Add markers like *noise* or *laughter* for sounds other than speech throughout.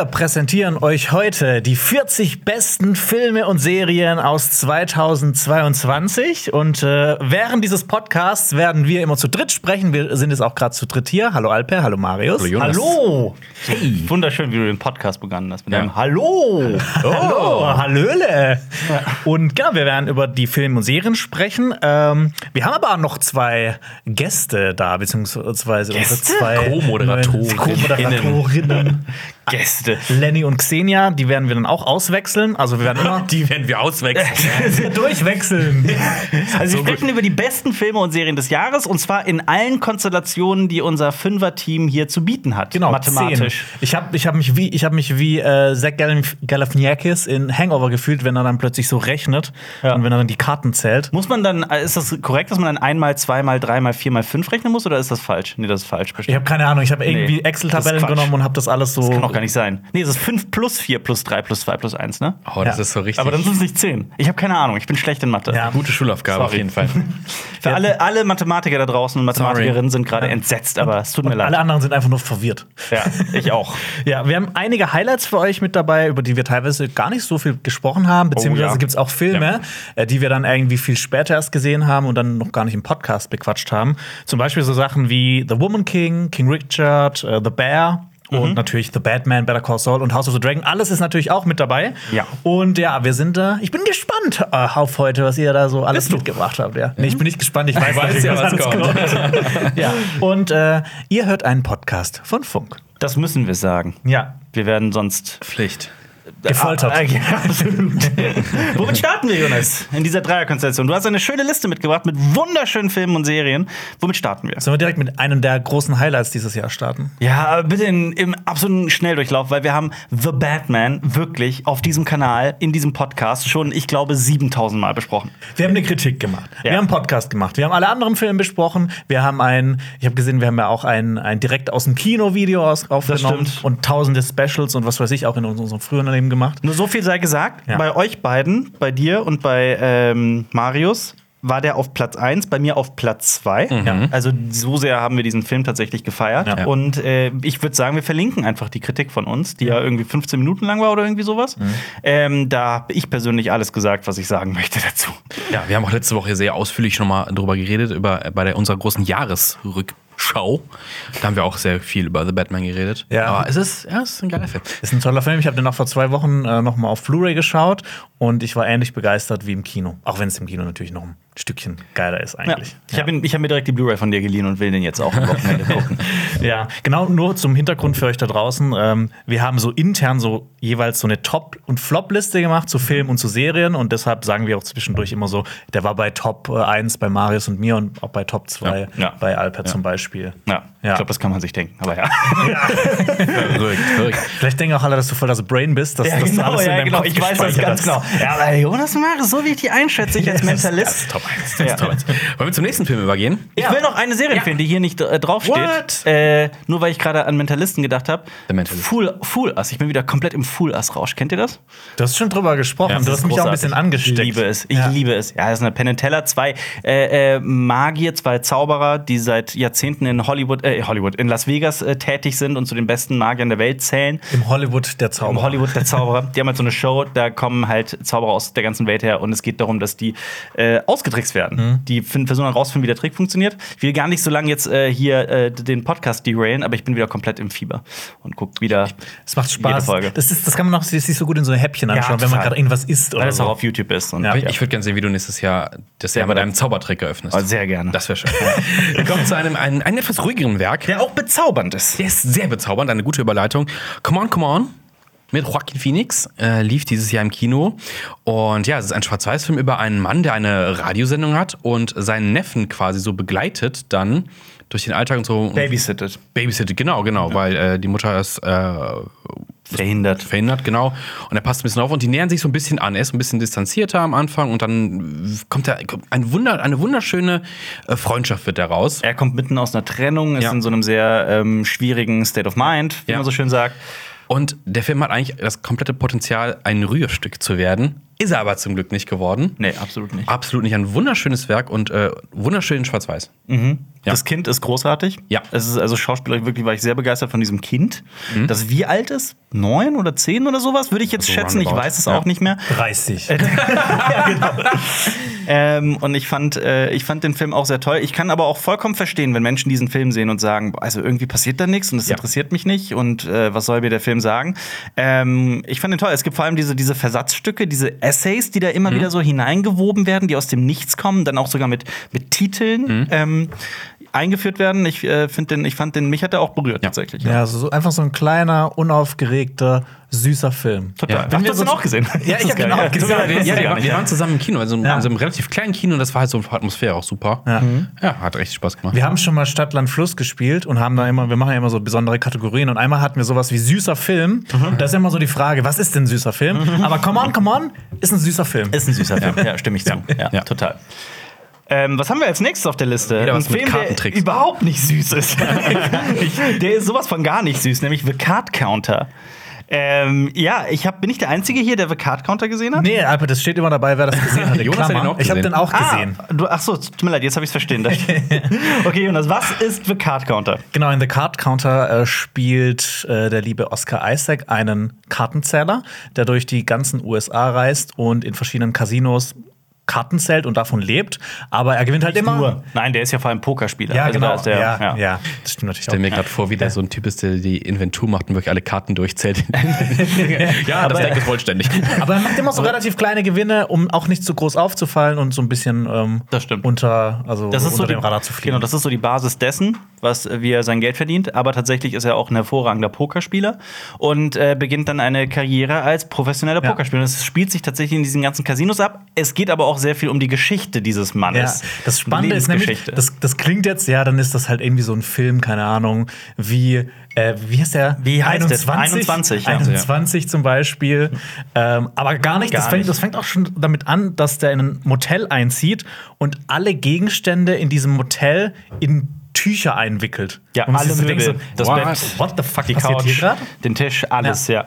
Wir präsentieren euch heute die 40 besten Filme und Serien aus 2022. Und äh, während dieses Podcasts werden wir immer zu dritt sprechen. Wir sind jetzt auch gerade zu dritt hier. Hallo Alper, hallo Marius. Hallo Jonas. Hallo. Hey. Wunderschön, wie du den Podcast begonnen hast mit ja. einem Hallo. Hallo, Hallöle. Und genau, wir werden über die Filme und Serien sprechen. Ähm, wir haben aber auch noch zwei Gäste da, beziehungsweise Gäste? unsere zwei Co-Moderatorinnen. Co-Moderatorinnen. Gäste. Lenny und Xenia, die werden wir dann auch auswechseln. Also wir werden immer *laughs* Die werden wir auswechseln. *laughs* durchwechseln. Also wir sprechen über die besten Filme und Serien des Jahres und zwar in allen Konstellationen, die unser Fünfer-Team hier zu bieten hat. Genau, mathematisch. zehn. Ich habe ich hab mich wie, ich hab mich wie äh, Zach Galif- Galifianakis in Hangover gefühlt, wenn er dann plötzlich so rechnet Ja. und wenn er dann die Karten zählt. Muss man dann, äh, ist das korrekt, dass man dann einmal, zweimal, dreimal, viermal, fünf rechnen muss oder ist das falsch? Nee, das ist falsch. Ich Bestimmt. habe keine Ahnung, ich habe irgendwie Nee, Excel-Tabellen genommen und habe das alles so. Das kann nicht sein. Nee, es ist 5 plus 4 plus 3 plus 2 plus 1, ne? Oh, das Ja. ist so richtig. Aber dann sind es nicht 10. Ich habe keine Ahnung, ich bin schlecht in Mathe. Ja. gute Schulaufgabe auf Sorry. jeden Fall. *laughs* Für alle, alle Mathematiker da draußen und Mathematikerinnen sind gerade entsetzt, aber es tut mir und leid. alle anderen sind einfach nur verwirrt. Ja, ich auch. *laughs* Ja, wir haben einige Highlights für euch mit dabei, über die wir teilweise gar nicht so viel gesprochen haben, beziehungsweise Oh ja. gibt es auch Filme, äh, die wir dann irgendwie viel später erst gesehen haben und dann noch gar nicht im Podcast bequatscht haben. Zum Beispiel so Sachen wie The Woman King, King Richard, äh, The Bear. Mhm. Und natürlich The Batman, Better Call Saul und House of the Dragon. Alles ist natürlich auch mit dabei. Ja. Und ja, wir sind da. ich bin gespannt äh, auf heute, was ihr da so alles mitgebracht habt. Ja. Nee, ich bin nicht gespannt. Ich *laughs* weiß, weiß ja, was alles kommt. *laughs* ja. Und äh, ihr hört einen Podcast von Funk. Das müssen wir sagen. Ja. Wir werden sonst Pflicht. Gefoltert. Ah, *laughs* ja, absolut. Womit starten wir, Jonas? In dieser Dreierkonstellation. Du hast eine schöne Liste mitgebracht mit wunderschönen Filmen und Serien. Womit starten wir? Sollen wir direkt mit einem der großen Highlights dieses Jahr starten? Ja, bitte in, im absoluten Schnelldurchlauf, weil wir haben The Batman wirklich auf diesem Kanal, in diesem Podcast schon, ich glaube, 7000 Mal besprochen. Wir haben eine Kritik gemacht. Ja. Wir haben einen Podcast gemacht. Wir haben alle anderen Filme besprochen. Wir haben ein, ich habe gesehen, wir haben ja auch ein, ein direkt aus dem Kino-Video aufgenommen stimmt. und tausende Specials und was weiß ich auch in unserem früheren Leben gemacht. Nur so viel sei gesagt, Ja. bei euch beiden, bei dir und bei ähm, Marius, war der auf Platz 1, bei mir auf Platz 2. Ja. Also so sehr haben wir diesen Film tatsächlich gefeiert. Ja. Und äh, ich würde sagen, wir verlinken einfach die Kritik von uns, die ja, irgendwie 15 Minuten lang war oder irgendwie sowas. Ähm, da habe ich persönlich alles gesagt, was ich sagen möchte *laughs* dazu. Ja, wir haben auch letzte Woche sehr ausführlich schon mal drüber geredet, über, bei der, unserer großen Jahresrückschau. Da haben wir auch sehr viel über The Batman geredet. Ja. Aber es ist, ja, es ist ein geiler Film. Ist ein toller Film. Ich habe den auch vor zwei Wochen äh, noch mal auf Blu-ray geschaut und ich war ähnlich begeistert wie im Kino. Auch wenn es im Kino natürlich noch ein Stückchen geiler ist Ja. eigentlich. Ich habe hab mir direkt die Blu-ray von dir geliehen und will den jetzt auch am Wochenende *laughs* gucken. Ja, genau, nur zum Hintergrund für euch da draußen. Ähm, wir haben so intern so jeweils so eine Top- und Flop-Liste gemacht zu Filmen und zu Serien und deshalb sagen wir auch zwischendurch immer so, der war bei Top äh, 1 bei Marius und mir und auch bei Top 2 Ja, ja. bei Alper zum Beispiel. Ja, Ja. ich glaube, das kann man sich denken. Aber ja. *laughs* Verrückt, verrückt. Vielleicht denken auch alle, dass du voll das Brain bist, dass, dass du alles in deinem Kopf Ich weiß das ganz hast. genau. Ja, aber Jonas Mare, so wie ich die einschätze, ich als Mentalist. Top 1. Das Ja. 1. Wollen wir zum nächsten Film übergehen? Ich will noch eine Serie empfehlen, die hier nicht äh, draufsteht. What? Äh, nur weil ich gerade an Mentalisten gedacht habe. The Mentalist. Fool, Fool Us. Ich bin wieder komplett im Fool Us-Rausch. Kennt ihr das? Du hast schon drüber gesprochen. Ja, du hast mich auch ein bisschen angesteckt. Ich liebe es. Ich Ja. liebe es. Ja, das ist eine Penn Teller. Zwei äh, äh, Magier, zwei Zauberer, die seit Jahrzehnten in Hollywood, äh, Hollywood, in Las Vegas äh, tätig sind und zu den besten Magiern der Welt zählen. Im Hollywood der Im Zauberer. Hollywood der Zauberer. Die haben halt so eine Show, da kommen halt Zauberer aus der ganzen Welt her und es geht darum, dass die äh, ausgetrickst werden. Mhm. Die versuchen herauszufinden, wie der Trick funktioniert. Ich will gar nicht so lange jetzt äh, hier äh, den Podcast derailen, aber ich bin wieder komplett im Fieber und guck wieder. Es macht Jede Spaß. Folge. Das, ist, das kann man auch sich so gut in so Häppchen anschauen, wenn man gerade irgendwas isst Weil oder es so. auch auf YouTube ist. Und Ja. Ich, ich würde gerne sehen, wie du nächstes Jahr das Jahr mit einem Zaubertrick eröffnest. Oh, sehr gerne. Das wäre schön. wir kommen zu einem, einem, einem etwas ruhigeren Werk. der auch bezaubernd ist. Der ist sehr bezaubernd, eine gute Überleitung. Come on, come on. Mit Joaquin Phoenix äh, lief dieses Jahr im Kino. Und ja, es ist ein Schwarz-Weiß-Film über einen Mann, der eine Radiosendung hat und seinen Neffen quasi so begleitet dann durch den Alltag und so. Babysitted. Babysittet, genau, genau, weil äh, die Mutter ist äh, Verhindert. verhindert, genau. Und er passt ein bisschen auf und die nähern sich so ein bisschen an. Er ist ein bisschen distanzierter am Anfang und dann kommt da ein Wunder, eine wunderschöne äh, Freundschaft wird daraus. Er kommt mitten aus einer Trennung, ist Ja. in so einem sehr ähm, schwierigen State of Mind, wie Ja. man so schön sagt. Und der Film hat eigentlich das komplette Potenzial, ein Rührstück zu werden. Ist er aber zum Glück nicht geworden. Nee, absolut nicht. Absolut nicht. Ein wunderschönes Werk und äh, wunderschön in Schwarz-Weiß. Ja. Das Kind ist großartig. Ja. Es ist also schauspielerisch wirklich war ich sehr begeistert von diesem Kind. Das wie alt ist? Neun oder zehn oder sowas? Würde ich jetzt So schätzen. Ich weiß es Ja. auch nicht mehr. 30. *laughs* ja, genau. ähm, und ich fand, äh, ich fand den Film auch sehr toll. Ich kann aber auch vollkommen verstehen, wenn Menschen diesen Film sehen und sagen, also irgendwie passiert da nichts und es Ja. interessiert mich nicht und äh, was soll mir der Film sagen? Ähm, ich fand den toll. Es gibt vor allem diese, diese Versatzstücke, diese Essays, die da immer wieder so hineingewoben werden, die aus dem Nichts kommen, dann auch sogar mit, mit Titeln. Ähm, eingeführt werden. Ich äh, finde den, ich fand den, mich hat er auch berührt tatsächlich. Ja, also so einfach so ein kleiner, unaufgeregter, süßer Film. Total. Ja. Ach, Wenn du wir hast so- den auch gesehen. Ja, ich hab den auch gesehen. Ja, Ja, ja, wir, ja, waren- wir waren zusammen im Kino, also in Ja. so einem relativ kleinen Kino, das war halt so Atmosphäre auch super. Ja. Ja, hat richtig Spaß gemacht. Wir haben schon mal Stadt, Land, Fluss gespielt und haben da immer, wir machen ja immer so besondere Kategorien und einmal hatten wir sowas wie süßer Film. Da ist immer so die Frage, was ist denn süßer Film? Aber come on, come on, ist ein süßer Film. Ist ein süßer Film, ja, stimme ich zu. Ja, Ja. total. Ähm, was haben wir als nächstes auf der Liste? Wieder was ein mit Film, der überhaupt nicht süß ist. *laughs* der ist sowas von gar nicht süß, nämlich The Card Counter. Ähm, ja, ich hab, bin ich der Einzige hier, der The Card Counter gesehen hat? Nee, Alper, das steht immer dabei, wer das *laughs* gesehen hat. Jonas hat ihn auch ich habe gesehen. den auch gesehen. Ah, du, ach so, tut mir leid, jetzt habe ich es steht- *laughs* okay, Jonas, was ist The Card Counter? Genau, in The Card Counter äh, spielt äh, der liebe Oscar Isaac einen Kartenzähler, der durch die ganzen USA reist und in verschiedenen Casinos Karten zählt und davon lebt. Aber er gewinnt halt immer. Nur. Nein, der ist ja vor allem Pokerspieler. Ja, Also da genau. ist der, ja, ja. ja. das stimmt natürlich Ich stelle mir gerade vor, wie der so ein Typ ist, der die Inventur macht und wirklich alle Karten durchzählt. *laughs* ja, das Aber- Deck ist vollständig. Aber er macht immer so relativ kleine Gewinne, um auch nicht zu groß aufzufallen und so ein bisschen ähm, Das stimmt. unter, also Das ist unter so dem die, Radar zu fliegen. Genau, das ist so die Basis dessen, was wie er sein Geld verdient. Aber tatsächlich ist er auch ein hervorragender Pokerspieler und äh, beginnt dann eine Karriere als professioneller Ja. Pokerspieler. Das spielt sich tatsächlich in diesen ganzen Casinos ab. Es geht aber auch sehr viel um die Geschichte dieses Ja, Mannes. das Spannende ist nämlich, das, das klingt jetzt, ja, dann ist das halt irgendwie so ein Film, keine Ahnung, wie, äh, wie heißt der? Wie heißt der? 21? 21, ja. 21 zum Beispiel. Ähm, aber gar nicht, Gar das, fängt, nicht. das fängt auch schon damit an, dass der in ein Motel einzieht und alle Gegenstände in diesem Motel in Tücher einwickelt. Ja, und alle sich so Möbel, das what? Bett, what the fuck die Couch, den Tisch, alles, ja.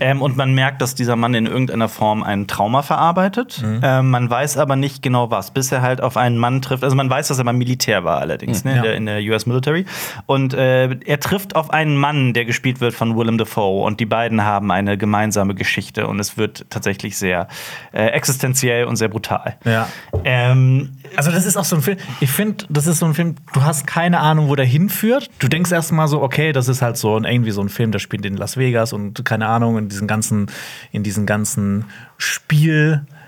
Ähm, und man merkt, dass dieser Mann in irgendeiner Form ein Trauma verarbeitet. Ähm, man weiß aber nicht genau was, bis er halt auf einen Mann trifft. Also man weiß, dass er mal Militär war allerdings, ne, in, Ja. der, in der US Military. Und äh, er trifft auf einen Mann, der gespielt wird von Willem Dafoe. Und die beiden haben eine gemeinsame Geschichte. Und es wird tatsächlich sehr äh, existenziell und sehr brutal. Ja. Ähm, Also, das ist auch so ein Film. Ich finde, das ist so ein Film, du hast keine Ahnung, wo der hinführt. Du denkst erstmal so, okay, das ist halt so ein, irgendwie so ein Film, der spielt in Las Vegas und keine Ahnung, in diesen ganzen, in diesen ganzen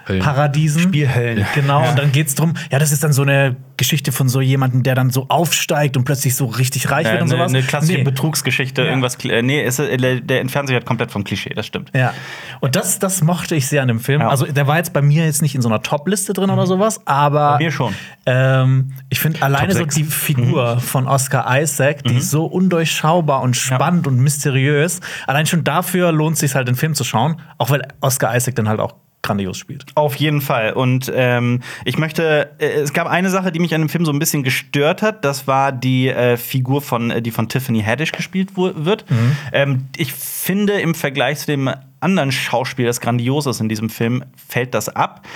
Spielparadiesen. Spielhöllen. Genau, und dann geht's drum, ja, das ist dann so eine Geschichte von so jemandem, der dann so aufsteigt und plötzlich so richtig reich wird Eine, und sowas. eine klassische Nee. Betrugsgeschichte, Ja. irgendwas. äh, Nee, ist, äh, der, entfernt sich halt komplett vom Klischee, das stimmt. Ja. Und das, das mochte ich sehr an dem Film. Ja. Also, der war jetzt bei mir jetzt nicht in so einer Top-Liste drin oder sowas, aber. Bei mir schon. Ähm, ich finde alleine so die Figur von Oscar Isaac, die ist so undurchschaubar und spannend und mysteriös. Allein schon dafür lohnt es sich halt, den Film zu schauen, auch weil Oscar Isaac dann halt auch grandios spielt. Auf jeden Fall. Und ähm, ich möchte, äh, es gab eine Sache, die mich an dem Film so ein bisschen gestört hat. Das war die äh, Figur von, äh, die von Tiffany Haddish gespielt wird. Ähm, ich finde, im Vergleich zu dem anderen Schauspiel, das grandios ist in diesem Film, fällt das ab.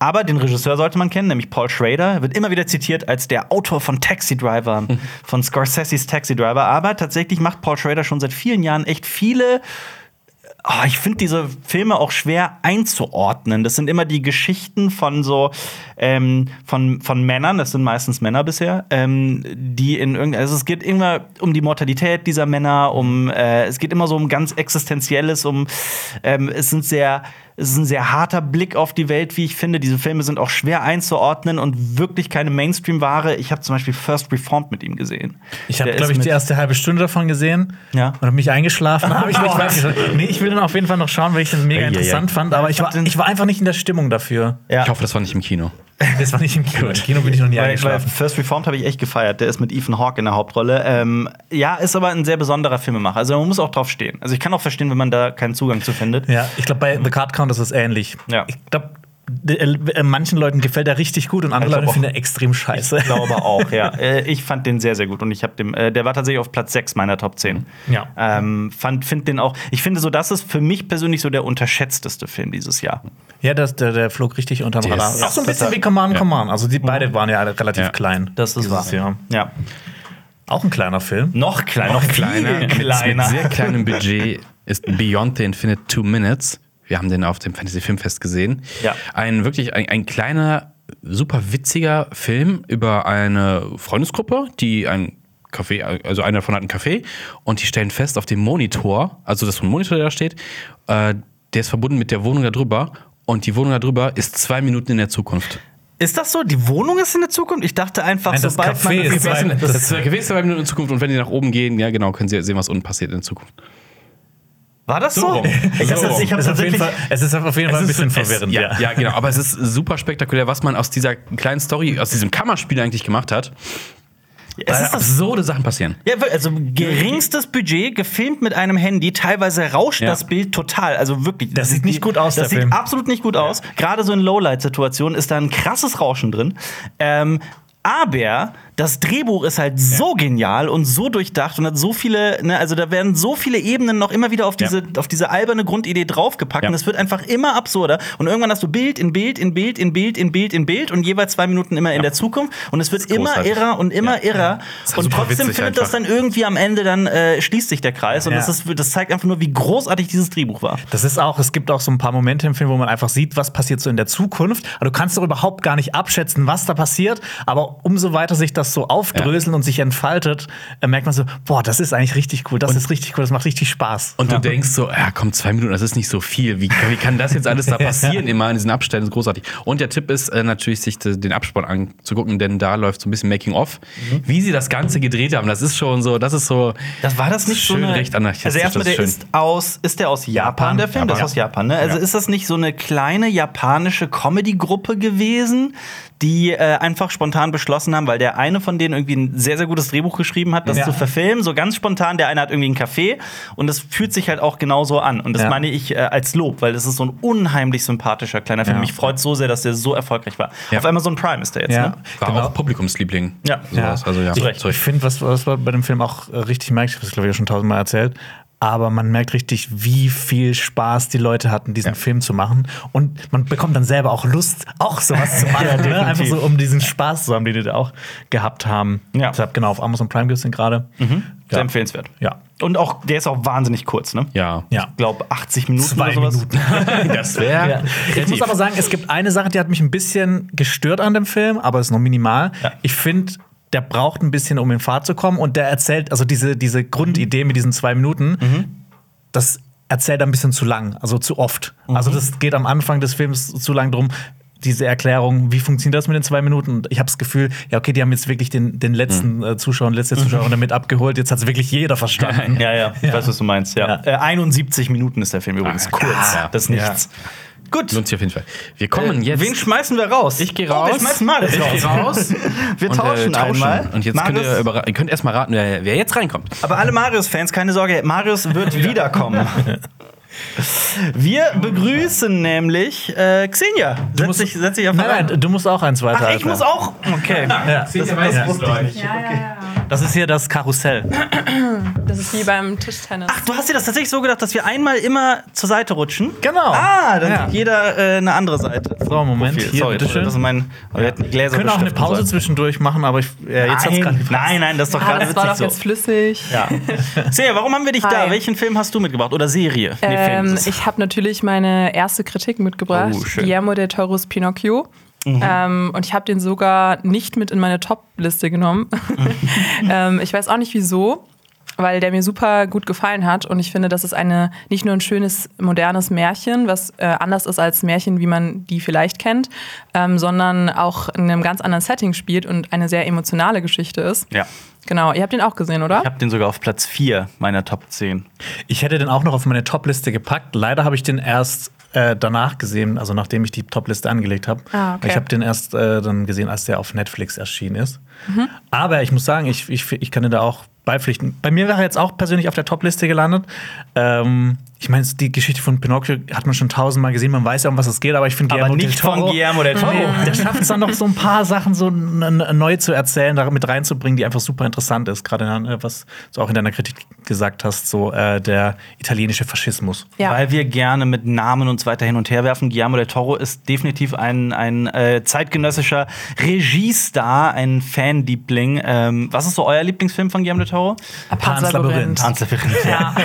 Aber den Regisseur sollte man kennen, nämlich Paul Schrader. Er wird immer wieder zitiert als der Autor von Taxi Driver, *laughs* von Scorseses Taxi Driver. Aber tatsächlich macht Paul Schrader schon seit vielen Jahren echt viele Ah, ich finde diese Filme auch schwer einzuordnen. Das sind immer die Geschichten von so ähm, von, von Männern, das sind meistens Männer bisher, ähm, die in irgendein, also es geht immer um die Mortalität dieser Männer, um äh, es geht immer so um ganz Existenzielles, um ähm, es sind sehr es ist ein sehr harter Blick auf die Welt, wie ich finde. Diese Filme sind auch schwer einzuordnen und wirklich keine Mainstream-Ware. Ich habe zum Beispiel First Reformed mit ihm gesehen. Ich habe, glaube ich, die erste halbe Stunde davon gesehen Ja. und habe mich eingeschlafen. Dann hab ich nicht *laughs* nee, ich will den auf jeden Fall noch schauen, weil ich den mega Eieiei. interessant fand. Aber ich war, ich war einfach nicht in der Stimmung dafür. Ja. Ich hoffe, das war nicht im Kino. *laughs* Das war nicht im Kino. Im Kino bin ich noch nie Weil, weil eingeschlafen. First Reformed habe ich echt gefeiert. Der ist mit Ethan Hawke in der Hauptrolle. Ähm, ja, ist aber ein sehr besonderer Filmemacher. Also man muss auch drauf stehen. Also ich kann auch verstehen, wenn man da keinen Zugang zu findet. Ja, ich glaube, bei The Card Count ist es ähnlich. Ja. Ich glaube, manchen Leuten gefällt er richtig gut und andere Leute finden er extrem scheiße. Ich glaube auch, ja. *laughs* Äh, Ich fand den sehr, sehr gut und ich habe dem, äh, der war tatsächlich auf Platz 6 meiner Top 10. Ja. Ähm, fand, find den auch, ich finde so, das ist für mich persönlich so der unterschätzteste Film dieses Jahr. Ja, das, der, der flog richtig unterm Der Radar. ist- Auch so ein bisschen wie Command Ja. Command. Also die beide waren ja alle relativ Ja. klein. Das ist wahr. Jahr. Ja. Auch ein kleiner Film. Noch kleiner, noch kleiner, viel mit, mit kleiner. sehr *laughs* kleinem Budget ist Beyond the Infinite Two Minutes. Wir haben den auf dem Fantasy Filmfest gesehen. Ja. Ein wirklich ein, ein kleiner, super witziger Film über eine Freundesgruppe, die ein Café, also einer davon hat einen Café und die stellen fest auf dem Monitor, also das ist so ein Monitor, der da steht, äh, der ist verbunden mit der Wohnung da drüber und die Wohnung da drüber ist zwei Minuten in der Zukunft. Ist das so? Die Wohnung ist in der Zukunft? Ich dachte einfach, Nein, das sobald Café man ist das zwei- Das ist zwei Minuten in Zukunft und wenn die nach oben gehen, ja genau, können sie sehen, was unten passiert in Zukunft. War das so? rum. *laughs* Ich habe So ich hab Es ist auf jeden tatsächlich. Fall, es ist auf jeden Fall ein bisschen verwirrend. ja, ja. genau. Aber es ist super spektakulär, was man aus dieser kleinen Story, aus diesem Kammerspiel eigentlich gemacht hat. Es ist das absurde Sachen passieren. Ja, also geringstes Budget, gefilmt mit einem Handy. Teilweise rauscht Ja. das Bild total. Also wirklich. Das sieht nicht gut aus, Das der sieht Film. absolut nicht gut aus. Gerade so in Lowlight-Situationen ist da ein krasses Rauschen drin. Ähm, aber das Drehbuch ist halt so genial und so durchdacht und hat so viele, ne, also da werden so viele Ebenen noch immer wieder auf diese, auf diese alberne Grundidee draufgepackt Ja. und es wird einfach immer absurder. Und irgendwann hast du Bild in Bild in Bild in Bild in Bild in Bild und jeweils zwei Minuten immer in der Zukunft und es wird immer irrer und immer irrer. Und trotzdem findet das einfach. dann irgendwie am Ende dann äh, schließt sich der Kreis und Ja. das, ist, das zeigt einfach nur, wie großartig dieses Drehbuch war. Das ist auch, es gibt auch so ein paar Momente im Film, wo man einfach sieht, was passiert so in der Zukunft. Aber du kannst doch überhaupt gar nicht abschätzen, was da passiert. Aber umso weiter sich das so aufdröselt und sich entfaltet, äh, merkt man so, boah, das ist eigentlich richtig cool, das ist richtig cool, das macht richtig Spaß. Und du denkst so, ja komm, zwei Minuten, das ist nicht so viel. Wie, wie kann das jetzt alles da *laughs* passieren? Immer in diesen Abständen, das ist großartig. Und der Tipp ist äh, natürlich, sich de- den Abspann anzugucken, denn da läuft so ein bisschen Making-of. Wie sie das Ganze gedreht haben, das ist schon so, das ist so. Das war das nicht schön so eine, recht anarchistisch. Also erstmal, das der schön. ist aus, ist der aus Japan, der Film? Japan. Der ist aus Japan, ne? Also Ja. ist das nicht so eine kleine japanische Comedy-Gruppe gewesen, die äh, einfach spontan beschlossen haben, weil der eine von denen irgendwie ein sehr, sehr gutes Drehbuch geschrieben hat, das Ja. zu verfilmen, so ganz spontan. Der eine hat irgendwie ein Café und das fühlt sich halt auch genauso an. Und das Ja. meine ich äh, als Lob, weil das ist so ein unheimlich sympathischer kleiner Film. Ja. Mich freut so sehr, dass der so erfolgreich war. Ja. Auf Amazon Prime ist der jetzt, ne? War genau. auch Publikumsliebling. Ja. Sowas. Also ja. Zeug. Ich finde, was, was bei dem Film auch äh, richtig merkt, ich habe das glaube ich schon tausendmal erzählt, aber man merkt richtig, wie viel Spaß die Leute hatten, diesen Film zu machen. Und man bekommt dann selber auch Lust, auch sowas zu *laughs* machen. ne? definitiv. Einfach so, um diesen Spaß zu haben, den die da auch gehabt haben. Ja. Deshalb, genau, auf Amazon Prime gibt es den gerade. Sehr Ja. empfehlenswert. Ja. Und auch, der ist auch wahnsinnig kurz, ne? Ja. Ja. Ich glaube, 80 Minuten Zwei oder sowas. Minuten. *laughs* Das wäre. Ja. Ich muss aber sagen, es gibt eine Sache, die hat mich ein bisschen gestört an dem Film, aber ist noch minimal. Ja. Ich finde, der braucht ein bisschen, um in Fahrt zu kommen. Und der erzählt, also diese, diese Grundidee mit diesen zwei Minuten, das erzählt er ein bisschen zu lang, also zu oft. Also das geht am Anfang des Films zu lang drum. Diese Erklärung, wie funktioniert das mit den zwei Minuten? Und ich habe das Gefühl, ja, okay, die haben jetzt wirklich den, den letzten äh, Zuschauer und letzte Zuschauerin damit abgeholt. Jetzt hat es wirklich jeder verstanden. Ja, ja, ich weiß, was du meinst. Ja. Ja. Äh, 71 Minuten ist der Film übrigens. Ah, Kurz. ja. Das ist nichts. Gut. Lohnt sich auf jeden Fall. Wir kommen Äh, jetzt. Wen schmeißen wir raus? ich gehe Oh, raus. wir schmeißen Marius ich raus. gehe raus. *laughs* Wir und, äh, tauschen, einmal. Und jetzt könnt Marius- ihr, überra- ihr könnt erstmal raten, wer, wer jetzt reinkommt. Aber alle Marius-Fans, keine Sorge, Marius wird wiederkommen. *laughs* Wir begrüßen nämlich äh, Xenia. Setz musst- dich, setz dich auf Nein, nein, du musst auch eins weiter. Ach, ich muss auch. Okay. Ja. Das, das wusste ich nicht. Ja, ja, ja. Das ist hier das Karussell. Das ist wie beim Tischtennis. Ach, du hast dir das tatsächlich so gedacht, dass wir einmal immer zur Seite rutschen? Genau. Ah, dann Ja. hat jeder äh, eine andere Seite. So, Moment, Profil. hier, Sorry, bitteschön. Das ist mein. Aber wir hätten die Gläser Wir können auch eine Pause sollen. zwischendurch machen, aber ich, äh, jetzt hat's gerade Nein, nein, nein, das ist doch ah, gerade das war doch jetzt so. flüssig. Ja. Xenia, warum haben wir dich Hi. da? Welchen Film hast du mitgebracht? Oder Serie? Ähm, ich habe natürlich meine erste Kritik mitgebracht. Oh, schön. Guillermo del Toro's Pinocchio. Mhm. Ähm, und ich habe den sogar nicht mit in meine Top-Liste genommen. *laughs* ähm, ich weiß auch nicht wieso, weil der mir super gut gefallen hat. Und ich finde, das ist eine nicht nur ein schönes, modernes Märchen, was äh, anders ist als Märchen, wie man die vielleicht kennt, ähm, sondern auch in einem ganz anderen Setting spielt und eine sehr emotionale Geschichte ist. ja. Genau, ihr habt den auch gesehen, oder? Ich habe den sogar auf Platz 4 meiner Top 10. Ich hätte den auch noch auf meine Top-Liste gepackt. Leider habe ich den erst äh, danach gesehen, also nachdem ich die Top-Liste angelegt habe. Ah, okay. Ich habe den erst äh, dann gesehen, als der auf Netflix erschienen ist. Aber ich muss sagen, ich, ich, ich kann den da auch beipflichten. Bei mir wäre er jetzt auch persönlich auf der Top-Liste gelandet. Ähm, ich meine, die Geschichte von Pinocchio hat man schon tausendmal gesehen, man weiß ja, um was es geht, aber ich finde Aber nicht von Guillermo del Toro. Nee, der schafft es dann noch so ein paar Sachen so neu zu erzählen, da mit reinzubringen, die einfach super interessant ist. Gerade äh, was du auch in deiner Kritik gesagt hast, so äh, der italienische Faschismus. Ja. Weil wir gerne mit Namen uns weiter hin und her werfen. Guillermo del Toro ist definitiv ein, ein äh, zeitgenössischer Regiestar, ein Fanliebling. Ähm, was ist so euer Lieblingsfilm von Guillermo del Toro? Pan's Labyrinth. Pan's Labyrinth. Ja.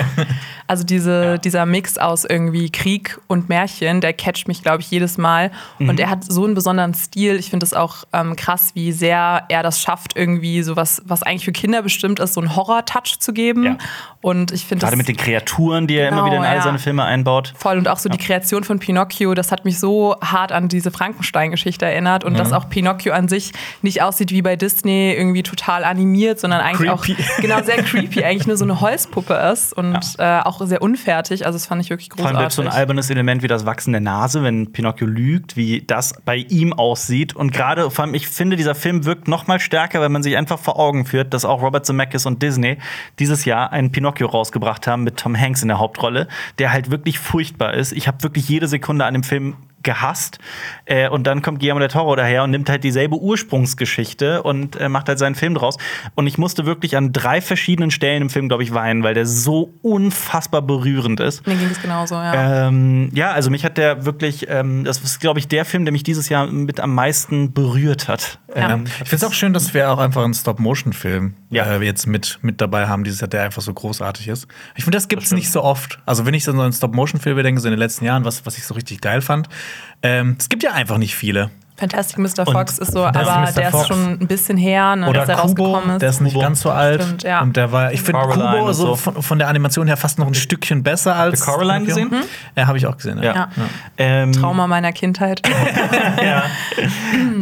Also diese, dieser Mix aus irgendwie Krieg und Märchen, der catcht mich, glaube ich, jedes Mal. Mhm. Und er hat so einen besonderen Stil. Ich finde es auch ähm, krass, wie sehr er das schafft, irgendwie sowas, was eigentlich für Kinder bestimmt ist, so einen Horror-Touch zu geben. Ja. Und ich finde Gerade mit den Kreaturen, die er immer Genau, wieder in all ja. seine Filme einbaut. voll und auch so die Kreation von Pinocchio, das hat mich so hart an diese Frankenstein-Geschichte erinnert und dass Mhm. auch Pinocchio an sich nicht aussieht wie bei Disney irgendwie total animiert, sondern eigentlich Creepy. auch genau sehr creepy, *laughs* eigentlich nur so eine Holzpuppe ist und äh, auch sehr unfertig. Also das fand ich wirklich Vor allem großartig. so ein albernes Element wie das Wachsen der Nase, wenn Pinocchio lügt, wie das bei ihm aussieht. Und gerade, vor allem, ich finde, dieser Film wirkt noch mal stärker, weil man sich einfach vor Augen führt, dass auch Robert Zemeckis und Disney dieses Jahr einen Pinocchio rausgebracht haben mit Tom Hanks in der Hauptrolle, der halt wirklich furchtbar ist. Ich habe wirklich jede Sekunde an dem Film gehasst. Äh, und dann kommt Guillermo del Toro daher und nimmt halt dieselbe Ursprungsgeschichte und äh, macht halt seinen Film draus. Und ich musste wirklich an drei verschiedenen Stellen im Film, glaube ich, weinen, weil der so unfassbar berührend ist. Mir ging es genauso, ja. Ähm, ja, also mich hat der wirklich, ähm, das ist, glaube ich, der Film, der mich dieses Jahr mit am meisten berührt hat. Ja. Ähm, Ich finde es auch schön, dass wir auch einfach einen Stop-Motion-Film Ja. äh, jetzt mit, mit dabei haben, dieses Jahr, der einfach so großartig ist. Ich finde, das gibt es nicht so oft. Also, wenn ich so an einen Stop-Motion-Film denke, so in den letzten Jahren, was, was ich so richtig geil fand, ähm, es gibt ja einfach nicht viele. Fantastic Mr. Und Fox ist so, Fantastic aber Mr. der Fox. ist schon ein bisschen her, ne, Oder dass er Kubo, rausgekommen ist. der ist nicht Kubo. ganz so alt. Stimmt, ja. Und der war, ich finde Kubo und so so. von, von der Animation her fast noch ein Stückchen besser als. The Coraline gesehen? Ja, habe ich auch gesehen. Ja. ja. Ja. Ähm, Trauma meiner Kindheit. *laughs* ja.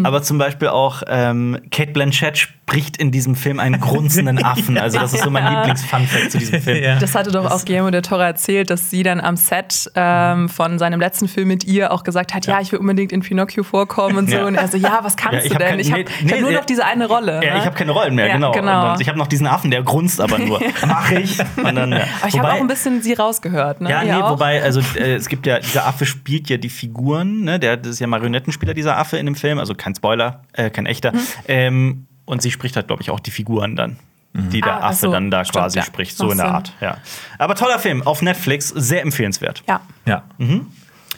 Aber zum Beispiel auch ähm, Kate Blanchett spricht in diesem Film einen grunzenden Affen. Also, das ist so mein Lieblings-Fun-Fact zu diesem Film. Ja. Das hatte doch auch Guillermo del Toro erzählt, dass sie dann am Set ähm, von seinem letzten Film mit ihr auch gesagt hat, ja, ich will unbedingt in Pinocchio vorkommen und so. Ja. Und er so, ja, was kannst Ja, ich du denn? kein- ich habe nee, hab nur äh, noch diese eine Rolle. Ja, ne? ich habe keine Rollen mehr, Ja, genau. genau. Und dann, ich habe noch diesen Affen, der grunzt aber nur. *laughs* Mach ich. Und dann, ja. Aber ich habe auch ein bisschen sie rausgehört. Ne? Ja, Ihr nee, auch? wobei, also äh, es gibt ja, dieser Affe spielt ja die Figuren, ne? Der das ist ja Marionettenspieler, dieser Affe in dem Film, also kein Spoiler, äh, kein echter. Mhm. Ähm, und sie spricht halt, glaube ich, auch die Figuren dann. Die der Ah, Affe so, dann da stimmt, quasi ja. spricht, so in der. Art. Ja. Aber toller Film auf Netflix, sehr empfehlenswert. Ja. Ja.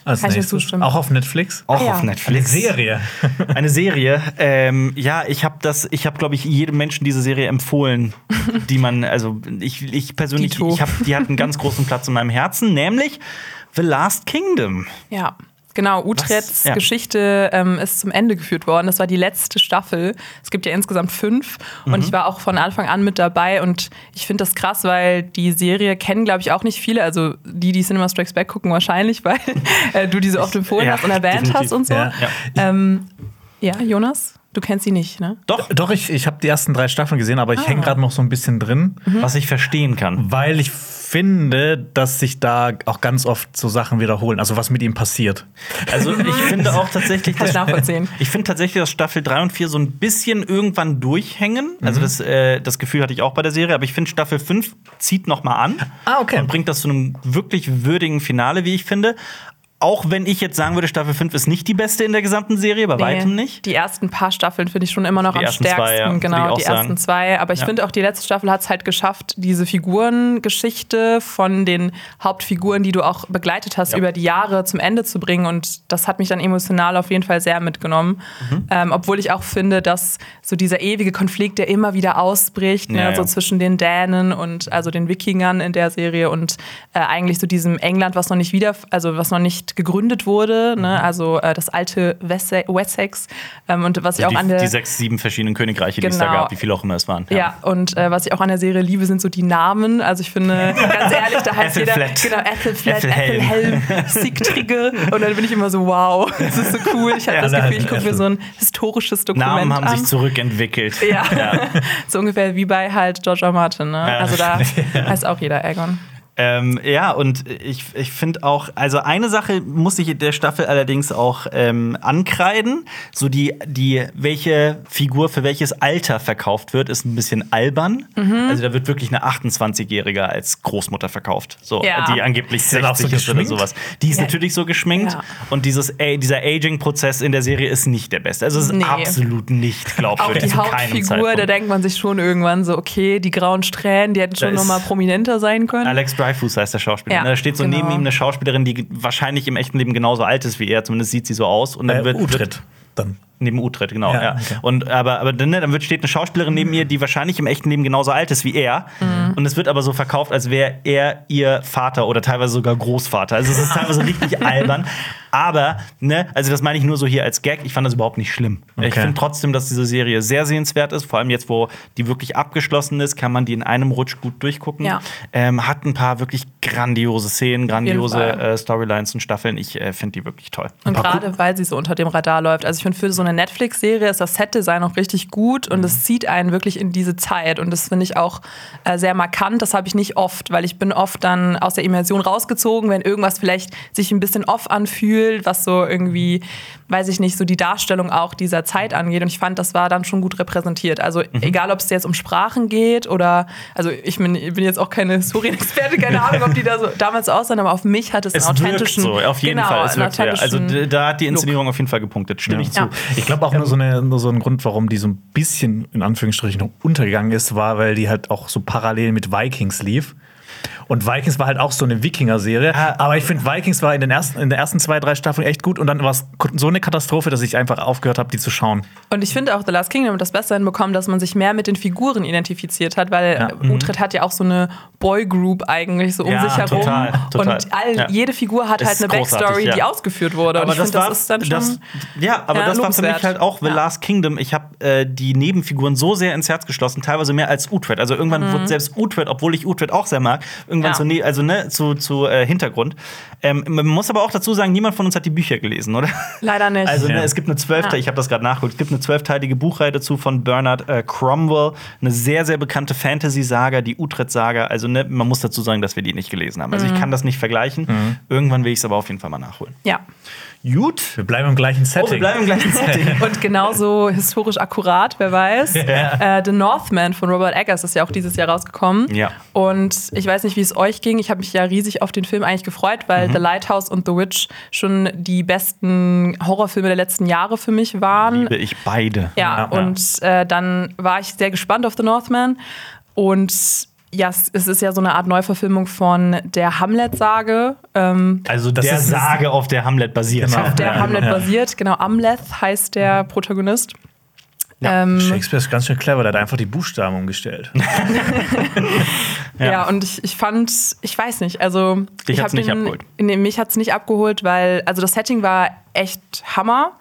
Als Kann ich dir nächstes. zustimmen. Auch auf Netflix. Auch Ah, ja. auf Eine Netflix. Serie. *laughs* Eine Serie. Ähm, ja, ich habe das, ich habe, glaube ich, jedem Menschen diese Serie empfohlen, *laughs* die man, also ich, ich persönlich, Dito. ich habe, die hat einen ganz großen Platz in meinem Herzen, nämlich The Last Kingdom. Ja. Genau, Utrets Ja. Geschichte ähm, ist zum Ende geführt worden. Das war die letzte Staffel. Es gibt ja insgesamt fünf. Mhm. Und ich war auch von Anfang an mit dabei. Und ich finde das krass, weil die Serie kennen, glaube ich, auch nicht viele. Also die, die Cinema Strikes Back gucken, wahrscheinlich, weil *laughs* äh, du die so oft empfohlen Ja, hast und erwähnt definitiv. hast und so. Ja. Ja. Ähm, ja, Jonas, du kennst sie nicht, ne? Doch, Doch, ich, ich habe die ersten drei Staffeln gesehen, aber ich hänge gerade noch so ein bisschen drin, was ich verstehen kann. weil ich finde, dass sich da auch ganz oft so Sachen wiederholen, also was mit ihm passiert. Also ich *laughs* finde auch tatsächlich, dass, nachvollziehen. ich finde tatsächlich, dass Staffel 3 und 4 so ein bisschen irgendwann durchhängen. Also das, äh, das Gefühl hatte ich auch bei der Serie, aber ich finde Staffel 5 zieht noch mal an Ah, okay. und bringt das zu einem wirklich würdigen Finale, wie ich finde. Auch wenn ich jetzt sagen würde, Staffel 5 ist nicht die beste in der gesamten Serie, bei weitem nicht. Die ersten paar Staffeln finde ich schon immer noch Die am ersten zwei, stärksten. ja, genau, die sagen. ersten zwei. Aber ich Ja. finde auch, die letzte Staffel hat es halt geschafft, diese Figurengeschichte von den Hauptfiguren, die du auch begleitet hast, Ja. über die Jahre zum Ende zu bringen. Und das hat mich dann emotional auf jeden Fall sehr mitgenommen. Mhm. Ähm, obwohl ich auch finde, dass so dieser ewige Konflikt, der immer wieder ausbricht, ne, so zwischen den Dänen und also den Wikingern in der Serie und äh, eigentlich so diesem England, was noch nicht wieder, also was noch nicht gegründet wurde, ne, Mhm. also äh, das alte Wesse- Wessex. Ähm, und was ich auch die, an der die sechs, sieben verschiedenen Königreiche, die es da Genau. gab, wie viele auch immer es waren. ja, und äh, was ich auch an der Serie liebe, sind so die Namen. Also ich finde, ganz ehrlich, da heißt jeder genau Ethelflaed, Ethelhelm. *laughs* Sigtrigge. Und dann bin ich immer so, wow, das ist so cool. Ich habe Ja, das Gefühl, ich gucke mir so ein historisches Dokument Namen haben an. sich zurückentwickelt. ja. *laughs* so ungefähr wie bei halt George R. Martin. Ne? Ja. Also da *laughs* heißt auch jeder Aegon. Ähm, ja, und ich, ich finde auch, also eine Sache muss ich der Staffel allerdings auch ähm, ankreiden. So die, die, welche Figur für welches Alter verkauft wird, ist ein bisschen albern. Mhm. Also da wird wirklich eine 28-Jährige als Großmutter verkauft. So, Ja. die angeblich Ist die dann auch 60 so ist oder sowas. Die ist Ja. natürlich so geschminkt. Ja. Und dieses, dieser Aging-Prozess in der Serie ist nicht der beste. Also es ist Nee. absolut nicht Auch glaubwürdig. die zu keinem Hauptfigur, da denkt man sich schon irgendwann so, okay, die grauen Strähnen, die hätten schon Da ist- noch mal prominenter sein können. Alex Dreyfus heißt der Schauspieler. Ja, da steht so genau. neben ihm eine Schauspielerin, die wahrscheinlich im echten Leben genauso alt ist wie er. Zumindest sieht sie so aus. Und dann Äh, wird, wird Utritt. Dann. Neben Utrecht, genau. Ja, Ja, okay. Und aber, aber dann, ne, dann wird, steht eine Schauspielerin neben ihr, die wahrscheinlich im echten Leben genauso alt ist wie er. Mhm. Und es wird aber so verkauft, als wäre er ihr Vater oder teilweise sogar Großvater. Also es ist teilweise *laughs* richtig albern. Aber, ne, also das meine ich nur so hier als Gag. Ich fand das überhaupt nicht schlimm. Ich Okay. finde trotzdem, dass diese Serie sehr sehenswert ist. Vor allem jetzt, wo die wirklich abgeschlossen ist, kann man die in einem Rutsch gut durchgucken. Ja. Ähm, hat ein paar wirklich grandiose Szenen, grandiose äh, Storylines und Staffeln. Ich äh, finde die wirklich toll. Und gerade weil sie so unter dem Radar läuft. Also ich finde, für so eine Netflix-Serie ist das Set-Design auch richtig gut und es zieht einen wirklich in diese Zeit. Und das finde ich auch äh, sehr markant. Das habe ich nicht oft, weil ich bin oft dann aus der Immersion rausgezogen, wenn irgendwas vielleicht sich ein bisschen off anfühlt, was so irgendwie, weiß ich nicht, so die Darstellung auch dieser Zeit angeht. Und ich fand, das war dann schon gut repräsentiert. Also egal, ob es jetzt um Sprachen geht oder, also ich bin, ich bin jetzt auch keine Historienexperte, keine Ahnung, ob die da so damals aussahen, aber auf mich hat es, Es einen authentischen, so, auf jeden genau, Fall. Es wirkt ja. Also da hat die Look. Inszenierung auf jeden Fall gepunktet, stimme ich zu. Ja. Ich glaube auch nur, so eine, nur so ein Grund, warum die so ein bisschen in Anführungsstrichen noch untergegangen ist, war, weil die halt auch so parallel mit Vikings lief. Und Vikings war halt auch so eine Wikinger-Serie. Ah. Aber ich finde, Vikings war in den, ersten, in den ersten zwei, drei Staffeln echt gut. Und dann war es so eine Katastrophe, dass ich einfach aufgehört habe, die zu schauen. Und ich finde auch The Last Kingdom hat das besser hinbekommen, dass man sich mehr mit den Figuren identifiziert hat, weil Ja. äh, Utrecht hat ja auch so eine Boygroup eigentlich so um Ja, sich herum. total, total. Und all, Ja. jede Figur hat Ist halt eine Backstory, ja. die ausgeführt wurde. Und Aber ich das finde, war, das ist dann schon. das, ja, aber Ja, das war für mich halt auch The Ja. Last Kingdom. Ich habe äh, die Nebenfiguren so sehr ins Herz geschlossen, teilweise mehr als Utrecht. Also irgendwann wurde selbst Utrecht, obwohl ich Utrecht auch sehr mag, irgendwann Mhm. Ja. zu, ne also, ne, zu, zu äh, Hintergrund. Ähm, man muss aber auch dazu sagen, niemand von uns hat die Bücher gelesen, oder? Leider nicht. Also ne, Ja. es gibt eine zwölf, Ja. ich habe das gerade nachgeguckt, es gibt eine zwölfteilige Buchreihe dazu von Bernard äh, Cromwell, eine sehr sehr bekannte Fantasy-Saga, die Utrecht-Saga. Also ne, man muss dazu sagen, dass wir die nicht gelesen haben. Mhm. Also ich kann das nicht vergleichen. Irgendwann will ich es aber auf jeden Fall mal nachholen. ja. Gut. Wir bleiben im gleichen Oh, wir Setting. bleiben im gleichen *laughs* Setting. Und genauso historisch akkurat, wer weiß. Äh, The Northman von Robert Eggers ist ja auch dieses Jahr rausgekommen. Ja. Und ich weiß nicht, wie es euch ging. Ich habe mich ja riesig auf den Film eigentlich gefreut, weil The Lighthouse und The Witch schon die besten Horrorfilme der letzten Jahre für mich waren. Liebe ich beide. Ja, Ja. und äh, dann war ich sehr gespannt auf The Northman. Und ja, es es ist ja so eine Art Neuverfilmung von der Hamlet-Sage. Ähm, Also Das der ist- Sage, auf der Hamlet basiert. Genau. auf der Ja, Hamlet ja. basiert. Genau, Amleth heißt der Protagonist. Ähm, Shakespeare ist ganz schön clever, der hat einfach die Buchstaben umgestellt. *laughs* Ja, und ich, ich fand, ich weiß nicht, also Dich ich hat's hab nicht den- abgeholt. Nee, mich hat es nicht abgeholt, weil, also das Setting war echt Hammer.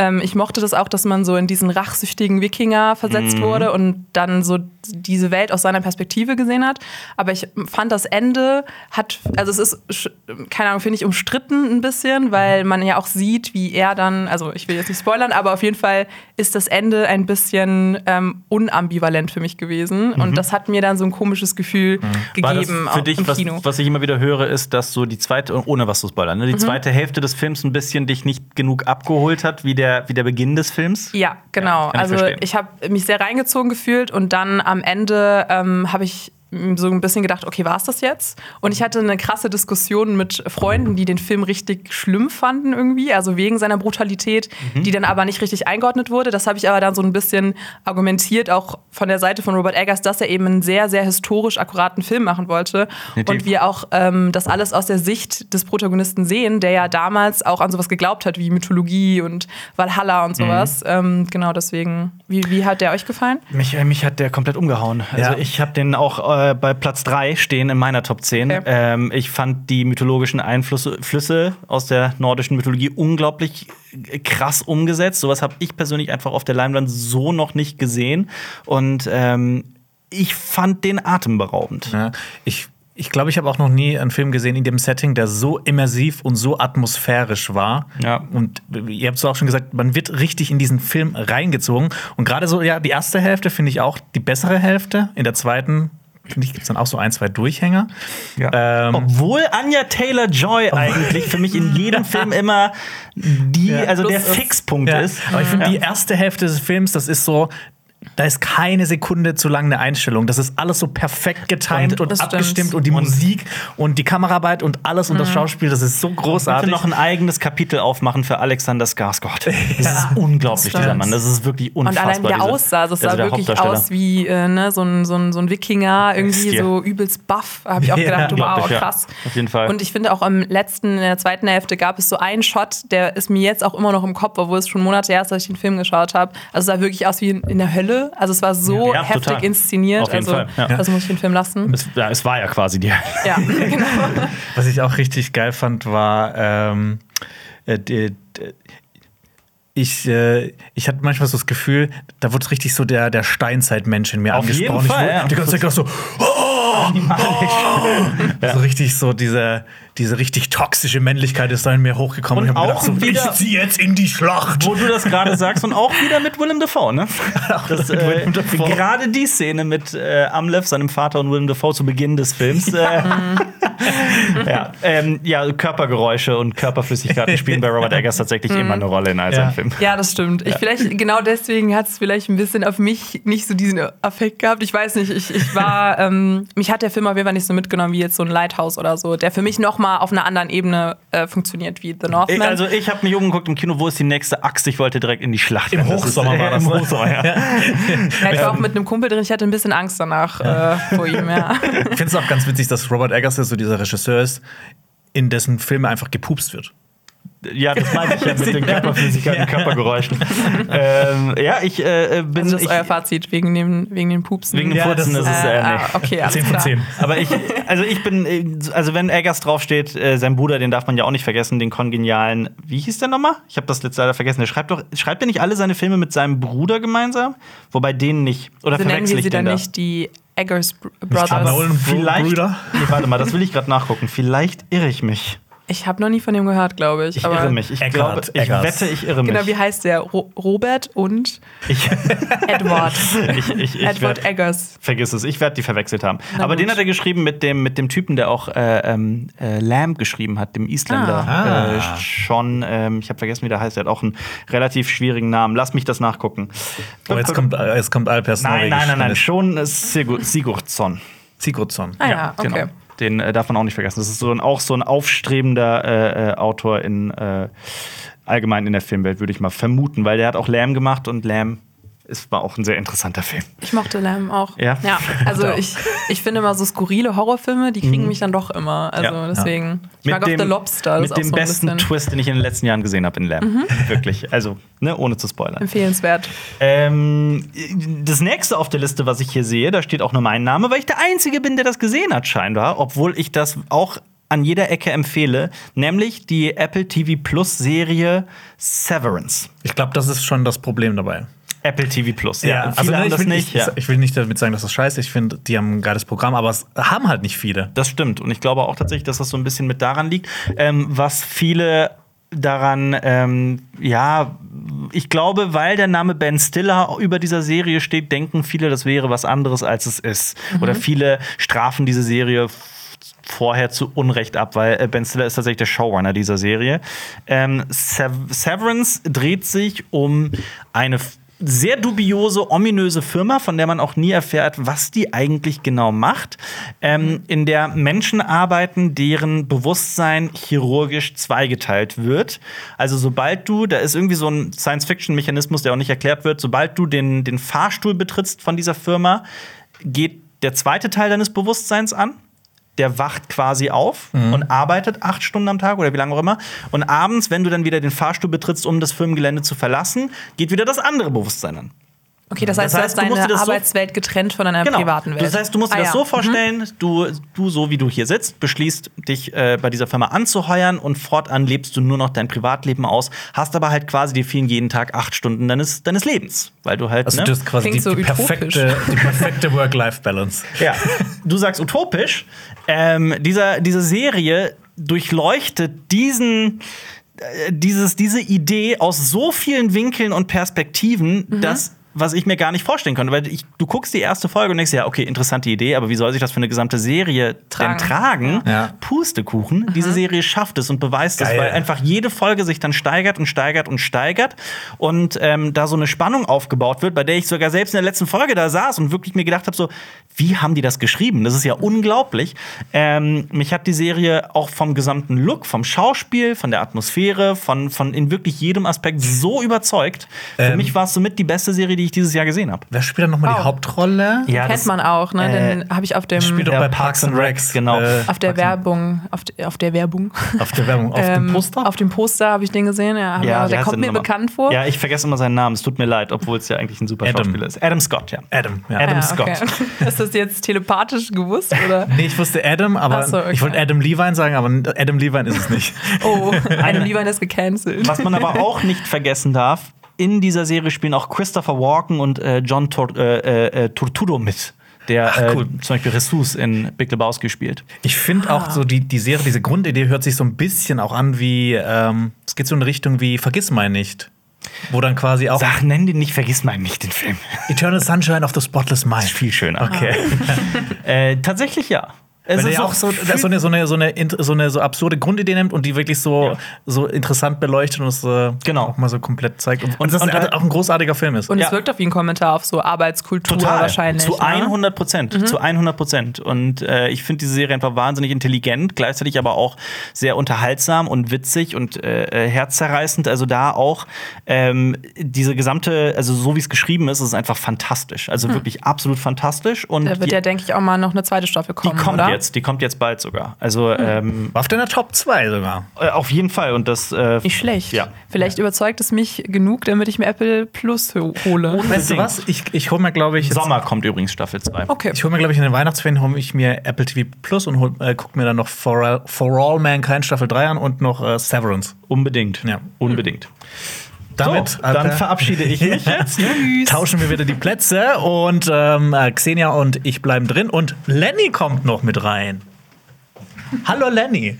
Ähm, ich mochte das auch, dass man so in diesen rachsüchtigen Wikinger versetzt Mhm. wurde und dann so diese Welt aus seiner Perspektive gesehen hat. Aber ich fand das Ende hat, also es ist, keine Ahnung, finde ich umstritten ein bisschen, weil man ja auch sieht, wie er dann, also ich will jetzt nicht spoilern, aber auf jeden Fall ist das Ende ein bisschen ähm, unambivalent für mich gewesen. Und das hat mir dann so ein komisches Gefühl Mhm. Gegeben für dich, was, Kino. was ich immer wieder höre, ist, dass so die zweite, ohne was zu spoilern, ne, die Mhm. zweite Hälfte des Films ein bisschen dich nicht genug abgeholt hat, wie der, wie der Beginn des Films? Ja, genau. ich also verstehen. ich habe mich sehr reingezogen gefühlt und dann am Ende ähm, habe ich so ein bisschen gedacht, okay, war es das jetzt? Und ich hatte eine krasse Diskussion mit Freunden, die den Film richtig schlimm fanden irgendwie, also wegen seiner Brutalität, Mhm. die dann aber nicht richtig eingeordnet wurde. Das habe ich aber dann so ein bisschen argumentiert, auch von der Seite von Robert Eggers, dass er eben einen sehr, sehr historisch akkuraten Film machen wollte. Definitiv. Und wir auch ähm, das alles aus der Sicht des Protagonisten sehen, der ja damals auch an sowas geglaubt hat, wie Mythologie und Valhalla und sowas. Ähm, genau deswegen. Wie, wie hat der euch gefallen? Mich, äh, mich hat der komplett umgehauen. Also Ja. ich habe den auch äh, bei Platz 3 stehen in meiner Top 10. Okay. Ähm, ich fand die mythologischen Einflüsse Flüsse aus der nordischen Mythologie unglaublich äh, krass umgesetzt. Sowas habe ich persönlich einfach auf der Leinwand so noch nicht gesehen. Und ähm, ich fand den atemberaubend. Ja, ich ich glaube, ich habe auch noch nie einen Film gesehen in dem Setting, der so immersiv und so atmosphärisch war. Ja. Und ihr habt es auch schon gesagt, man wird richtig in diesen Film reingezogen. Und gerade so, ja, die erste Hälfte finde ich auch die bessere Hälfte. In der zweiten finde ich, gibt es dann auch so ein, zwei Durchhänger. Ähm, Obwohl Anja Taylor Joy eigentlich für mich in jedem Film immer die, also der Fixpunkt ja. ist. Aber ich finde, die erste Hälfte des Films, das ist so. Da ist keine Sekunde zu lang eine Einstellung. Das ist alles so perfekt getimed und, Das stimmt. abgestimmt und die Musik und die Kameraarbeit und alles und das Schauspiel, das ist so großartig. noch ein eigenes Kapitel aufmachen für Alexander Skarsgård. *laughs* Das ist unglaublich, Das dieser. Mann. Das ist wirklich Und unfassbar. allein wie der diese- aussah, also also sah wirklich aus wie äh, ne, so, ein, so, ein, so ein Wikinger, irgendwie so übelst buff. Habe ich auch Ja, gedacht, wow, ja. krass. Auf jeden Fall. Und ich finde auch im letzten, in der zweiten Hälfte gab es so einen Shot, der ist mir jetzt auch immer noch im Kopf, obwohl es schon Monate her ist, dass ich den Film geschaut habe. Also es sah wirklich aus wie in, in der Hölle. Also es war so Ja, heftig total. inszeniert. Auf jeden also Fall, ja. das muss ich den Film lassen. es, ja, es war ja quasi die. *laughs* Ja, *laughs* genau. Was ich auch richtig geil fand, war, ähm, äh, die, die, ich, äh, ich hatte manchmal so das Gefühl, da wird richtig so der, der Steinzeitmensch in mir Auf jeden angesprochen. Fall, ich ja. wurde die ganze Zeit auch so, *laughs* oh, oh. so richtig so diese, diese richtig toxische Männlichkeit ist da in mir hochgekommen. Und ich hab mir auch gedacht, so, wieder- ich zieh jetzt in die Schlacht. Wo du das gerade sagst und auch wieder mit Willem Dafoe, ne? *laughs* Das, äh. Gerade die Szene mit äh, Amleth, seinem Vater und Willem Dafoe zu Beginn des Films. Äh, *laughs* *laughs* ja, ähm, ja, Körpergeräusche und Körperflüssigkeiten spielen bei Robert Eggers tatsächlich immer eine Rolle in all seinen Ja. Filmen. Ja, das stimmt. Ich vielleicht genau deswegen hat es vielleicht ein bisschen auf mich nicht so diesen Affekt gehabt. Ich weiß nicht, ich, ich war, ähm, mich hat der Film auf jeden Fall nicht so mitgenommen wie jetzt so ein Lighthouse oder so, der für mich noch mal auf einer anderen Ebene äh, funktioniert wie The Northman. Ich, also ich habe mich umgeguckt im Kino, wo ist die nächste Axt? Ich wollte direkt in die Schlacht. Im Hochsommer war das, *laughs* Im ne? Hochsommer, ja. ja, ich war auch mit einem Kumpel drin, ich hatte ein bisschen Angst danach äh, vor ihm, ja. Ich finde es auch ganz witzig, dass Robert Eggers ja so dieser Regisseur ist, in dessen Filme einfach gepupst wird. Ja, das meinte ich ja *laughs* mit den Körperflüssigkeiten, Körpergeräuschen. ähm, ja, ich äh, bin. Also das ist euer Fazit wegen, dem, wegen den Pupsen. Wegen dem Ja, Furzen das ist es ist, äh, äh, nee. ah, okay, *laughs* alles 10 von klar. 10. Aber ich, *laughs* also ich bin, äh, also wenn Eggers draufsteht, äh, sein Bruder, den darf man ja auch nicht vergessen, den kongenialen, wie hieß der nochmal? Ich habe das letzte leider vergessen. Der schreibt doch, schreibt er nicht alle seine Filme mit seinem Bruder gemeinsam? Wobei den nicht. Oder Also verwechsel ich sie den dann da? nicht die Eggers Brothers. Vielleicht. Brüder? Nee, warte mal, das will ich gerade nachgucken. Vielleicht irre ich mich. Ich habe noch nie von dem gehört, glaube ich. Ich aber irre mich. Ich Eggert, glaube, ich Eggers. wette, ich irre mich. Genau, wie heißt der? Ro Robert und ich, *laughs* Edward. ich, ich, ich Edward werd- Eggers. Vergiss es, ich werde die verwechselt haben. Na Aber gut. den hat er geschrieben mit dem, mit dem Typen, der auch äh, ähm, äh, Lamb geschrieben hat, dem Isländer. Ah. Äh, Sean, ähm, ich habe vergessen, wie der heißt. Der hat auch einen relativ schwierigen Namen. Lass mich das nachgucken. Oh, jetzt kommt, äh, jetzt kommt Alpers nein, nein, nein, nein, schon äh, Sigur- Sigurdsson. Sigurdsson. Ah ja, okay. genau. Den äh, darf man auch nicht vergessen. Das ist so ein, auch so ein aufstrebender äh, äh, Autor in äh, allgemein in der Filmwelt, würde ich mal vermuten, weil der hat auch Lamb gemacht und Lamb ist, war auch ein sehr interessanter Film. Ich mochte Lamb auch. Ja? ja also *laughs* Auch. ich, ich finde immer so skurrile Horrorfilme, die kriegen mich dann doch immer. Also Ja. deswegen. Ich mag auch The Lobster. Das mit dem so besten bisschen Mhm. Twist, den ich in den letzten Jahren gesehen habe in Lamb. Wirklich. Also, ne, ohne zu spoilern. empfehlenswert. Ähm, das nächste auf der Liste, was ich hier sehe, da steht auch nur mein Name, weil ich der Einzige bin, der das gesehen hat, scheinbar, obwohl ich das auch an jeder Ecke empfehle, nämlich die Apple TV Plus Serie Severance. Ich glaube, das ist schon das Problem dabei. Apple TV Plus. Ja, viele also, ne, haben ich, das will, nicht. ich, ja. ich will nicht damit sagen, dass das scheiße ist. Ich finde, die haben ein geiles Programm, aber es haben halt nicht viele. Das stimmt. Und ich glaube auch tatsächlich, dass das so ein bisschen mit daran liegt, ähm, was viele daran, ähm, ja, ich glaube, weil der Name Ben Stiller über dieser Serie steht, denken viele, das wäre was anderes, als es ist. Oder viele strafen diese Serie vorher zu Unrecht ab, weil äh, Ben Stiller ist tatsächlich der Showrunner dieser Serie. Ähm, Sev Severance dreht sich um eine sehr dubiose, ominöse Firma, von der man auch nie erfährt, was die eigentlich genau macht, ähm, in der Menschen arbeiten, deren Bewusstsein chirurgisch zweigeteilt wird. Also sobald du, da ist irgendwie so ein Science-Fiction-Mechanismus, der auch nicht erklärt wird, sobald du den, den Fahrstuhl betrittst von dieser Firma, geht der zweite Teil deines Bewusstseins an der wacht quasi auf und arbeitet acht Stunden am Tag oder wie lange auch immer. Und abends, wenn du dann wieder den Fahrstuhl betrittst, um das Firmengelände zu verlassen, geht wieder das andere Bewusstsein an. Okay, das heißt, Das heißt, du du hast musst dir deine das so- Arbeitswelt getrennt von deiner privaten Welt. Das heißt, du musst dir Ah, das so vorstellen, du, du, so wie du hier sitzt, beschließt, dich äh, bei dieser Firma anzuheuern und fortan lebst du nur noch dein Privatleben aus, hast aber halt quasi die vielen jeden Tag acht Stunden deines, deines Lebens. Weil du halt. Also ne? das ist quasi die, so die perfekte, die perfekte *laughs* Work-Life-Balance. Ja, du sagst utopisch. Ähm, dieser, diese Serie durchleuchtet diesen, äh, dieses, diese Idee aus so vielen Winkeln und Perspektiven, dass was ich mir gar nicht vorstellen konnte. Weil ich, du guckst die erste Folge und denkst, ja, okay, interessante Idee, aber wie soll sich das für eine gesamte Serie Tragen. denn tragen? Ja. Pustekuchen. Diese Serie schafft es und beweist es, Geil. weil einfach jede Folge sich dann steigert und steigert und steigert und ähm, da so eine Spannung aufgebaut wird, bei der ich sogar selbst in der letzten Folge da saß und wirklich mir gedacht habe, so, wie haben die das geschrieben? Das ist ja unglaublich. Ähm, mich hat die Serie auch vom gesamten Look, vom Schauspiel, von der Atmosphäre, von, von in wirklich jedem Aspekt so überzeugt. Für Ähm. mich war es somit die beste Serie, die ich dieses Jahr gesehen habe. Wer spielt da nochmal Wow. die Hauptrolle? Ja, Kennt man auch, ne? Den habe ich auf dem Spielt doch Ja, bei Parks and Recs. genau. Äh, auf der Werbung, auf, de- auf der Werbung. auf der Werbung, auf Ähm, dem Poster? Auf dem Poster habe ich den gesehen. Ja, wie der kommt mir bekannt vor. Ja, ich vergesse immer seinen Namen. Es tut mir leid, obwohl es ja eigentlich ein super Adam. Schauspieler ist. Adam Scott, ja. Adam, ja. Adam Ja, Scott. okay. *laughs* Ist das jetzt telepathisch gewusst? Oder? *laughs* Nee, ich wusste Adam, aber so, okay. ich wollte Adam Levine sagen, aber Adam Levine ist es nicht. Oh, *laughs* Adam Levine ist gecancelt. Was man aber auch nicht vergessen darf, in dieser Serie spielen auch Christopher Walken und äh, John Tor äh, äh, Tortudo mit. Der Ach, cool. äh, zum Beispiel Ressus in Big Lebowski spielt. Ich finde auch so, die, die Serie, diese Grundidee hört sich so ein bisschen auch an wie, ähm, es geht so in eine Richtung wie Vergiss mein nicht. Wo dann quasi auch Sag, nenn den nicht, vergiss mal nicht den Film. Eternal Sunshine of the Spotless Mind. Viel schöner. Okay. *laughs* Äh, tatsächlich ja. Es ist auch so, so, eine, so, eine, so, eine, so eine so absurde Grundidee nimmt und die wirklich so, Ja. so interessant beleuchtet und es äh, Genau. auch mal so komplett zeigt. Und, und das und- auch ein großartiger Film ist. Und Ja. es wirkt auf wie ein Kommentar auf so Arbeitskultur Total. wahrscheinlich. Zu ne? 100 Prozent. Zu 100 Prozent. Und äh, ich finde diese Serie einfach wahnsinnig intelligent, gleichzeitig aber auch sehr unterhaltsam und witzig und äh, äh, herzzerreißend. Also da auch ähm, diese gesamte, also so wie es geschrieben ist, ist es einfach fantastisch. Also wirklich absolut fantastisch. Und Da wird die, ja, denke ich, auch mal noch eine zweite Staffel die kommen, kommt oder? jetzt, die kommt jetzt bald sogar. Also ähm, War auf deiner Top 2 sogar. äh, auf jeden Fall. Und das äh, Nicht schlecht. Ja. Vielleicht überzeugt es mich genug, damit ich mir Apple Plus ho- hole. Weißt du was? Ich, ich hole mir, glaube ich, jetzt- Sommer kommt übrigens Staffel 2. Okay. Ich hole mir, glaube ich, in den Weihnachtsferien hole ich mir Apple TV Plus und hol, äh, gucke mir dann noch For All, For All Mankind Staffel 3 an und noch äh, Severance. Unbedingt. Ja. Unbedingt. Damit so, dann verabschiede ich mich *laughs* jetzt. tauschen wir wieder die Plätze und ähm, äh, Xenia und ich bleiben drin und Lenny kommt noch mit rein. Hallo Lenny.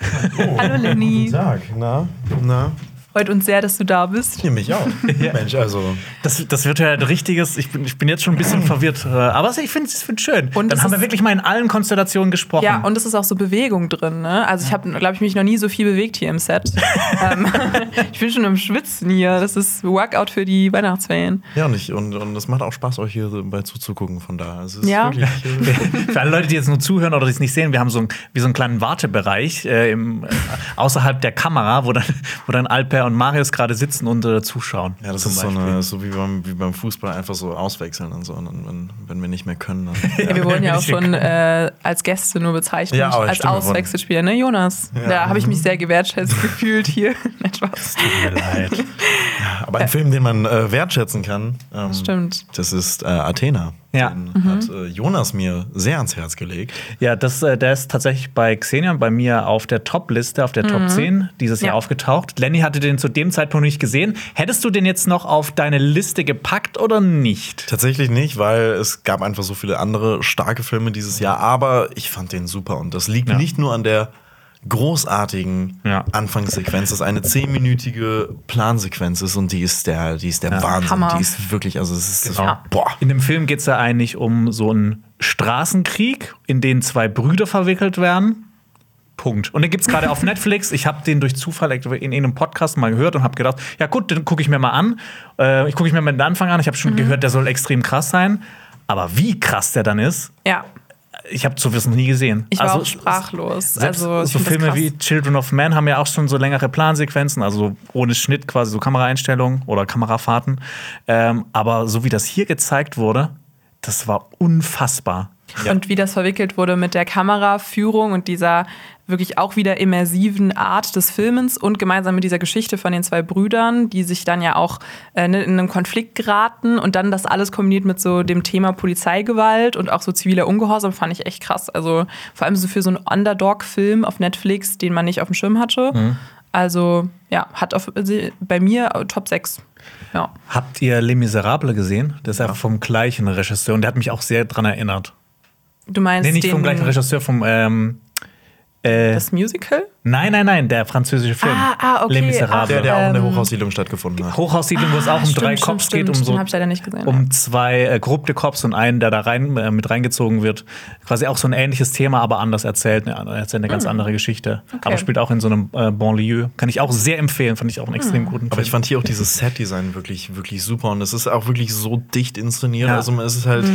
Hallo Lenny. Guten Tag, na? Na? Freut uns sehr, dass du da bist. Ja, mich auch. *laughs* Mensch, also. Das, das wird ja ein richtiges, ich bin, ich bin jetzt schon ein bisschen *clears throat* verwirrt, äh, aber ich finde es find schön. Und dann haben wir wirklich mal in allen Konstellationen gesprochen. Ja, und es ist auch so Bewegung drin. Ne? Also ich habe, glaube ich, mich noch nie so viel bewegt hier im Set. *laughs* ähm, *laughs* ich bin schon im Schwitzen hier. Das ist Workout für die Weihnachtsferien. Ja, und, ich, und, und es macht auch Spaß, euch hier bei zuzugucken. Von. Es ist Ja. wirklich. Äh, Für alle Leute, die jetzt nur zuhören oder die es nicht sehen, wir haben so, ein, wie so einen kleinen Wartebereich äh, im, äh, außerhalb der Kamera, wo dann, wo dann Alper und Marius gerade sitzen und äh, zuschauen. ja, das ist so, eine, so wie, beim, wie beim Fußball einfach so auswechseln und so. Und dann, wenn, wenn wir nicht mehr können, dann. *laughs* Ja, wir wurden ja auch *laughs* schon äh, als Gäste nur bezeichnet, Ja, als stimmt, Auswechselspieler, ne, Jonas? Da habe ich mich sehr gewertschätzt *laughs* gefühlt hier. Nein, Spaß. Tut mir leid. Aber ein Film, den man äh, wertschätzen kann, ähm, Stimmt. das ist äh, Athena. Ja. Den hat äh, Jonas mir sehr ans Herz gelegt. Ja, das, äh, der ist tatsächlich bei Xenia und bei mir auf der Top-Liste, auf der Top 10 dieses Jahr Ja. aufgetaucht. Lenny hatte den zu dem Zeitpunkt nicht gesehen. Hättest du den jetzt noch auf deine Liste gepackt oder nicht? Tatsächlich nicht, weil es gab einfach so viele andere starke Filme dieses Jahr, aber ich fand den super und das liegt Ja. nicht nur an der großartigen Ja. Anfangssequenz, das eine zehnminütige Plansequenz ist und die ist der, die ist der Ja. Wahnsinn, Hammer. die ist wirklich, also es ist Genau. boah. In dem Film geht es ja eigentlich um so einen Straßenkrieg, in den zwei Brüder verwickelt werden. Punkt. Und den gibt es gerade auf *laughs* Netflix. Ich habe den durch Zufall in irgendeinem Podcast mal gehört und habe gedacht, ja gut, den gucke ich mir mal an. Äh, ich gucke ich mir mal den Anfang an. Ich habe schon gehört, der soll extrem krass sein. Aber wie krass der dann ist, Ja, ich habe sowas noch nie gesehen. ich war Also, auch sprachlos. Also, so Filme wie Children of Man haben ja auch schon so längere Plansequenzen, also ohne Schnitt quasi so Kameraeinstellungen oder Kamerafahrten. Ähm, aber so wie das hier gezeigt wurde, das war unfassbar. Und wie das verwickelt wurde mit der Kameraführung und dieser wirklich auch wieder immersiven Art des Filmens und gemeinsam mit dieser Geschichte von den zwei Brüdern, die sich dann ja auch äh, ne, in einen Konflikt geraten und dann das alles kombiniert mit so dem Thema Polizeigewalt und auch so ziviler Ungehorsam fand ich echt krass. Also vor allem so für so einen Underdog-Film auf Netflix, den man nicht auf dem Schirm hatte. Also ja, hat auf, bei mir Top 6. Ja. Habt ihr Les Miserables gesehen? Das ist ja vom gleichen Regisseur und der hat mich auch sehr dran erinnert. Du meinst Nee, nicht vom gleichen Regisseur, vom ähm, Äh, Das Musical? nein, nein, nein, der französische Film. Ah, ah, okay. Les Miserables. Der, der auch in der Ähm, Hochhaussiedlung stattgefunden hat. Hochhaussiedlung, wo es auch um stimmt, drei Cops geht, um so um zwei äh, korrupte Cops und einen, der da rein äh, mit reingezogen wird. Quasi auch so ein ähnliches Thema, aber anders erzählt. Ne, erzählt eine ganz andere Geschichte. Aber spielt auch in so einem äh, Banlieue. Kann ich auch sehr empfehlen, fand ich auch einen extrem guten Film. Aber ich fand hier auch dieses Set-Design wirklich, wirklich super und es ist auch wirklich so dicht inszeniert. Ja. Also es ist halt.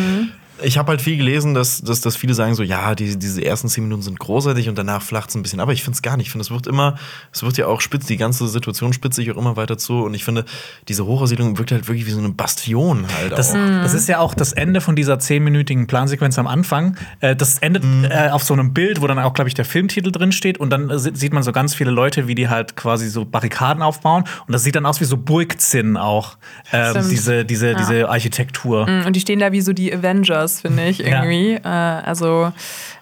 Ich habe halt viel gelesen, dass, dass, dass viele sagen so, ja, die, diese ersten zehn Minuten sind großartig und danach flacht es ein bisschen. Aber ich finde es gar nicht. Ich finde, es wird immer, es wird ja auch spitz, die ganze Situation spitzt sich auch immer weiter zu. Und ich finde, diese Hochhaussiedlung wirkt halt wirklich wie so eine Bastion halt Das, auch. das ist ja auch das Ende von dieser zehnminütigen Plansequenz am Anfang. Äh, das endet Mhm. äh, auf so einem Bild, wo dann auch, glaube ich, der Filmtitel drin steht. Und dann si- sieht man so ganz viele Leute, wie die halt quasi so Barrikaden aufbauen. Und das sieht dann aus wie so Burgzinn auch. Ähm, diese, diese, diese Architektur. Mm, Und die stehen da wie so die Avengers, finde ich Ja. irgendwie. Äh, also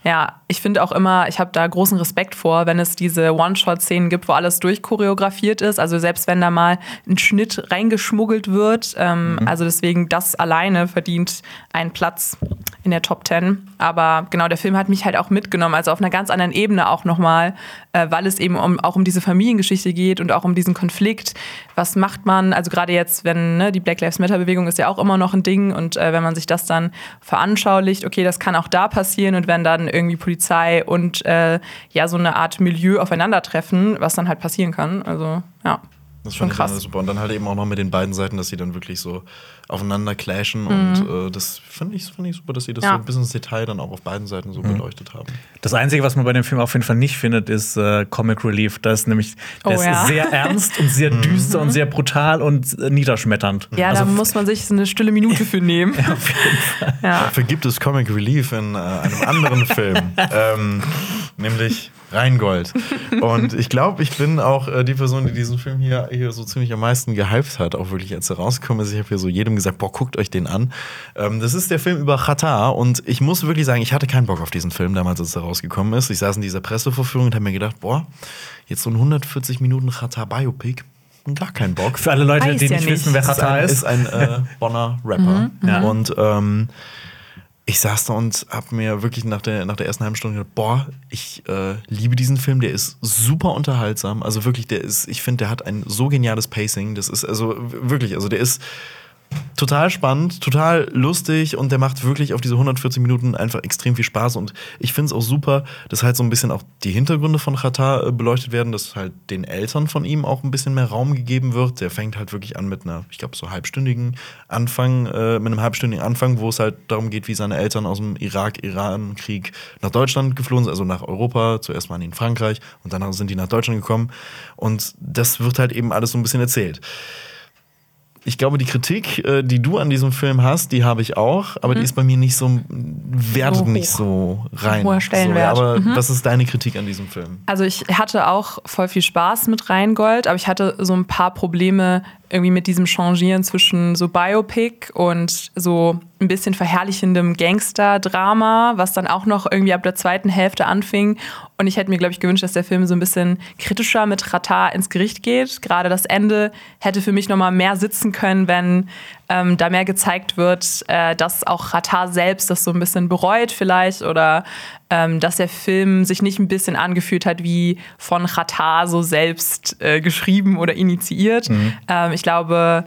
ja, ich finde auch immer, ich habe da großen Respekt vor, wenn es diese One-Shot-Szenen gibt, wo alles durchchoreografiert ist. Also selbst wenn da mal ein Schnitt reingeschmuggelt wird. Ähm, Also deswegen, das alleine verdient einen Platz in der Top 10. Aber genau, der Film hat mich halt auch mitgenommen, also auf einer ganz anderen Ebene auch nochmal, äh, weil es eben um, auch um diese Familiengeschichte geht und auch um diesen Konflikt. Was macht man, also gerade jetzt, wenn ne, die Black Lives Matter-Bewegung ist ja auch immer noch ein Ding und äh, wenn man sich das dann veranschaulicht, okay, das kann auch da passieren und wenn dann irgendwie Polizei und äh, ja so eine Art Milieu aufeinandertreffen, was dann halt passieren kann. Also ja. Das Schon fand ich dann krass. super. Und dann halt eben auch noch mit den beiden Seiten, dass sie dann wirklich so aufeinander clashen. Mhm. Und äh, das finde ich, find ich super, dass sie das Ja. so ein bisschen ins Detail dann auch auf beiden Seiten so beleuchtet haben. Das Einzige, was man bei dem Film auf jeden Fall nicht findet, ist äh, Comic Relief. Da ist nämlich Oh ist ja. sehr ernst und sehr *laughs* düster und sehr brutal und äh, niederschmetternd. Ja, also, da muss man sich so eine stille Minute für nehmen. *laughs* ja. Dafür gibt es Comic Relief in äh, einem anderen Film, *laughs* ähm, nämlich Rheingold. Und ich glaube, ich bin auch äh, die Person, die diesen Film hier, hier so ziemlich am meisten gehypt hat, auch wirklich, als er rausgekommen ist. Ich habe hier so jedem gesagt, boah, guckt euch den an. Ähm, das ist der Film über Qatar und ich muss wirklich sagen, ich hatte keinen Bock auf diesen Film damals, als er rausgekommen ist. Ich saß in dieser Pressevorführung und habe mir gedacht, boah, jetzt so ein 140 Minuten Qatar-Biopic, gar keinen Bock. Für alle Leute, Weiß die ja nicht wissen, wer ist Qatar ein, ist. ist ein äh, Bonner Rapper. Ja. Und ähm, ich saß da und hab mir wirklich nach der, nach der ersten halben Stunde gedacht, boah, ich äh, liebe diesen Film, der ist super unterhaltsam. Also wirklich, der ist, ich finde, der hat ein so geniales Pacing. Das ist also wirklich, also der ist total spannend, total lustig und der macht wirklich auf diese 140 Minuten einfach extrem viel Spaß und ich finde es auch super, dass halt so ein bisschen auch die Hintergründe von Qatar äh, beleuchtet werden, dass halt den Eltern von ihm auch ein bisschen mehr Raum gegeben wird. Der fängt halt wirklich an mit einer, ich glaube, so halbstündigen Anfang, äh, mit einem halbstündigen Anfang, wo es halt darum geht, wie seine Eltern aus dem Irak-Iran-Krieg nach Deutschland geflohen sind, also nach Europa, zuerst mal in Frankreich und dann sind die nach Deutschland gekommen und das wird halt eben alles so ein bisschen erzählt ich glaube, die Kritik, äh, die du an diesem Film hast, die habe ich auch, aber die ist bei mir nicht so, wertet So nicht so rein. Hoher Stellenwert. So, ja, aber was ist deine Kritik an diesem Film? Also ich hatte auch voll viel Spaß mit Rheingold, aber ich hatte so ein paar Probleme irgendwie mit diesem Changieren zwischen so Biopic und so ein bisschen verherrlichendem Gangster-Drama, was dann auch noch irgendwie ab der zweiten Hälfte anfing. Und ich hätte mir, glaube ich, gewünscht, dass der Film so ein bisschen kritischer mit Ratar ins Gericht geht. Gerade das Ende hätte für mich noch mal mehr sitzen können, wenn ähm, da mehr gezeigt wird, äh, dass auch Ratar selbst das so ein bisschen bereut vielleicht oder ähm, dass der Film sich nicht ein bisschen angefühlt hat wie von Ratar so selbst äh, geschrieben oder initiiert. Ähm, ich glaube,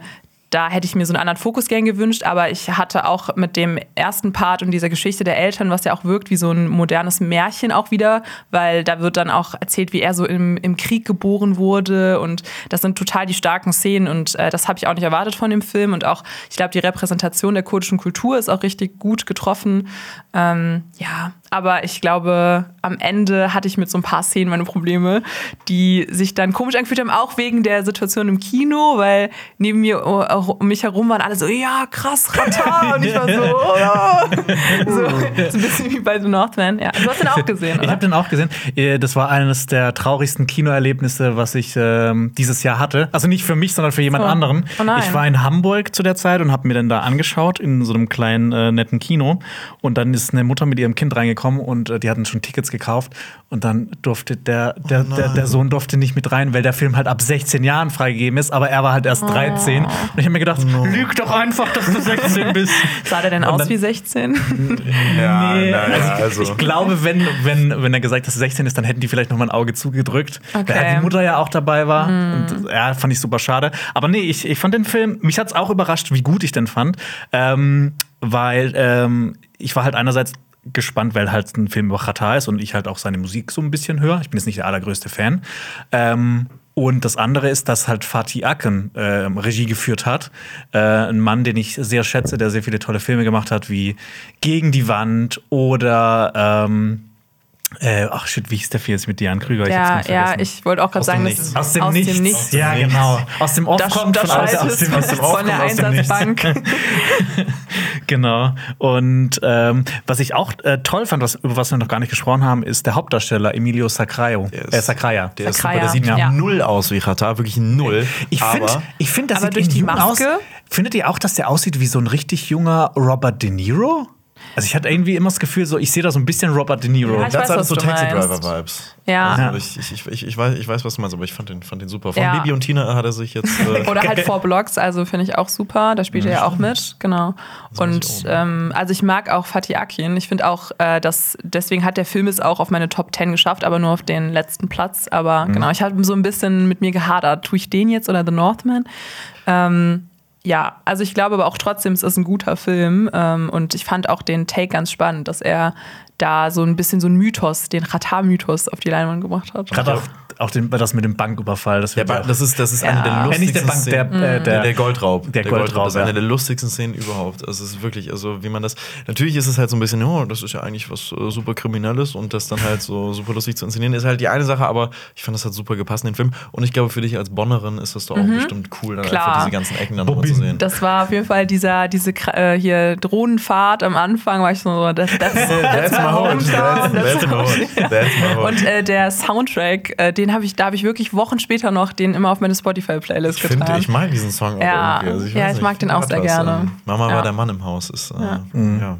da hätte ich mir so einen anderen Fokus gern gewünscht, aber ich hatte auch mit dem ersten Part und dieser Geschichte der Eltern, was ja auch wirkt wie so ein modernes Märchen auch wieder, weil da wird dann auch erzählt, wie er so im, im Krieg geboren wurde und das sind total die starken Szenen und äh, das habe ich auch nicht erwartet von dem Film und auch, ich glaube, die Repräsentation der kurdischen Kultur ist auch richtig gut getroffen. Ähm, ja, aber ich glaube, am Ende hatte ich mit so ein paar Szenen meine Probleme, die sich dann komisch angefühlt haben, auch wegen der Situation im Kino, weil neben mir oh, um mich herum waren alle so, ja, krass, Rata. *laughs* Und ich war so, oh. so, so ein bisschen wie bei The Northman. Ja, du hast den auch gesehen, Ich oder? habe den auch gesehen. Äh, Das war eines der traurigsten Kinoerlebnisse, was ich ähm, dieses Jahr hatte. Also nicht für mich, sondern für jemand So. anderen. Oh ich war in Hamburg zu der Zeit und habe mir dann da angeschaut in so einem kleinen äh, netten Kino. Und dann ist eine Mutter mit ihrem Kind reingekommen und äh, die hatten schon Tickets gekauft. Und dann durfte der, der, der, der Sohn durfte nicht mit rein, weil der Film halt ab 16 Jahren freigegeben ist. Aber er war halt erst 13. Und ich habe mir gedacht, lüg doch einfach, dass du 16 bist. *laughs* Sah der denn Und aus dann- wie 16? 16? Ja, Nee, naja, also, ich, ich glaube, wenn, wenn, wenn er gesagt hat, dass er 16 ist, dann hätten die vielleicht noch mal ein Auge zugedrückt. Okay. Weil die Mutter ja auch dabei war. Und, ja, fand ich super schade. Aber nee, ich, ich fand den Film, mich hat es auch überrascht, wie gut ich den fand. Ähm, weil ähm, ich war halt einerseits gespannt, weil halt ein Film über Katar ist und ich halt auch seine Musik so ein bisschen höre. Ich bin jetzt nicht der allergrößte Fan. Ähm, und das andere ist, dass halt Fatih Akin äh, Regie geführt hat. Äh, ein Mann, den ich sehr schätze, der sehr viele tolle Filme gemacht hat, wie Gegen die Wand oder ähm, äh, ach shit, wie hieß der Film jetzt mit Diane Krüger? Ich Ja, ja, ich wollte auch gerade Aus dem sagen, Nichts. das aus dem, Nichts. Ja, Nichts. genau. Aus dem Off Das, kommt das von, aus, aus dem, aus dem Off von der aus dem. Einsatzbank. *laughs* Genau. Und ähm, was ich auch äh, toll fand, was, über was wir noch gar nicht gesprochen haben, ist der Hauptdarsteller Emilio Sacraio. Der ist- äh, Sacraia. Der ist super, Sacraia, der sieht ja. null aus wie Katar, wirklich null. Ich finde, Aber ich find, das Aber sieht durch die Maske? Aus. Findet ihr auch, dass der aussieht wie so ein richtig junger Robert De Niro? Also ich hatte irgendwie immer das Gefühl, so ich sehe da so ein bisschen Robert De Niro. Ja, ich das weiß, hat so Taxi. Driver Vibes. Ja. Also ich, ich, ich, ich, weiß, ich weiß, was du meinst, aber ich fand den, fand den super. Von Ja. Baby und Tina hat er sich jetzt. Äh, *laughs* Oder halt Four Blocks, also finde ich auch super. Da spielt er ja auch mit, genau. Und ähm, also ich mag auch Fatih Akin. Ich finde auch, äh, dass deswegen hat der Film es auch auf meine Top 10 geschafft, aber nur auf den letzten Platz. Aber genau, ich habe so ein bisschen mit mir gehadert. Tue ich den jetzt oder The Northman? Ähm, ja, also ich glaube aber auch trotzdem, es ist ein guter Film. Ähm, und ich fand auch den Take ganz spannend, dass er da so ein bisschen so einen Mythos, den Ratar-Mythos auf die Leinwand gebracht hat. Gerade auch, den, das mit dem Banküberfall. Das, der das ist, das ist Ja. eine der Äh, nicht der lustigsten Bank, der, Szenen. äh, der, Der, Goldraub. Der Goldraub, Das ist eine ja. der lustigsten Szenen überhaupt. Also es ist wirklich, also wie man das. Natürlich ist es halt so ein bisschen, oh, das ist ja eigentlich was äh, super Kriminelles und das dann halt so *laughs* super lustig zu inszenieren, ist halt die eine Sache, aber ich fand, das hat super gepasst in den Film. Und ich glaube, für dich als Bonnerin ist das doch auch bestimmt cool, dann Mhm. Klar. einfach diese ganzen Ecken dann nochmal zu sehen. Das war auf jeden Fall dieser, diese äh, hier Drohnenfahrt am Anfang, war ich so, das, das, That's my home. That's, that's my home. That's my home. Und äh, der Soundtrack, äh, den habe ich, da habe ich wirklich Wochen später noch den immer auf meine Spotify-Playlist ich finde, getan. ich mag diesen Song auch Ja. irgendwie. Also Ja, weiß ich nicht, mag den auch hat sehr was. gerne. Ähm, Mama Ja. war der Mann im Haus. Ist, äh, ja. Ja,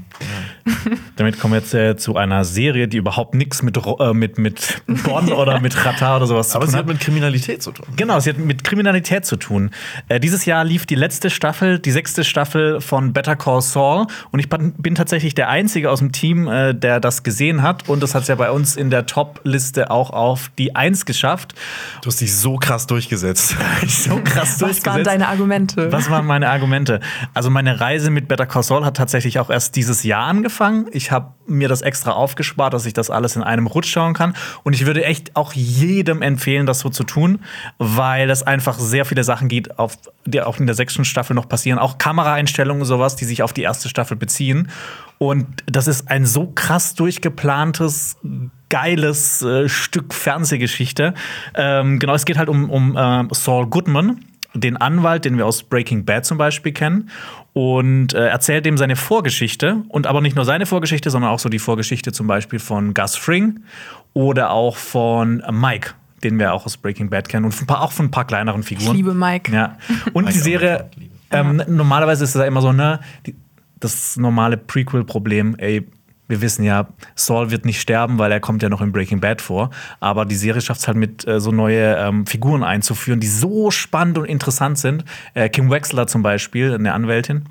*laughs* Damit kommen wir jetzt äh, zu einer Serie, die überhaupt nichts mit, äh, mit, mit Bonn *laughs* oder mit Katar oder sowas Aber zu sie tun hat mit Kriminalität zu tun. Genau, sie hat mit Kriminalität zu tun. Äh, dieses Jahr lief die letzte Staffel, die sechste Staffel von Better Call Saul. Und ich bin, tatsächlich der Einzige aus dem Team, äh, der das gesehen hat. Und das hat es ja bei uns in der Top-Liste auch auf die Eins geschafft. Du hast dich so krass durchgesetzt. *laughs* so krass Was waren deine Argumente? Was waren meine Argumente? Also meine Reise mit Better Call Saul hat tatsächlich auch erst dieses Jahr angefangen. Ich habe mir das extra aufgespart, dass ich das alles in einem Rutsch schauen kann. Und ich würde echt auch jedem empfehlen, das so zu tun, weil es einfach sehr viele Sachen gibt, auf, die auch in der sechsten Staffel noch passieren. Auch Kameraeinstellungen und sowas, die sich auf die erste Staffel beziehen. Und das ist ein so krass durchgeplantes, geiles äh, Stück Fernsehgeschichte. Ähm, genau, es geht halt um, um äh, Saul Goodman, den Anwalt, den wir aus Breaking Bad zum Beispiel kennen, und äh, erzählt ihm seine Vorgeschichte. Und aber nicht nur seine Vorgeschichte, sondern auch so die Vorgeschichte zum Beispiel von Gus Fring oder auch von Mike, den wir auch aus Breaking Bad kennen und von, paar- auch von ein paar kleineren Figuren. Ich liebe Mike. Ja. Und Mike die Serie, ähm, normalerweise ist es ja immer so, ne, die, das normale Prequel-Problem, ey, wir wissen ja, Saul wird nicht sterben, weil er kommt ja noch in Breaking Bad vor. Aber die Serie schafft es halt mit äh, so neue ähm, Figuren einzuführen, die so spannend und interessant sind. Äh, Kim Wexler zum Beispiel, eine Anwältin.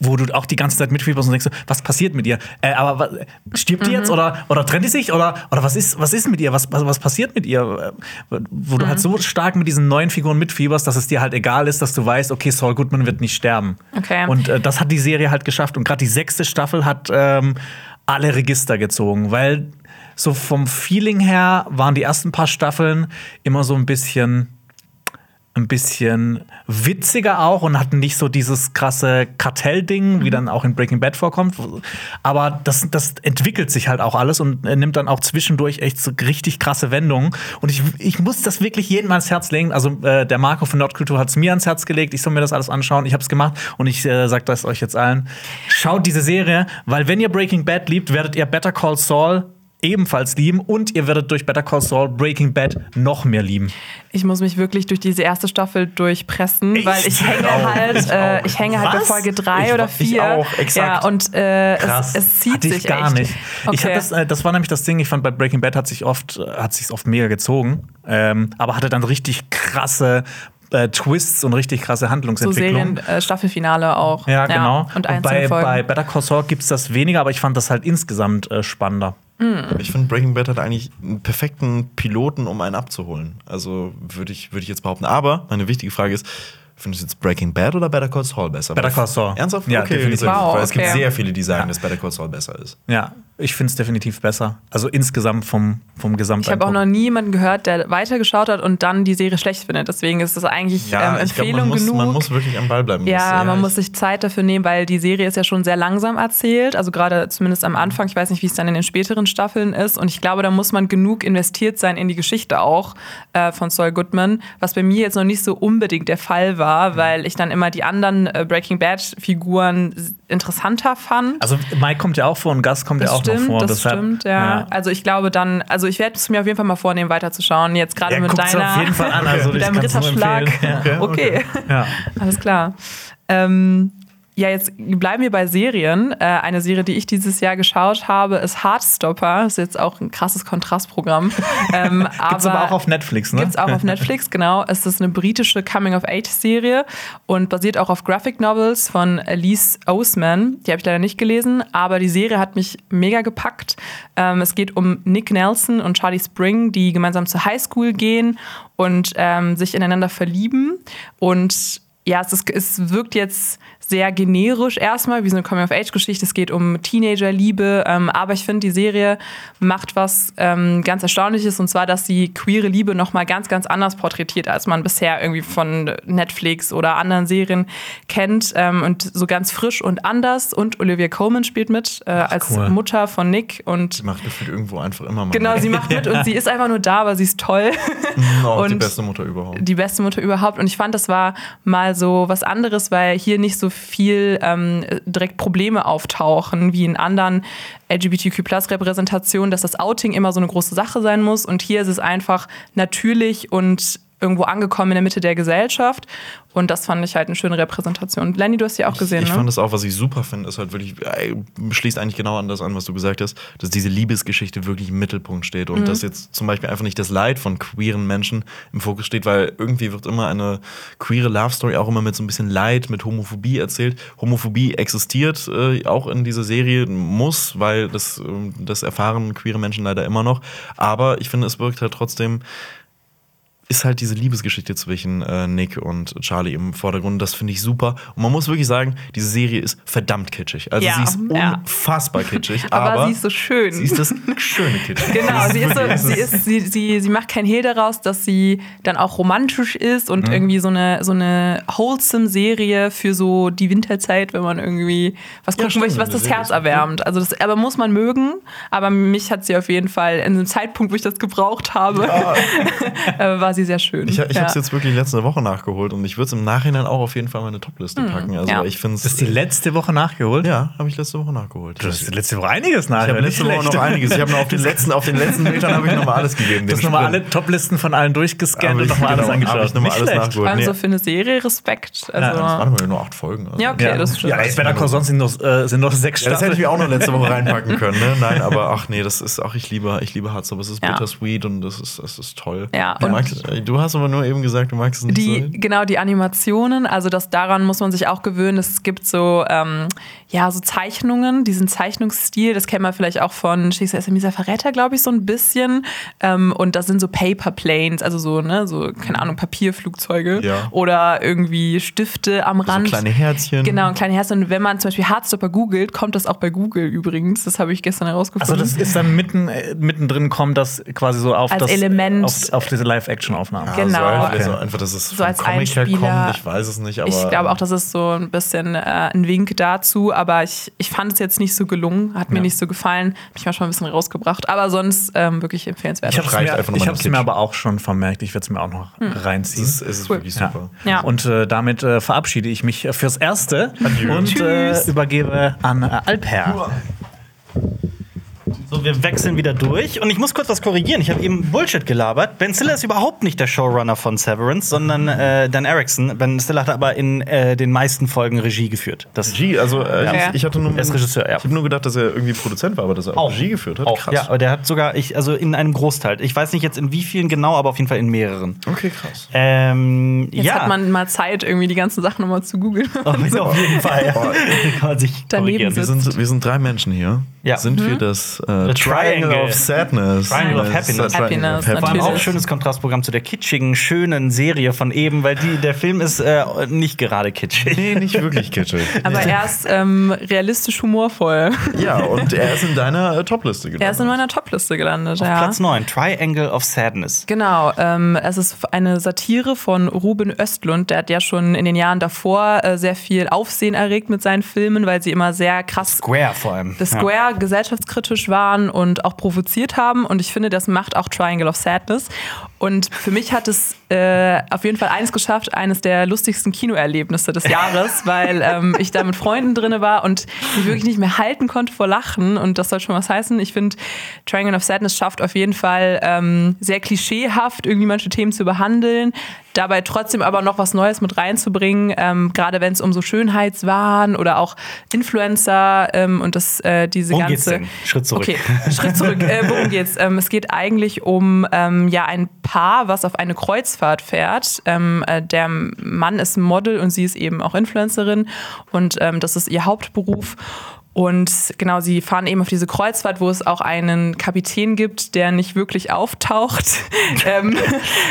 Wo du auch die ganze Zeit mitfieberst und denkst, was passiert mit ihr? Äh, aber was, stirbt die jetzt oder, oder trennt die sich? Oder, oder was, ist, was ist mit ihr? Was, was, was passiert mit ihr? Äh, Wo du halt so stark mit diesen neuen Figuren mitfieberst, dass es dir halt egal ist, dass du weißt, okay, Saul Goodman wird nicht sterben. Okay. Und äh, das hat die Serie halt geschafft. Und gerade die sechste Staffel hat ähm, alle Register gezogen, weil so vom Feeling her waren die ersten paar Staffeln immer so ein bisschen ein bisschen witziger auch und hatten nicht so dieses krasse Kartellding, wie dann auch in Breaking Bad vorkommt. Aber das, das entwickelt sich halt auch alles und nimmt dann auch zwischendurch echt so richtig krasse Wendungen. Und ich, ich muss das wirklich jedem ans Herz legen. Also äh, der Marco von Nordkultur hat es mir ans Herz gelegt. Ich soll mir das alles anschauen. Ich habe es gemacht und ich äh, sage das euch jetzt allen. Schaut diese Serie, weil wenn ihr Breaking Bad liebt, werdet ihr Better Call Saul ebenfalls lieben und ihr werdet durch Better Call Saul Breaking Bad noch mehr lieben. Ich muss mich wirklich durch diese erste Staffel durchpressen, Echt? weil ich hänge Ich auch, halt, ich äh, ich hänge halt bei? Folge drei Ich oder wa- ich vier. auch, exakt. Ja, und äh, Krass. es, es zieht Hatte ich sich gar echt. nicht. Ich Okay. das, äh, das war nämlich das Ding. Ich fand bei Breaking Bad hat sich oft, äh, hat sich oft mega gezogen, ähm, aber hatte dann richtig krasse äh, Twists und richtig krasse So Handlungsentwicklung. Serien, äh, Staffelfinale auch. ja, genau. Und einzelne bei, Folgen. bei Better Call Saul gibt es das weniger, aber ich fand das halt insgesamt äh, spannender. Ich finde, Breaking Bad hat eigentlich einen perfekten Piloten, um einen abzuholen. Also würde ich, würd ich jetzt behaupten. Aber meine wichtige Frage ist, findest du jetzt Breaking Bad oder Better Call Saul besser? Better Call Saul. Ernsthaft? Ja, okay, definitiv. Wow, Weil es gibt sehr viele, die sagen, dass Better Call Saul besser ist. Ja, ich finde es definitiv besser. Also insgesamt vom, vom Gesamt. Ich habe auch noch nie jemanden gehört, der weitergeschaut hat und dann die Serie schlecht findet. Deswegen ist das eigentlich ähm, ich glaub, Empfehlung man muss, genug. Man muss wirklich am Ball bleiben. ja, Das- man muss sich Zeit dafür nehmen, weil die Serie ist ja schon sehr langsam erzählt. Also gerade zumindest am Anfang. Ich weiß nicht, wie es dann in den späteren Staffeln ist. Und ich glaube, da muss man genug investiert sein in die Geschichte auch äh, von Saul Goodman, was bei mir jetzt noch nicht so unbedingt der Fall war, weil ich dann immer die anderen äh, Breaking Bad-Figuren interessanter fand. Also Mike kommt ja auch vor und Gus kommt Das ja auch stimmt, noch vor. das deshalb, stimmt, ja. Also ich glaube dann, also ich werde es mir auf jeden Fall mal vornehmen, weiterzuschauen. Jetzt gerade Ja, mit deiner, auf jeden Fall an, also *laughs* mit deinem Ritterschlag. empfehlen. Okay, Ja. alles klar. Ähm, ja, jetzt bleiben wir bei Serien. Äh, eine Serie, die ich dieses Jahr geschaut habe, ist Heartstopper. Ist jetzt auch ein krasses Kontrastprogramm. *laughs* ähm, Gibt's aber auch auf Netflix, ne? Gibt's auch auf *laughs* Netflix, genau. Es ist eine britische Coming-of-Age-Serie und basiert auch auf Graphic Novels von Elise Oseman. Die habe ich leider nicht gelesen, aber die Serie hat mich mega gepackt. Ähm, es geht um Nick Nelson und Charlie Spring, die gemeinsam zur Highschool gehen und ähm, sich ineinander verlieben. Und ja, es, ist, es wirkt jetzt sehr generisch erstmal, wie so eine Coming-of-Age-Geschichte. Es geht um Teenager-Liebe, ähm, aber ich finde, die Serie macht was ähm, ganz Erstaunliches und zwar, dass sie queere Liebe nochmal ganz, ganz anders porträtiert, als man bisher irgendwie von Netflix oder anderen Serien kennt ähm, und so ganz frisch und anders. Und Olivia Colman spielt mit äh, als cool. Mutter von Nick und Die macht gefühlt irgendwo einfach immer mal. genau, sie macht mit und sie ist einfach nur da, aber sie ist toll. *laughs* die und- beste Mutter überhaupt. die beste Mutter überhaupt. Und ich fand, das war mal so was anderes, weil hier nicht so viel ähm, direkt Probleme auftauchen wie in anderen LGBTQ-Plus-Repräsentationen, dass das Outing immer so eine große Sache sein muss. Und hier ist es einfach natürlich und irgendwo angekommen in der Mitte der Gesellschaft. Und das fand ich halt eine schöne Repräsentation. Lenny, du hast die auch gesehen, ich ne? fand es auch, was ich super finde, ist halt wirklich, schließt eigentlich genau an das an, was du gesagt hast, dass diese Liebesgeschichte wirklich im Mittelpunkt steht Mhm. und dass jetzt zum Beispiel einfach nicht das Leid von queeren Menschen im Fokus steht, weil irgendwie wird immer eine queere Love Story auch immer mit so ein bisschen Leid, mit Homophobie erzählt. Homophobie existiert äh, auch in dieser Serie, muss, weil das, ähm, das erfahren queere Menschen leider immer noch. Aber ich finde, es wirkt halt trotzdem ist halt diese Liebesgeschichte zwischen äh, Nick und Charlie im Vordergrund. Das finde ich super. Und man muss wirklich sagen, diese Serie ist verdammt kitschig. Also Ja, sie ist ja. unfassbar kitschig. *laughs* Aber aber, sie ist so schön. Sie ist das schöne Kitschig. *laughs* Genau, sie, ist so, sie, ist, sie, sie, sie macht kein Hehl daraus, dass sie dann auch romantisch ist und irgendwie so eine, so eine wholesome Serie für so die Winterzeit, wenn man irgendwie was gucken stimmt, möchte, was das Herz erwärmt. Also das aber muss man mögen, aber mich hat sie auf jeden Fall in einem Zeitpunkt, wo ich das gebraucht habe, *laughs* äh, war sie sehr schön. Ich, ich Ja. habe es jetzt wirklich letzte Woche nachgeholt und ich würde es im Nachhinein auch auf jeden Fall in meine Topliste packen. Also ja. ich finde Das ist die letzte Woche nachgeholt? Ja, habe ich letzte Woche nachgeholt. Du hast letzte Woche einiges nach. ich habe letzte Woche noch einiges. Ich habe noch auf den letzten, auf den letzten Metern habe ich noch mal alles gegeben. Du hast nochmal alle Toplisten von allen durchgescannt und ich- nochmal alles genau, angeschaut. Ich nochmal Nicht alles schlecht. nachgeholt. Allem Nee, so für eine Serie Respekt. Also, das waren nur noch acht Folgen. Also. Ja, okay, das stimmt. Ja, jetzt bei der sonst sind noch, äh, sind noch sechs Ja, das hätte ich mir Staffeln. auch noch letzte Woche *laughs* reinpacken können, ne? Nein, aber ach nee, das ist auch, ich liebe, ich liebe Harz, aber es ist Ja. bittersweet und das ist, das ist toll. Ja, und- du hast aber nur eben gesagt, du magst es nicht Die, so. genau, die Animationen, also das daran muss man sich auch gewöhnen. Es gibt so, ähm, ja, so Zeichnungen, diesen Zeichnungsstil, das kennt man vielleicht auch von Schicksal Misa Verräter, glaube ich, so ein bisschen. Ähm, und das sind so Paper Planes, also so, ne, so, keine Ahnung, Papierflugzeuge Ja. oder irgendwie Stifte am So Rand. kleine Herzchen. Genau, ein kleine Herzen. Und wenn man zum Beispiel Hardstopper googelt, kommt das auch bei Google übrigens. Das habe ich gestern Also herausgefunden. das ist dann mitten, äh, mittendrin kommt das quasi so auf Als das Element. auf, auf diese Live-Action-Aufnahme. Ja, Genau. So einfach, Okay. so einfach, dass es So vom als Comic herkommt, ich weiß es nicht, aber. ich glaube auch, das ist so ein bisschen äh, ein Wink dazu, aber ich, ich fand es jetzt nicht so gelungen, hat mir Ja. nicht so gefallen, hat mich manchmal ein bisschen rausgebracht, aber sonst ähm, wirklich empfehlenswert. Ich habe es mir, mal mir aber auch schon vermerkt. Ich werde es mir auch noch es reinziehen. ist, es ist Cool. wirklich Ja. super. Ja. Und äh, damit äh, verabschiede ich mich fürs Erste und äh, übergebe an äh, Alper. So, wir wechseln wieder durch. Und ich muss kurz was korrigieren. Ich habe eben Bullshit gelabert. Ben Stiller ist überhaupt nicht der Showrunner von Severance, sondern äh, Dan Erickson. Ben Stiller hat aber in äh, den meisten Folgen Regie geführt. Das Regie, also äh, Ja. ich, ich hatte nur Er ist Regisseur, ja. Ich habe nur gedacht, dass er irgendwie Produzent war, aber dass er auch, Regie geführt hat. Auch, ja, aber der hat sogar, ich, also in einem Großteil. Ich weiß nicht jetzt in wie vielen genau, aber auf jeden Fall in mehreren. Okay, krass. Ähm, Jetzt ja. hat man mal Zeit, irgendwie die ganzen Sachen nochmal zu googeln. auf, *laughs* auf jeden Fall. Ja. *laughs* Kann man sich Daneben korrigieren. Wir sind, wir sind drei Menschen hier. Ja. Sind wir das äh, The Triangle. of Sadness? Triangle of Happiness. Triangle Happiness, Vor allem auch ein schönes Kontrastprogramm zu der kitschigen, schönen Serie von eben, weil die, der Film ist äh, nicht gerade kitschig. Nee, nicht wirklich kitschig. *laughs* Aber er ist ähm, realistisch humorvoll. ja, *laughs* und er ist in deiner äh, Topliste gelandet. Er ist in meiner Topliste gelandet, Auf ja. Platz 9, Triangle of Sadness. Genau, ähm, es ist eine Satire von Ruben Östlund. Der hat ja schon in den Jahren davor äh, sehr viel Aufsehen erregt mit seinen Filmen, weil sie immer sehr krass Square vor allem. The Square gesellschaftskritisch waren und auch provoziert haben. Und ich finde, das macht auch Triangle of Sadness. Und für mich hat es äh, auf jeden Fall eines geschafft, eines der lustigsten Kinoerlebnisse des Jahres, *laughs* weil ähm, ich da mit Freunden drin war und mich wirklich nicht mehr halten konnte vor Lachen. Und das soll schon was heißen. Ich finde, Triangle of Sadness schafft auf jeden Fall ähm, sehr klischeehaft, irgendwie manche Themen zu behandeln, dabei trotzdem aber noch was Neues mit reinzubringen, ähm, gerade wenn es um so Schönheitswahn oder auch Influencer ähm, und das äh, diese Worum ganze geht's denn? Schritt zurück. Okay, Schritt zurück. Äh, worum geht's? Ähm, es geht eigentlich um ähm, ja ein Paar, was auf eine Kreuzfahrt fährt. Ähm, äh, der Mann ist Model und sie ist eben auch Influencerin und ähm, das ist ihr Hauptberuf. Und genau, sie fahren eben auf diese Kreuzfahrt, wo es auch einen Kapitän gibt, der nicht wirklich auftaucht. *laughs* ähm,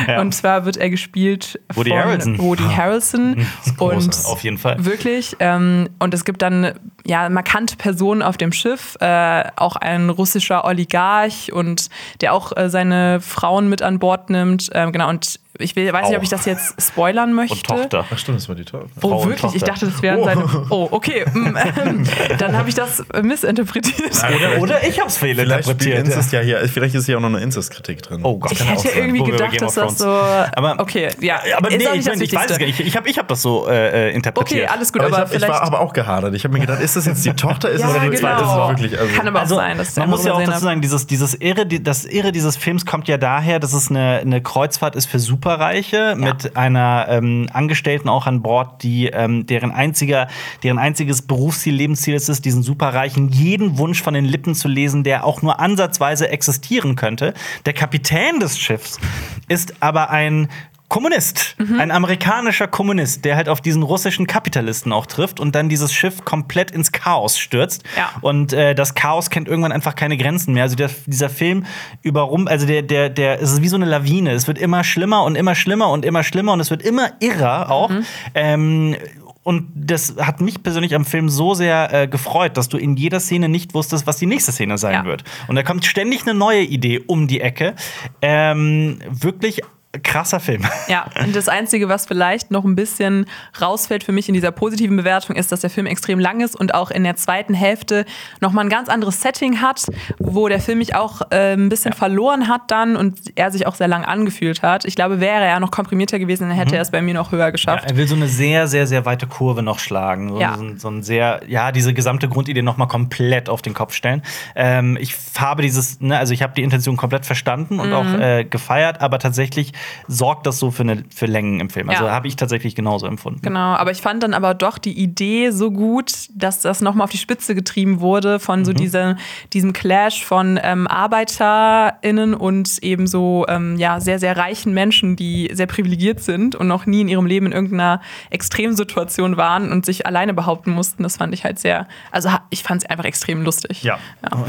Ja. Und zwar wird er gespielt Woody von Harrelson. Woody Harrelson. und Auf jeden Fall. Wirklich. Ähm, und es gibt dann ja markante Personen auf dem Schiff, äh, auch ein russischer Oligarch und der auch äh, seine Frauen mit an Bord nimmt. Ähm, genau. Und ich will, weiß nicht, ob ich das jetzt spoilern möchte. Und Tochter. Ach stimmt, das war die Tochter. Oh, wirklich? Ich Tochter. dachte, das wären seine. Oh, okay. Mm, ähm, dann habe ich das missinterpretiert. Oder, oder ich Vielleicht, spielt fehlinterpretiert. Incest ja hier, vielleicht ist hier auch noch eine Incest-Kritik drin. Oh Gott. Ich kann auch hätte irgendwie Wo gedacht, dass das so. Aber, okay, ja. aber nee, auch ich, nicht das mein, ich weiß es gar nicht. Ich, ich habe ich hab das so äh, interpretiert. Okay, alles gut, aber ich, aber, hab, ich vielleicht. war aber auch gehadert. Ich habe mir gedacht, ist das jetzt die Tochter? Ist ja, das die genau. zweite? Ist es wirklich, also, Kann aber Also, auch sein, dass man muss ja auch dazu hat. sagen, dieses, dieses Irre, die, das Irre dieses Films kommt ja daher, dass es eine, eine Kreuzfahrt ist für Superreiche mit einer ähm, Angestellten auch an Bord, die ähm, deren einziger, deren einziges Berufsziel, Lebensziel ist es, diesen Superreichen jeden Wunsch von den Lippen zu lesen, der auch nur ansatzweise existieren könnte. Der Kapitän des Schiffs ist aber ein Kommunist, Mhm. ein amerikanischer Kommunist, der halt auf diesen russischen Kapitalisten auch trifft und dann dieses Schiff komplett ins Chaos stürzt. Ja. Und äh, das Chaos kennt irgendwann einfach keine Grenzen mehr. Also der, dieser Film überrum, also der, der, der, es ist wie so eine Lawine. Es wird immer schlimmer und immer schlimmer und immer schlimmer und es wird immer irrer auch. Ähm, und das hat mich persönlich am Film so sehr äh, gefreut, dass du in jeder Szene nicht wusstest, was die nächste Szene sein Ja. wird. Und da kommt ständig eine neue Idee um die Ecke. Ähm, wirklich krasser Film. Ja, und das Einzige, was vielleicht noch ein bisschen rausfällt für mich in dieser positiven Bewertung, ist, dass der Film extrem lang ist und auch in der zweiten Hälfte nochmal ein ganz anderes Setting hat, wo der Film mich auch äh, ein bisschen verloren hat dann und er sich auch sehr lang angefühlt hat. Ich glaube, wäre er noch komprimierter gewesen, dann hätte er es bei mir noch höher geschafft. Er will so eine sehr, sehr, sehr weite Kurve noch schlagen. So, Ja. so, ein- so ein sehr, ja, diese gesamte Grundidee noch mal komplett auf den Kopf stellen. Ähm, ich habe dieses, ne, also ich habe die Intention komplett verstanden und auch Mhm. äh, gefeiert, aber tatsächlich sorgt das so für, eine, für Längen im Film. Also Ja. habe ich tatsächlich genauso empfunden. Genau, aber ich fand dann aber doch die Idee so gut, dass das nochmal auf die Spitze getrieben wurde von so diese, diesem Clash von ähm, ArbeiterInnen und eben so ähm, ja, sehr, sehr reichen Menschen, die sehr privilegiert sind und noch nie in ihrem Leben in irgendeiner Extremsituation waren und sich alleine behaupten mussten. Das fand ich halt sehr, also ich fand es einfach extrem lustig. Ja,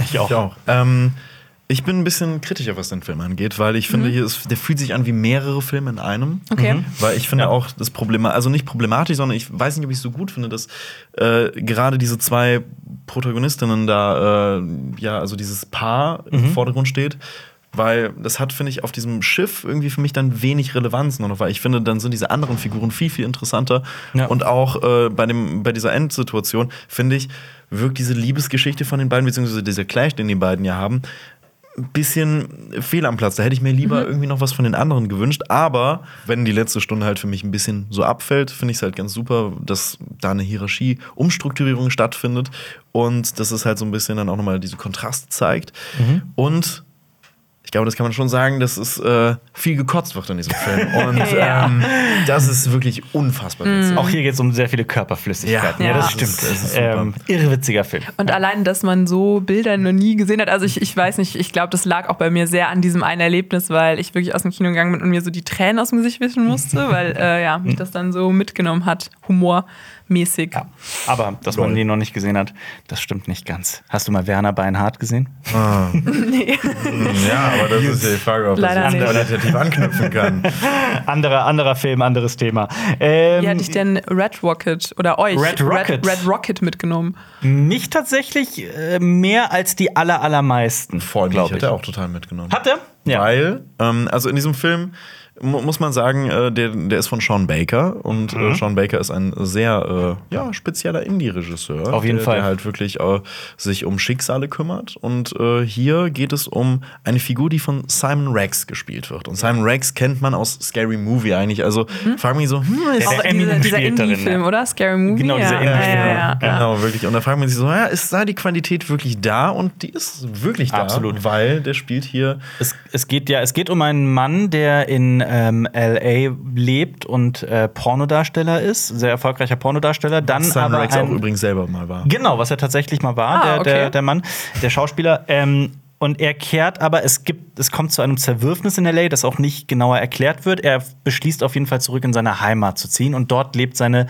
ich auch. Ich auch. Ähm, ich bin ein bisschen kritischer, was den Film angeht, weil ich finde, hier ist, der fühlt sich an wie mehrere Filme in einem. Mhm. Okay. Mhm. Weil ich finde auch das Problem, also nicht problematisch, sondern ich weiß nicht, ob ich es so gut finde, dass äh, gerade diese zwei Protagonistinnen da, äh, ja, also dieses Paar Mhm. im Vordergrund steht. Weil das hat, finde ich, auf diesem Schiff irgendwie für mich dann wenig Relevanz nur noch, weil ich finde, dann sind diese anderen Figuren viel, viel interessanter. Ja. Und auch äh, bei, dem, bei dieser Endsituation, finde ich, wirkt diese Liebesgeschichte von den beiden, beziehungsweise dieser Clash, den die beiden ja haben, bisschen fehl am Platz. Da hätte ich mir lieber irgendwie noch was von den anderen gewünscht. Aber wenn die letzte Stunde halt für mich ein bisschen so abfällt, finde ich es halt ganz super, dass da eine Hierarchie, Umstrukturierung stattfindet und dass es halt so ein bisschen dann auch nochmal diese Kontraste zeigt. Und ich glaube, das kann man schon sagen, dass es äh, viel gekotzt wird in diesem Film. Und *laughs* Ja. ähm, das ist wirklich unfassbar witzig. Auch hier geht es um sehr viele Körperflüssigkeiten. Ja. Ja, das Ja. stimmt. Das ist- das ähm, irrewitziger Film. Und allein, dass man so Bilder noch nie gesehen hat, also ich, ich weiß nicht, ich glaube, das lag auch bei mir sehr an diesem einen Erlebnis, weil ich wirklich aus dem Kino gegangen bin und mir so die Tränen aus dem Gesicht wischen musste, weil äh, ja, mich das dann so mitgenommen hat, humormäßig. Ja. Aber, dass Lol. man den noch nicht gesehen hat, das stimmt nicht ganz. Hast du mal Werner Beinhardt gesehen? *laughs* Nee. Ja, aber das ist ja die Frage, ob Leider das nicht. qualitativ anknüpfen kann. *laughs* anderer, anderer Film, anderes Thema. Ähm, Wie hatte ich denn Red Rocket oder euch Red Rocket. Red, Red Rocket mitgenommen? Mich tatsächlich äh, mehr als die aller, allermeisten. Voll, glaub ich hat er auch total mitgenommen. Hat er? Ja. Weil, ähm, also in diesem Film muss man sagen, äh, der, der ist von Sean Baker und Mhm. äh, Sean Baker ist ein sehr äh, ja, spezieller Indie-Regisseur. Auf jeden der, Fall. Der halt wirklich äh, sich um Schicksale kümmert. Und äh, hier geht es um eine Figur, die von Simon Rex gespielt wird. Und Simon Rex kennt man aus Scary Movie eigentlich. Also fragen mich so, hm, ist Der Auch Eminem dieser, dieser Indie-Film, ja. oder? Scary Movie? Genau, dieser ja. Indie-Film, ja, ja, ja, ja. Genau, wirklich. Und da fragt man sich so, ja, ist da die Qualität wirklich da? Und die ist wirklich da. Absolut. Weil der spielt hier Es, es geht ja, es geht um einen Mann, der in ähm, LA lebt und äh, Pornodarsteller ist, sehr erfolgreicher Pornodarsteller. Dann Simon aber Rex auch übrigens selber mal war. Genau, was er tatsächlich mal war, Ah, der, der, okay. der Mann, der Schauspieler. Ähm, und er kehrt aber, es gibt, es kommt zu einem Zerwürfnis in LA, das auch nicht genauer erklärt wird. Er beschließt auf jeden Fall zurück in seine Heimat zu ziehen und dort lebt seine,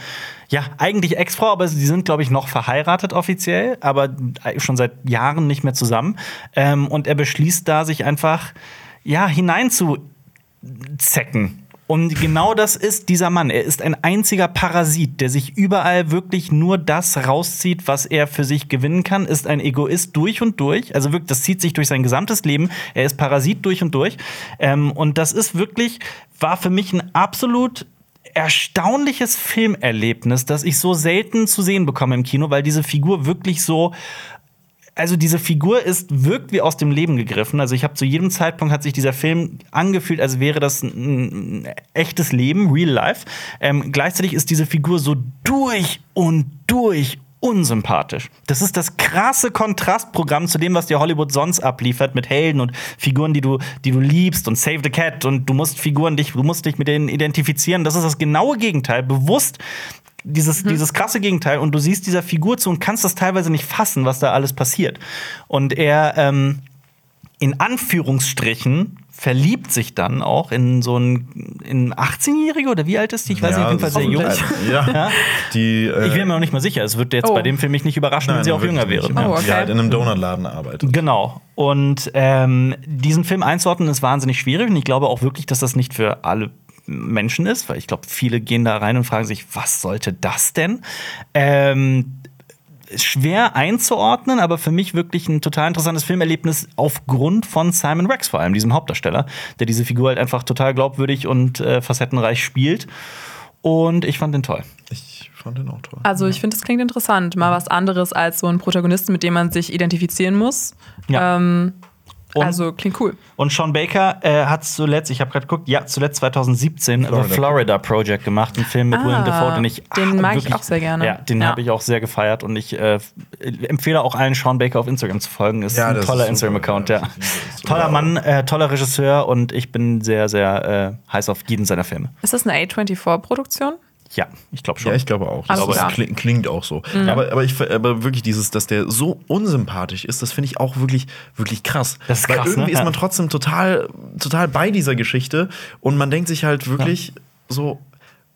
ja, eigentlich Ex-Frau, aber sie sind, glaube ich, noch verheiratet offiziell, aber schon seit Jahren nicht mehr zusammen. Ähm, und er beschließt da, sich einfach, ja, hineinzuzecken. Und genau das ist dieser Mann. Er ist ein einziger Parasit, der sich überall wirklich nur das rauszieht, was er für sich gewinnen kann. Ist ein Egoist durch und durch. Also wirklich, das zieht sich durch sein gesamtes Leben. Er ist Parasit durch und durch. Ähm, und das ist wirklich, war für mich ein absolut erstaunliches Filmerlebnis, das ich so selten zu sehen bekomme im Kino, weil diese Figur wirklich so also diese Figur ist wirkt wie aus dem Leben gegriffen. Also ich habe zu jedem Zeitpunkt hat sich dieser Film angefühlt, als wäre das ein, echtes Leben, real life. Ähm, gleichzeitig ist diese Figur so durch und durch unsympathisch. Das ist das krasse Kontrastprogramm zu dem, was dir Hollywood sonst abliefert mit Helden und Figuren, die du, die du liebst und Save the Cat und du musst Figuren dich, du musst dich mit denen identifizieren. Das ist das genaue Gegenteil, bewusst dieses, dieses krasse Gegenteil und du siehst dieser Figur zu und kannst das teilweise nicht fassen, was da alles passiert. Und er ähm, in Anführungsstrichen verliebt sich dann auch in so einen in 18-Jährige oder wie alt ist die? Ich weiß nicht, auf jeden Fall sehr jung. Ja. *laughs* Ja. Die, äh, Ich bin mir noch nicht mal sicher. Es wird jetzt Oh. bei dem Film mich nicht überraschen, wenn nein, sie auch jünger wäre. Oh, Die okay. halt in einem Donutladen arbeitet. Genau. Und ähm, diesen Film einzuordnen ist wahnsinnig schwierig. Und ich glaube auch wirklich, dass das nicht für alle Menschen ist, weil ich glaube, viele gehen da rein und fragen sich, was sollte das denn? Ähm, schwer einzuordnen, aber für mich wirklich ein total interessantes Filmerlebnis aufgrund von Simon Rex, vor allem diesem Hauptdarsteller, der diese Figur halt einfach total glaubwürdig und äh, facettenreich spielt. Und ich fand den toll. Ich fand den auch toll. Also ich finde, das klingt interessant. Mal was anderes als so ein Protagonisten, mit dem man sich identifizieren muss. Ja. Ähm, Und- also klingt cool. Und Sean Baker äh, hat zuletzt, ich habe gerade geguckt, ja, zuletzt 2017 Florida. The Florida Project gemacht, einen Film mit Ah, Willem Dafoe, den ich den ah, mag ich wirklich- auch sehr gerne. Ja, den Ja. habe ich auch sehr gefeiert und ich äh, empfehle auch allen Sean Baker auf Instagram zu folgen. Ist Ja, ein toller. Instagram-Account, Ja. Toller Mann, äh, toller Regisseur und ich bin sehr, sehr äh, heiß auf jeden seiner Filme. Ist das eine A24-Produktion? Ja, ich glaube schon. Ja, ich glaube auch. Das klar. klingt, klingt auch so. Aber, aber, ich, aber wirklich dieses, dass der so unsympathisch ist, das finde ich auch wirklich, wirklich krass. Das ist Weil krass, irgendwie ne? ist man Ja. trotzdem total, total bei dieser Geschichte und man denkt sich halt wirklich so.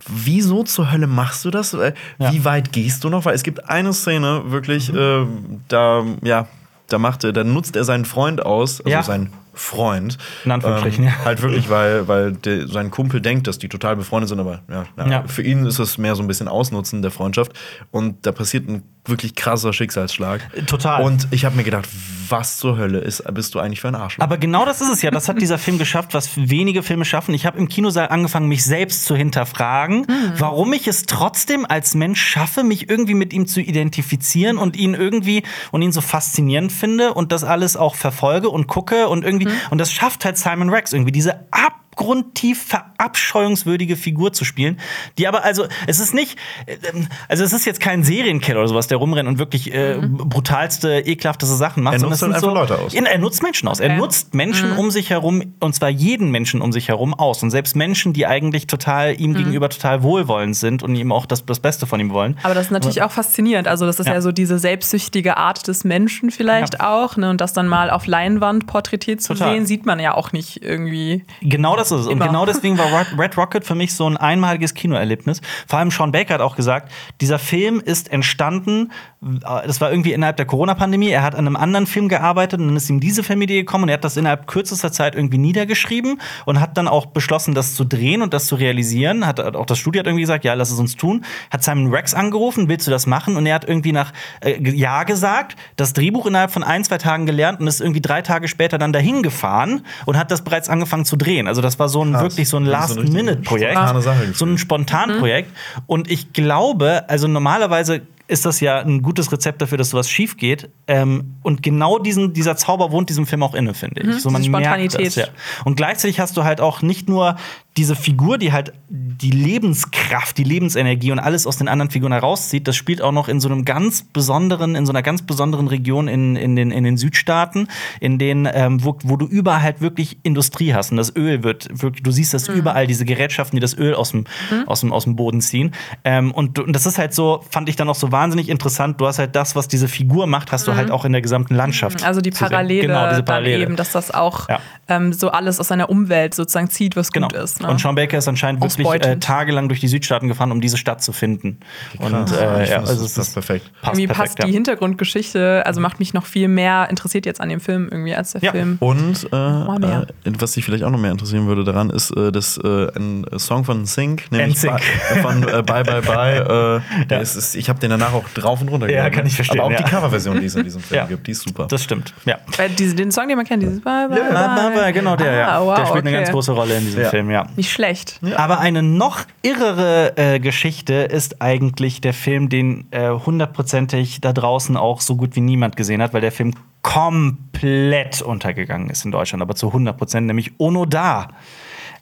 Wieso zur Hölle machst du das? Äh, Ja. Wie weit gehst du noch? Weil es gibt eine Szene, wirklich, äh, da, ja, da macht er, da nutzt er seinen Freund aus, also Ja. seinen Freund. In Anführungsstrichen, ähm, ja. Halt wirklich, weil, weil der, sein Kumpel denkt, dass die total befreundet sind, aber ja, ja, Ja. für ihn ist es mehr so ein bisschen Ausnutzen der Freundschaft. Und da passiert ein wirklich krasser Schicksalsschlag. Total. Und ich habe mir gedacht, was zur Hölle ist, bist du eigentlich für ein Arschloch? Aber genau das ist es ja. Das hat dieser Film geschafft, was wenige Filme schaffen. Ich habe im Kinosaal angefangen, mich selbst zu hinterfragen, warum ich es trotzdem als Mensch schaffe, mich irgendwie mit ihm zu identifizieren und ihn irgendwie und ihn so faszinierend finde und das alles auch verfolge und gucke und irgendwie und das schafft halt Simon Rex irgendwie diese abgrundtief verabscheuungswürdige Figur zu spielen, die aber also es ist nicht ähm, also es ist jetzt kein Serienkiller oder sowas, der rumrennt und wirklich äh, brutalste, ekelhafteste Sachen macht. Er sondern nutzt es halt sind einfach Leute aus. In, er nutzt Menschen aus. Er Okay. nutzt Menschen um sich herum und zwar jeden Menschen um sich herum aus und selbst Menschen, die eigentlich total ihm gegenüber total wohlwollend sind und ihm auch das, das Beste von ihm wollen. Aber das ist natürlich auch faszinierend. Also, das ist ja, Ja. so diese selbstsüchtige Art des Menschen vielleicht Ja. auch. Ne? Und das dann mal auf Leinwand porträtiert zu Total. sehen, sieht man ja auch nicht irgendwie. Genau das ist es. Und genau deswegen war Red- Red Rocket für mich so ein einmaliges Kinoerlebnis. Vor allem Sean Baker hat auch gesagt, dieser Film ist entstanden, äh, das war irgendwie innerhalb der Corona-Pandemie. Er hat an einem anderen Film gearbeitet und dann ist ihm diese Filmidee gekommen und er hat das innerhalb kürzester Zeit irgendwie niedergeschrieben und hat dann auch beschlossen, das zu drehen und das zu realisieren. Hat auch das Studio hat irgendwie gesagt, ja, lass es uns tun. Hat Simon Rex angerufen, willst du das machen? Und er hat irgendwie nach äh, Ja gesagt, das Drehbuch innerhalb von ein, zwei Tagen gelernt und ist irgendwie drei Tage später dann dahin gefahren und hat das bereits angefangen zu drehen. Also das war so ein Krass. wirklich so ein Last-Minute-Projekt. spontane Sache So ein Spontanprojekt. Und ich glaube, also normalerweise ist das ja ein gutes Rezept dafür, dass sowas schief geht. Ähm, und genau diesen, dieser Zauber wohnt diesem Film auch inne, finde ich. So, man diese merkt Spontanität. das, ja. Und gleichzeitig hast du halt auch nicht nur diese Figur, die halt die Lebenskraft, die Lebensenergie und alles aus den anderen Figuren herauszieht, das spielt auch noch in so einem ganz besonderen, in so einer ganz besonderen Region in, in, den, in den Südstaaten, in denen, ähm, wo, wo du überall halt wirklich Industrie hast. Und das Öl wird wirklich, du siehst das überall, diese Gerätschaften, die das Öl aus dem, aus dem, aus dem Boden ziehen. Ähm, und, und das ist halt so, fand ich dann auch so wahnsinnig interessant. Du hast halt das, was diese Figur macht, hast du halt auch in der gesamten Landschaft. Also die. Parallele, Genau, diese Parallele. eben, dass das auch Ja. ähm, so alles aus seiner Umwelt sozusagen zieht, was Genau. gut ist. Ne? Und Sean Baker ist anscheinend wirklich äh, tagelang durch die Südstaaten gefahren, um diese Stadt zu finden. Und Krass. äh, Ich ja, also das ist perfekt. passt irgendwie perfekt, passt die ja. Hintergrundgeschichte, also macht mich noch viel mehr interessiert jetzt an dem Film irgendwie als der Ja. Film. Und äh, äh, was dich vielleicht auch noch mehr interessieren würde daran, ist, äh, dass äh, ein Song von Sync, nämlich NSYNC. Bye- von äh, Bye Bye Bye, äh, der ist, ist, ich habe den danach auch drauf und runter Ja, gehört, kann ne? ich verstehen, Aber auch ja. die Coverversion, die es in diesem *laughs* Film Ja. gibt, die ist super. Das stimmt, ja. Weil diese, den Song, den man kennt, dieses Bye, bye, Bye, bye, bye, genau der, ja. Ah, wow, der spielt eine okay. ganz große Rolle in diesem Ja. Film, ja. Nicht schlecht. Aber eine noch irrere äh, Geschichte ist eigentlich der Film, den äh, hundertprozentig da draußen auch so gut wie niemand gesehen hat, weil der Film komplett untergegangen ist in Deutschland, aber zu 100 Prozent, nämlich Ono Da.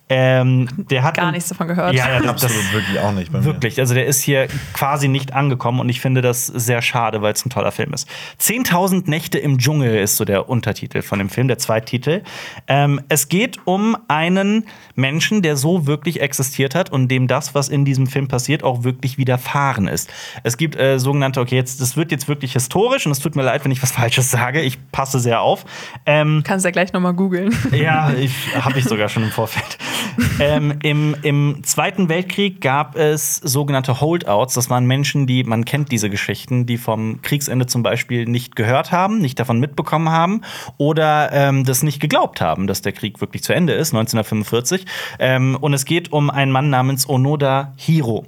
Ähm, der hat Gar nichts davon gehört. Ja, ja, das, Absolut wirklich auch nicht bei mir. Wirklich, also der ist hier quasi nicht angekommen und ich finde das sehr schade, weil es ein toller Film ist. 10.000 Nächte im Dschungel ist so der Untertitel von dem Film, der Zweititel. Ähm, es geht um einen Menschen, der so wirklich existiert hat und dem das, was in diesem Film passiert, auch wirklich widerfahren ist. Es gibt äh, sogenannte, okay, jetzt, das wird jetzt wirklich historisch und es tut mir leid, wenn ich was Falsches sage, ich passe sehr auf. Ähm, Kannst ja gleich nochmal googeln. ja, ich habe ich sogar schon im Vorfeld. *laughs* ähm, im, Im Zweiten Weltkrieg gab es sogenannte Holdouts. Das waren Menschen, die, man kennt diese Geschichten, die vom Kriegsende zum Beispiel nicht gehört haben, nicht davon mitbekommen haben oder ähm, das nicht geglaubt haben, dass der Krieg wirklich zu Ende ist, 1945. Ähm, und es geht um einen Mann namens Onoda Hiro.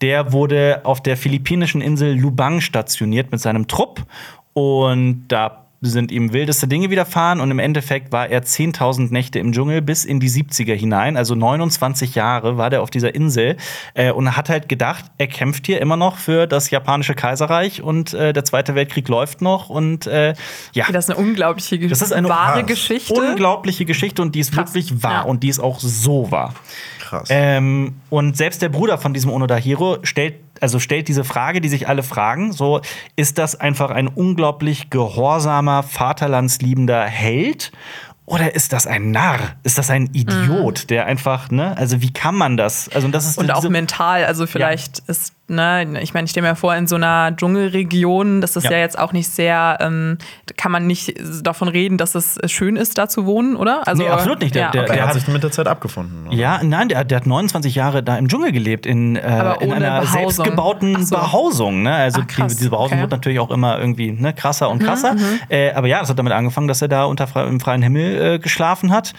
Der wurde auf der philippinischen Insel Lubang stationiert mit seinem Trupp und da sind ihm wildeste Dinge widerfahren und im Endeffekt war er 10.000 Nächte im Dschungel bis in die 70er hinein, also 29 Jahre war der auf dieser Insel äh, und hat halt gedacht, er kämpft hier immer noch für das japanische Kaiserreich und äh, der Zweite Weltkrieg läuft noch und äh, ja. Das ist eine unglaubliche Geschichte. Das ist eine wahre krass, Geschichte. Unglaubliche Geschichte und die ist Krass. wirklich wahr Ja. und die ist auch so wahr. Krass. Ähm, und selbst der Bruder von diesem Onoda Hiro stellt, also stellt diese Frage, die sich alle fragen: so, ist das einfach ein unglaublich gehorsamer, vaterlandsliebender Held? Oder ist das ein Narr? Ist das ein Idiot, der einfach, ne? Also, wie kann man das? Also, das ist Und auch mental, also vielleicht ist, ne, ich meine, ich stelle mir vor, in so einer Dschungelregion, das ist Ja. ja, jetzt auch nicht sehr, ähm, kann man nicht davon reden, dass es schön ist, da zu wohnen, oder? Also, Nee, absolut nicht. Der- ja, der- okay. er hat hat- sich mit der Zeit abgefunden. oder? Ja, nein, der, der hat 29 Jahre da im Dschungel gelebt, in, äh, in einer Behausung. selbstgebauten so. Behausung. Ne? Also Ach, diese Behausung okay. wird natürlich auch immer irgendwie ne, krasser Mhm, und krasser. Äh, aber ja, das hat damit angefangen, dass er da unter im freien Himmel äh, geschlafen hat.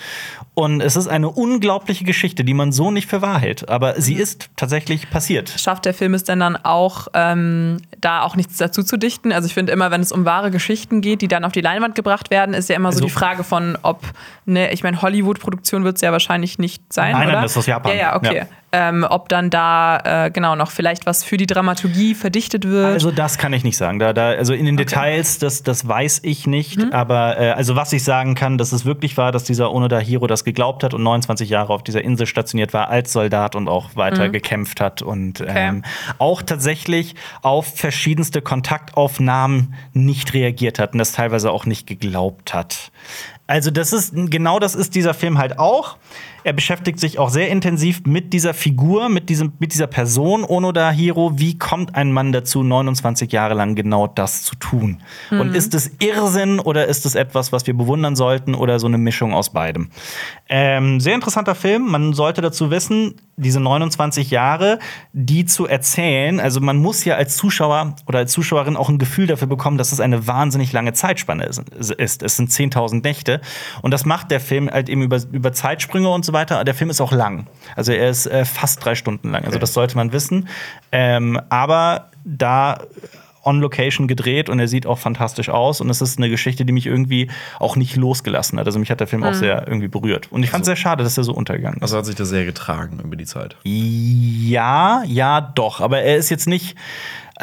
Und es ist eine unglaubliche Geschichte, die man so nicht für wahr hält. Aber Mhm. sie ist tatsächlich passiert. Schafft der Film es denn dann auch, ähm, da auch nichts dazu zu dichten? Also ich finde immer, wenn es um wahre Geschichten geht, die dann auf die Leinwand gebracht werden, ist ja immer so Also- die Frage von, ob, ne, ich meine, Hollywood-Produktion wird es ja wahrscheinlich nicht sein, Nein, nein, oder? das ist aus Japan. Ja, ja, okay. Ja. Ähm, ob dann da, äh, genau, noch vielleicht was für die Dramaturgie verdichtet wird. Also das kann ich nicht sagen. Da, da, also in den Details, das, das weiß ich nicht. Mhm. Aber äh, also was ich sagen kann, dass es wirklich war, dass dieser Onoda Hiro das geglaubt hat und 29 Jahre auf dieser Insel stationiert war als Soldat und auch weiter gekämpft hat und ähm, auch tatsächlich auf verschiedenste Kontaktaufnahmen nicht reagiert hat und das teilweise auch nicht geglaubt hat. Also das ist genau das ist dieser Film halt auch. Er beschäftigt sich auch sehr intensiv mit dieser Figur, mit, diesem, mit dieser Person, Onoda Hiro. Wie kommt ein Mann dazu, 29 Jahre lang genau das zu tun? Und ist es Irrsinn oder ist es etwas, was wir bewundern sollten oder so eine Mischung aus beidem? Ähm, sehr interessanter Film. Man sollte dazu wissen, diese 29 Jahre, die zu erzählen, also man muss ja als Zuschauer oder als Zuschauerin auch ein Gefühl dafür bekommen, dass es eine wahnsinnig lange Zeitspanne ist. Es sind 10.000 Nächte. Und das macht der Film halt eben über, über Zeitsprünge und so weiter. Der Film ist auch lang. Also er ist äh, fast drei Stunden lang. Also das sollte man wissen. Ähm, aber da on Location gedreht und er sieht auch fantastisch aus und es ist eine Geschichte, die mich irgendwie auch nicht losgelassen hat. Also mich hat der Film auch sehr irgendwie berührt und ich fand es sehr schade, dass er so untergegangen ist. Also hat sich das sehr getragen über die Zeit. Ja, ja, doch. Aber er ist jetzt nicht.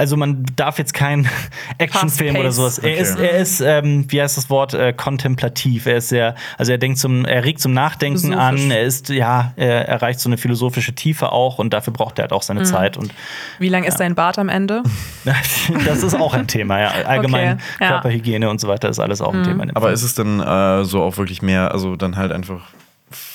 Also man darf jetzt keinen *laughs* Actionfilm oder sowas. Er Okay. ist, er ist, ähm, wie heißt das Wort, äh, kontemplativ. Er ist sehr, also er denkt zum, er regt zum Nachdenken an. Er ist, ja, er erreicht so eine philosophische Tiefe auch und dafür braucht er halt auch seine Zeit. Und Wie lang ist dein Bart am Ende? *laughs* das ist auch ein Thema, ja. Allgemein Okay, ja. Körperhygiene und so weiter ist alles auch ein Thema. in dem Aber ist es denn äh, so auch wirklich mehr, also dann halt einfach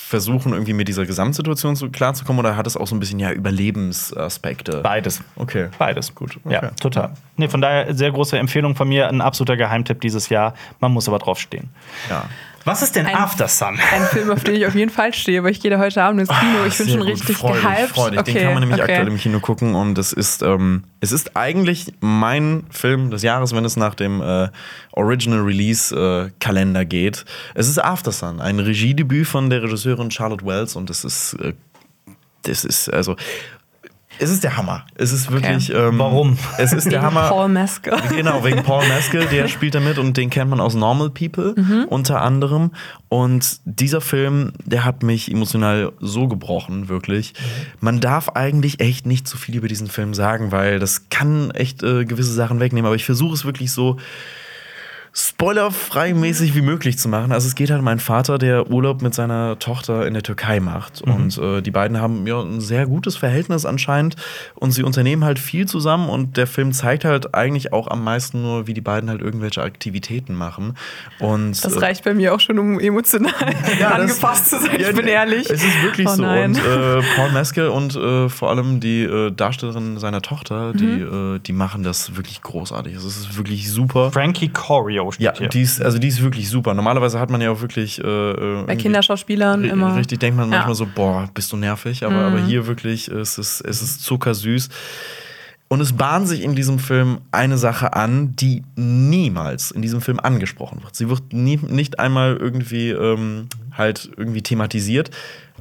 versuchen, irgendwie mit dieser Gesamtsituation so klarzukommen oder hat es auch so ein bisschen ja Überlebensaspekte? beides. Okay. Beides. Gut, Ja, okay. total. Nee, von daher sehr große Empfehlung von mir, ein absoluter Geheimtipp dieses Jahr. Man muss aber drauf stehen. Ja. Was ist denn Ein- After Sun? Ein Film, auf den ich auf jeden Fall stehe, aber ich gehe da heute Abend ins Kino. Ich bin Ah, schon gut, richtig freu gehypt. freu dich. Den kann man nämlich okay. aktuell im Kino gucken und es ist, ähm, es ist eigentlich mein Film des Jahres, wenn es nach dem äh, Original Release äh, Kalender geht. Es ist After Sun, ein Regiedebüt von der Regisseurin Charlotte Wells und es ist, äh, das ist also, es ist der Hammer. Es ist wirklich. Ähm, Warum? Es ist der Hammer. Paul Mescal. Genau, wegen Paul Mescal, der *laughs* spielt da mit und den kennt man aus Normal People Mhm. unter anderem. Und dieser Film, der hat mich emotional so gebrochen, wirklich. Man darf eigentlich echt nicht zu viel über diesen Film sagen, weil das kann echt äh, gewisse Sachen wegnehmen. Aber ich versuche es wirklich so spoilerfrei mäßig wie möglich zu machen. Also es geht halt um einen Vater, der Urlaub mit seiner Tochter in der Türkei macht. Und äh, die beiden haben ja ein sehr gutes Verhältnis anscheinend und sie unternehmen halt viel zusammen und der Film zeigt halt eigentlich auch am meisten nur, wie die beiden halt irgendwelche Aktivitäten machen. Und Das äh, reicht bei mir auch schon, um emotional *laughs* ja, das- angepasst zu sein. Ja, ich bin ehrlich. Es ist wirklich Oh so. nein. Und äh, *laughs* Paul Mescal und äh, vor allem die äh, Darstellerin seiner Tochter, die, Mhm. äh, die machen das wirklich großartig. Also, es ist wirklich super. Frankie Corio steht Ja, hier. die ist, also die ist wirklich super. Normalerweise hat man ja auch wirklich. Äh, bei irgendwie- Kinderschauspielern immer. Richtig, denkt man Ja. manchmal so, boah, bist du nervig. Aber, aber hier wirklich, es ist, es ist zuckersüß. Und es bahnt sich in diesem Film eine Sache an, die niemals in diesem Film angesprochen wird. Sie wird nie, nicht einmal irgendwie ähm, halt irgendwie thematisiert,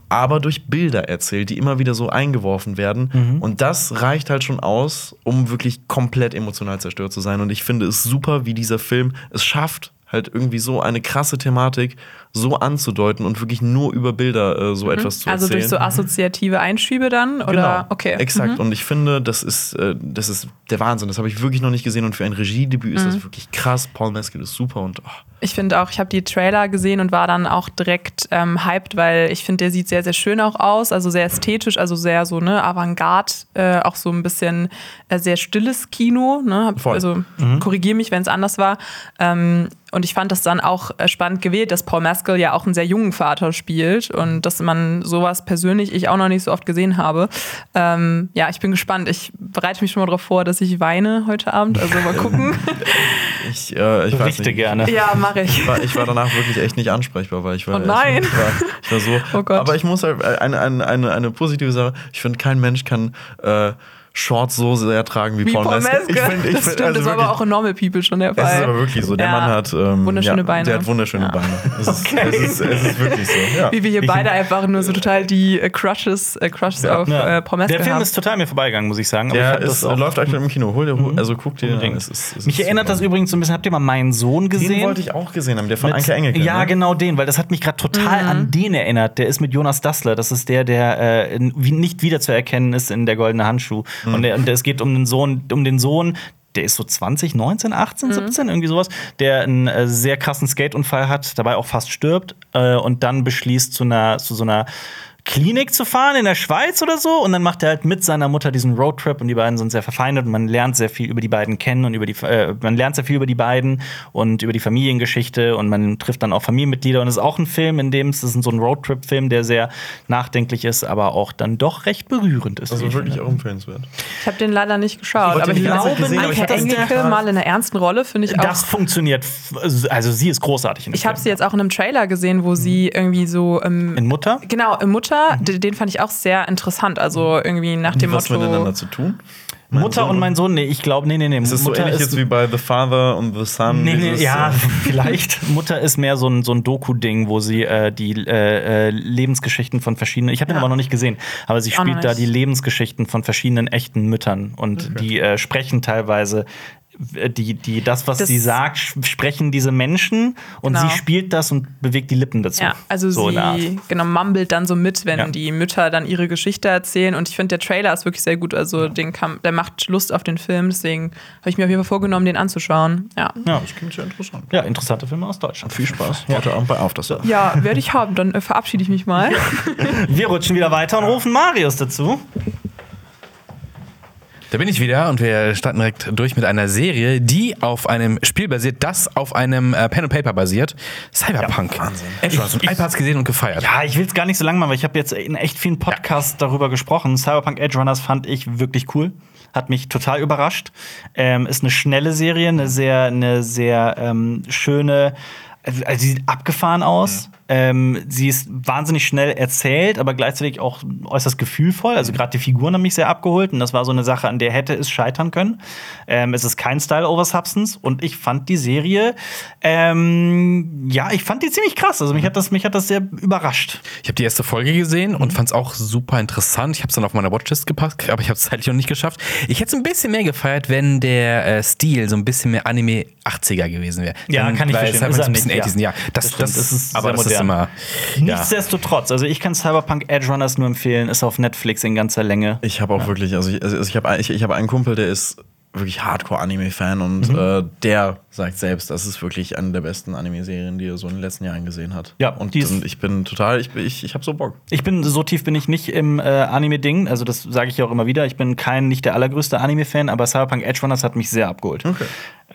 aber durch Bilder erzählt, die immer wieder so eingeworfen werden. Und das reicht halt schon aus, um wirklich komplett emotional zerstört zu sein. Und ich finde es super, wie dieser Film es schafft, halt irgendwie so eine krasse Thematik so anzudeuten und wirklich nur über Bilder äh, so etwas zu also erzählen. durch so assoziative Einschübe dann? Oder? Genau, Okay. exakt. Und ich finde, das ist, äh, das ist der Wahnsinn. Das habe ich wirklich noch nicht gesehen. Und für ein Regiedebüt ist das wirklich krass. Paul Mescal ist super und oh, Ich finde auch, ich habe die Trailer gesehen und war dann auch direkt ähm, hyped, weil ich finde, der sieht sehr, sehr schön auch aus, also sehr ästhetisch, also sehr so, ne, Avantgarde, äh, auch so ein bisschen äh, sehr stilles Kino, ne, hab, Voll. also korrigiere mich, wenn es anders war. Ähm, und ich fand das dann auch äh, spannend gewählt, dass Paul Mescal ja auch einen sehr jungen Vater spielt und dass man sowas persönlich ich auch noch nicht so oft gesehen habe. Ähm, ja, ich bin gespannt. Ich bereite mich schon mal darauf vor, dass ich weine heute Abend. Also mal gucken. *laughs* ich, äh, ich nicht. gerne. ja, mache ich. Ich war, ich war danach wirklich echt nicht ansprechbar, weil ich war. Oh nein. Ich war, ich war so. *laughs* Oh Gott. Aber ich muss halt eine, eine, eine, eine positive Sache. Ich finde, kein Mensch kann äh, Shorts so sehr tragen wie, Wie Paul, Paul. Meske. Ich finde, ich das find, stimmt, also das war aber auch in Normal People schon der Fall. es ist aber wirklich so. Der Ja. Mann hat ähm, Wunderschöne ja, Beine. Der hat wunderschöne Ja. Beine. Es, ist, es, ist, es ist wirklich so. Ja. Wie wir hier beide einfach nur so total die äh, Crushes, äh, Crushes auf äh, Paul Mescal Der Film haben. ist total mir vorbeigegangen, muss ich sagen. Aber ich Der das ist, auch- läuft aktuell im Kino. Hol dir, hol, also guck dir. Es ist, es Mich erinnert das übrigens so ein bisschen, habt ihr mal meinen Sohn gesehen? Den wollte ich auch gesehen haben, der von Mit- Anke Engelke. Ja, ne? genau den, weil das hat mich gerade total Mhm. an den erinnert. Der ist mit Jonas Dassler. Das ist der, der äh, nicht wiederzuerkennen ist in der goldene Handschuh. Mhm. Und, der, und es geht um den Sohn, um den Sohn. Der ist so 20, 19, 18, 17, irgendwie sowas, der einen äh, sehr krassen Skateunfall hat, dabei auch fast stirbt äh, und dann beschließt, zu, einer, zu so einer Klinik zu fahren in der Schweiz oder so. Und dann macht er halt mit seiner Mutter diesen Roadtrip und die beiden sind sehr verfeindet und man lernt sehr viel über die beiden kennen und über die, äh, man lernt sehr viel über die beiden und über die Familiengeschichte und man trifft dann auch Familienmitglieder. Und es ist auch ein Film, in dem es das ist so ein Roadtrip-Film, der sehr nachdenklich ist, aber auch dann doch recht berührend ist. Also ich wirklich auch empfehlenswert. Ich habe den leider nicht geschaut, wollte aber ich glaube, gesehen, aber ich Engelke mal in einer ernsten Rolle finde ich auch. Das funktioniert, f- also sie ist großartig. In dem ich habe sie jetzt auch in einem Trailer gesehen, wo sie irgendwie so ähm, in Mutter. genau im Mutter, d- den fand ich auch sehr interessant. Also irgendwie nach dem Was Motto. miteinander zu tun? Mein Mutter Sohn- und mein Sohn, nee, ich glaube, nee, nee, nee. Es ist so Mutter ähnlich jetzt wie bei The Father und The Son. Nee, nee, ja, äh, *laughs* vielleicht. Mutter ist mehr so ein, so ein Doku-Ding, wo sie äh, die äh, äh, Lebensgeschichten von verschiedenen, ich habe den Ja. aber noch nicht gesehen, aber sie spielt da die Lebensgeschichten von verschiedenen echten Müttern und die äh, sprechen teilweise die, die, das, was Das- sie sagt, sprechen diese Menschen und Genau. sie spielt das und bewegt die Lippen dazu. Ja, also so sie genau mumbelt dann so mit, wenn Ja. die Mütter dann ihre Geschichte erzählen. Und ich finde, der Trailer ist wirklich sehr gut. Also den kann, der macht Lust auf den Film. Deswegen habe ich mir auf jeden Fall vorgenommen, den anzuschauen. Ja, Ja. Das klingt sehr interessant. ja, interessante Filme aus Deutschland. Viel Spaß. Heute Abend bei Auf das Surf. ja werde ich haben. Dann äh, verabschiede ich mich mal. *laughs* Wir rutschen wieder weiter und rufen Marius dazu. Da bin ich wieder und wir starten direkt durch mit einer Serie, die auf einem Spiel basiert, das auf einem äh, Pen and Paper basiert. Cyberpunk. Wahnsinn. Echt, hast Ich- iPads gesehen und gefeiert. Ja, ich will es gar nicht so lang machen, weil ich habe jetzt in echt vielen Podcasts darüber gesprochen. Cyberpunk Edge Runners fand ich wirklich cool. Hat mich total überrascht. Ähm, ist eine schnelle Serie, eine sehr, eine sehr ähm, schöne. Also sie sieht abgefahren aus. Ähm, sie ist wahnsinnig schnell erzählt, aber gleichzeitig auch äußerst gefühlvoll. Also gerade die Figuren haben mich sehr abgeholt und das war so eine Sache, an der hätte es scheitern können. Ähm, es ist kein Style over Substance und ich fand die Serie, ähm, ja, ich fand die ziemlich krass. Also mich hat das, mich hat das sehr überrascht. Ich habe die erste Folge gesehen und fand es auch super interessant. Ich habe es dann auf meiner Watchlist gepackt, aber ich habe es *laughs* zeitlich noch nicht geschafft. Ich hätte es ein bisschen mehr gefeiert, wenn der äh, Stil so ein bisschen mehr Anime 80er gewesen wäre. Ja, kann ich verstehen. Es Ist ist ein bisschen nicht, 80s, ja. ja. Das, Das das, das ist aber das ist modern. immer. Ja. Nichtsdestotrotz, also ich kann Cyberpunk Edge Runners nur empfehlen, ist auf Netflix in ganzer Länge. Ich habe auch wirklich, also ich, also ich habe ich, ich hab einen Kumpel, der ist wirklich Hardcore-Anime-Fan und äh, der sagt selbst, das ist wirklich eine der besten Anime-Serien, die er so in den letzten Jahren gesehen hat. Ja, und, und ich bin total, ich, ich, ich habe so Bock. Ich bin so tief bin ich nicht im äh, Anime-Ding, also das sage ich ja auch immer wieder. Ich bin kein, nicht der allergrößte Anime-Fan, aber Cyberpunk Edge Runners hat mich sehr abgeholt. Okay.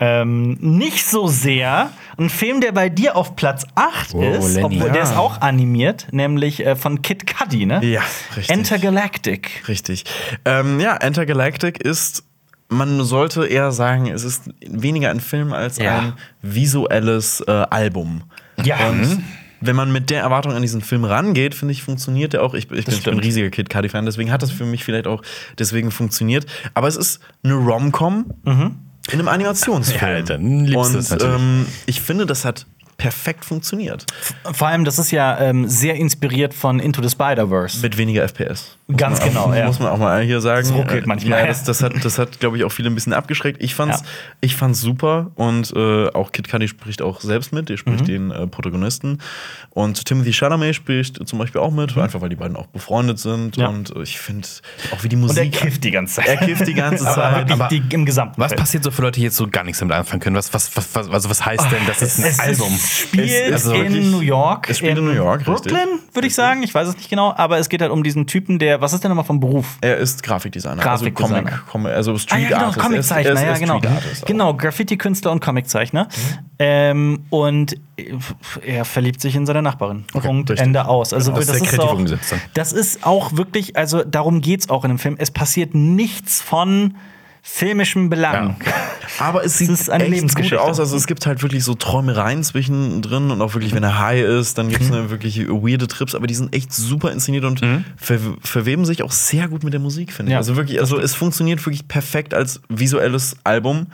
Ähm, nicht so sehr ein Film, der bei dir auf Platz 8 Oh, ist, Lenny. obwohl der ist auch animiert, nämlich äh, von Kid Cudi, ne? Ja, richtig. Intergalactic. Richtig. Ähm, ja, Intergalactic ist, man sollte eher sagen, es ist weniger ein Film als Ja. ein visuelles äh, Album. Ja. Und wenn man mit der Erwartung an diesen Film rangeht, finde ich, funktioniert der auch. Ich, ich, bin, ich bin ein riesiger Kid Cudi-Fan, deswegen hat das für mich vielleicht auch deswegen funktioniert. Aber es ist eine Rom-Com in einem Animationsfilm. Ja, dann liebst Und ähm, ich finde, das hat perfekt funktioniert. Vor allem, das ist ja ähm, sehr inspiriert von Into the Spider-Verse. Mit weniger FPS. Ganz genau, auch, ja. Muss man auch mal hier sagen. Das ruckelt Äh, manchmal. Ja, das, das hat, das hat glaube ich, auch viele ein bisschen abgeschreckt. Ich fand's, Ja. ich fand's super und äh, auch Kid Cudi spricht auch selbst mit. Der spricht Mhm. den äh, Protagonisten. Und Timothy Chalamet spricht zum Beispiel auch mit, einfach weil die beiden auch befreundet sind. Mhm. Ja. Und äh, ich finde auch wie die Und Musik. er kifft die ganze Zeit. Er kifft die ganze *laughs* aber, Zeit. wirklich Aber die, im gesamten Was passiert so für Leute, die jetzt so gar nichts damit anfangen können? Was, was, was, was, also was heißt denn, das ist ein Es Album? ist- spielt Es in New York. es spielt in New York, richtig. Brooklyn, würde ich sagen. Ich weiß es nicht genau. Aber es geht halt um diesen Typen, der, was ist der nochmal vom Beruf? er ist Grafikdesigner. Grafikdesigner. Also Comic, Comic, also Street Ah, ja, genau, Artist. Er ist- Comiczeichner, er er ja, genau. Genau, Graffiti-Künstler und Comiczeichner. Ähm, und er verliebt sich in seine Nachbarin. Punkt, richtig. Ende aus. Also, Genau, das, sehr ist auch, das ist auch wirklich, also darum geht es auch in dem Film. Es passiert nichts von filmischen Belang. Aber es sieht ist eine echt gut aus. Also es gibt halt wirklich so Träumereien zwischendrin und auch wirklich, wenn er high ist, dann gibt es eine wirklich weirde Trips, aber die sind echt super inszeniert und ver verweben sich auch sehr gut mit der Musik, finde ich. Ja, also wirklich, also es funktioniert wirklich perfekt als visuelles Album.